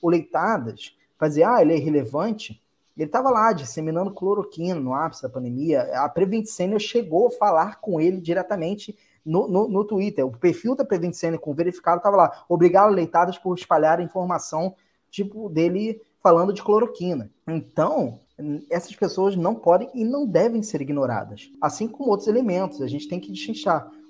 o Leitadas, para dizer, ah, ele é irrelevante, ele estava lá disseminando cloroquina no ápice da pandemia, a Prevent Senior chegou a falar com ele diretamente no, no, no Twitter. O perfil da Prevent Senior com verificado estava lá. Obrigado, leitadas, por espalhar a informação tipo dele falando de cloroquina. Então, essas pessoas não podem e não devem ser ignoradas. Assim como outros elementos, a gente tem que distinguir.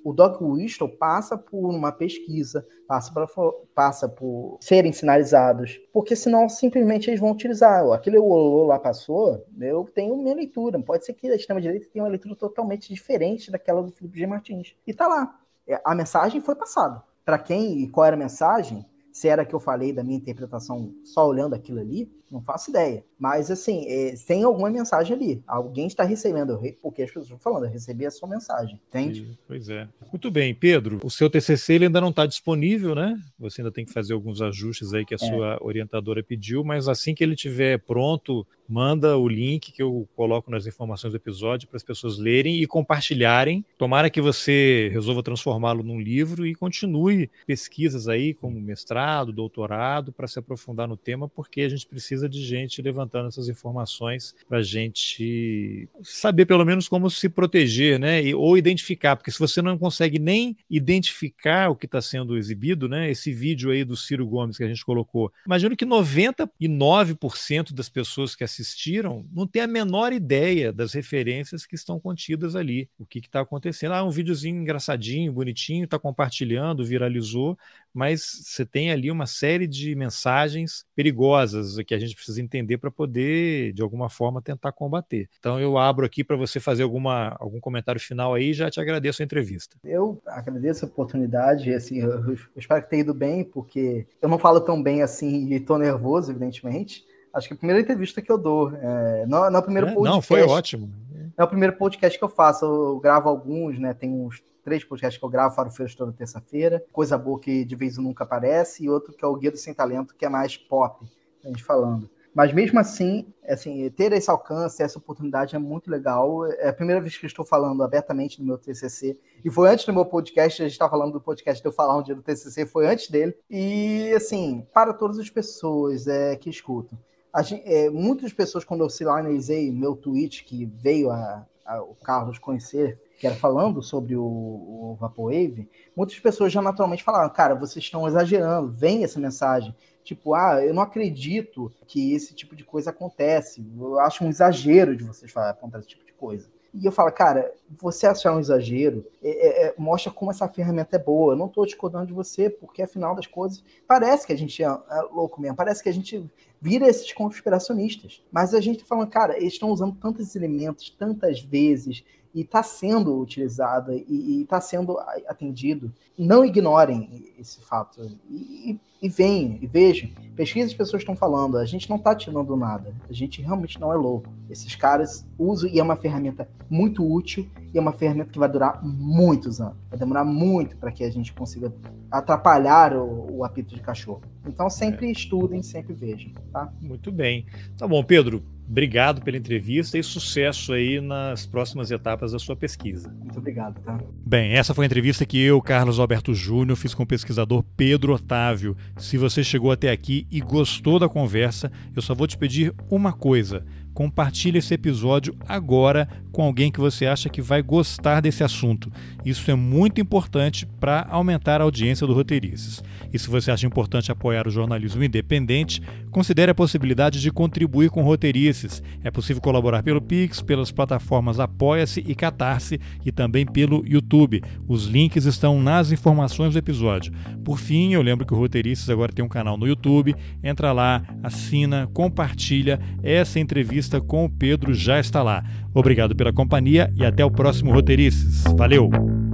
O Doc Whistle passa por uma pesquisa, passa, pra, passa por serem sinalizados, porque senão simplesmente eles vão utilizar. Aquele Olô lá passou, eu tenho minha leitura. Pode ser que a extrema-direita tenha uma leitura totalmente diferente daquela do Felipe G. Martins. E tá lá. É, a mensagem foi passada. Para quem e qual era a mensagem, se era que eu falei da minha interpretação só olhando aquilo ali, não faço ideia. Mas, assim, é, tem alguma mensagem ali. Alguém está recebendo, porque as pessoas estão falando, eu recebi a sua mensagem, entende? Pois é. Muito bem, Pedro, o seu TCC ele ainda não está disponível, né? Você ainda tem que fazer alguns ajustes aí que a é. sua orientadora pediu, mas assim que ele estiver pronto, manda o link que eu coloco nas informações do episódio para as pessoas lerem e compartilharem. Tomara que você resolva transformá-lo num livro e continue pesquisas aí, como mestrado, doutorado, para se aprofundar no tema, porque a gente precisa de gente levantando essas informações para a gente saber pelo menos como se proteger, né? E, ou identificar, porque se você não consegue nem identificar o que está sendo exibido, né? Esse vídeo aí do Ciro Gomes que a gente colocou, imagino que 99% das pessoas que assistiram não tem a menor ideia das referências que estão contidas ali. O que está acontecendo? Ah, um videozinho engraçadinho, bonitinho, está compartilhando, viralizou, mas você tem ali uma série de mensagens perigosas que a gente precisa entender para poder, de alguma forma, tentar combater. Então eu abro aqui para você fazer alguma, algum comentário final aí e já te agradeço a entrevista. Eu agradeço a oportunidade, assim, eu, eu espero que tenha ido bem, porque eu não falo tão bem assim e estou nervoso, evidentemente, Acho que é a primeira entrevista que eu dou. É, não, não é o primeiro é, podcast. Não, foi ótimo. É o primeiro podcast que eu faço. Eu gravo alguns, né? Tem uns três podcasts que eu gravo para o Feiro toda terça-feira. Coisa boa que de vez em nunca aparece. E outro que é o Guia do Sem Talento, que é mais pop, a gente falando. Mas mesmo assim, assim, ter esse alcance, essa oportunidade é muito legal. É a primeira vez que estou falando abertamente no meu TCC. E foi antes do meu podcast, a gente está falando do podcast de eu falar um dia do TCC, foi antes dele. E, assim, para todas as pessoas é, que escutam Gente, é, muitas pessoas, quando eu sinalizei meu tweet que veio a, a, o Carlos conhecer, que era falando sobre o, o Vaporwave, muitas pessoas já naturalmente falaram, cara, vocês estão exagerando, vem essa mensagem. Tipo, ah, eu não acredito que esse tipo de coisa acontece. Eu acho um exagero de vocês falar, apontar esse tipo de coisa. E eu falo, cara, você achar um exagero é, é, é, mostra como essa ferramenta é boa. Eu não estou discordando de você, porque afinal das coisas, parece que a gente é, é louco mesmo, parece que a gente vira esses conspiracionistas. Mas a gente tá falando, cara, eles estão usando tantos elementos, tantas vezes, e está sendo utilizado e está sendo atendido. Não ignorem esse fato. E, e venham, e vejam. Pesquisa as pessoas estão falando. A gente não está tirando nada. A gente realmente não é louco. Esses caras usam e é uma ferramenta muito útil e é uma ferramenta que vai durar muitos anos. Vai demorar muito para que a gente consiga atrapalhar o, o apito de cachorro. Então sempre é. estudem, sempre vejam. Tá? Muito bem. Tá bom, Pedro Obrigado pela entrevista e sucesso aí nas próximas etapas da sua pesquisa. Muito obrigado, tá? Bem, essa foi a entrevista que eu, Carlos Alberto Júnior, fiz com o pesquisador Pedro Otávio. Se você chegou até aqui e gostou da conversa, eu só vou te pedir uma coisa compartilhe esse episódio agora com alguém que você acha que vai gostar desse assunto. Isso é muito importante para aumentar a audiência do Roteirices. E se você acha importante apoiar o jornalismo independente, considere a possibilidade de contribuir com Roteirices. É possível colaborar pelo Pix, pelas plataformas Apoia-se e Catarse e também pelo YouTube. Os links estão nas informações do episódio. Por fim, eu lembro que o Roteirices agora tem um canal no YouTube. Entra lá, assina, compartilha. Essa entrevista com o Pedro já está lá. Obrigado pela companhia e até o próximo Roteirices. Valeu!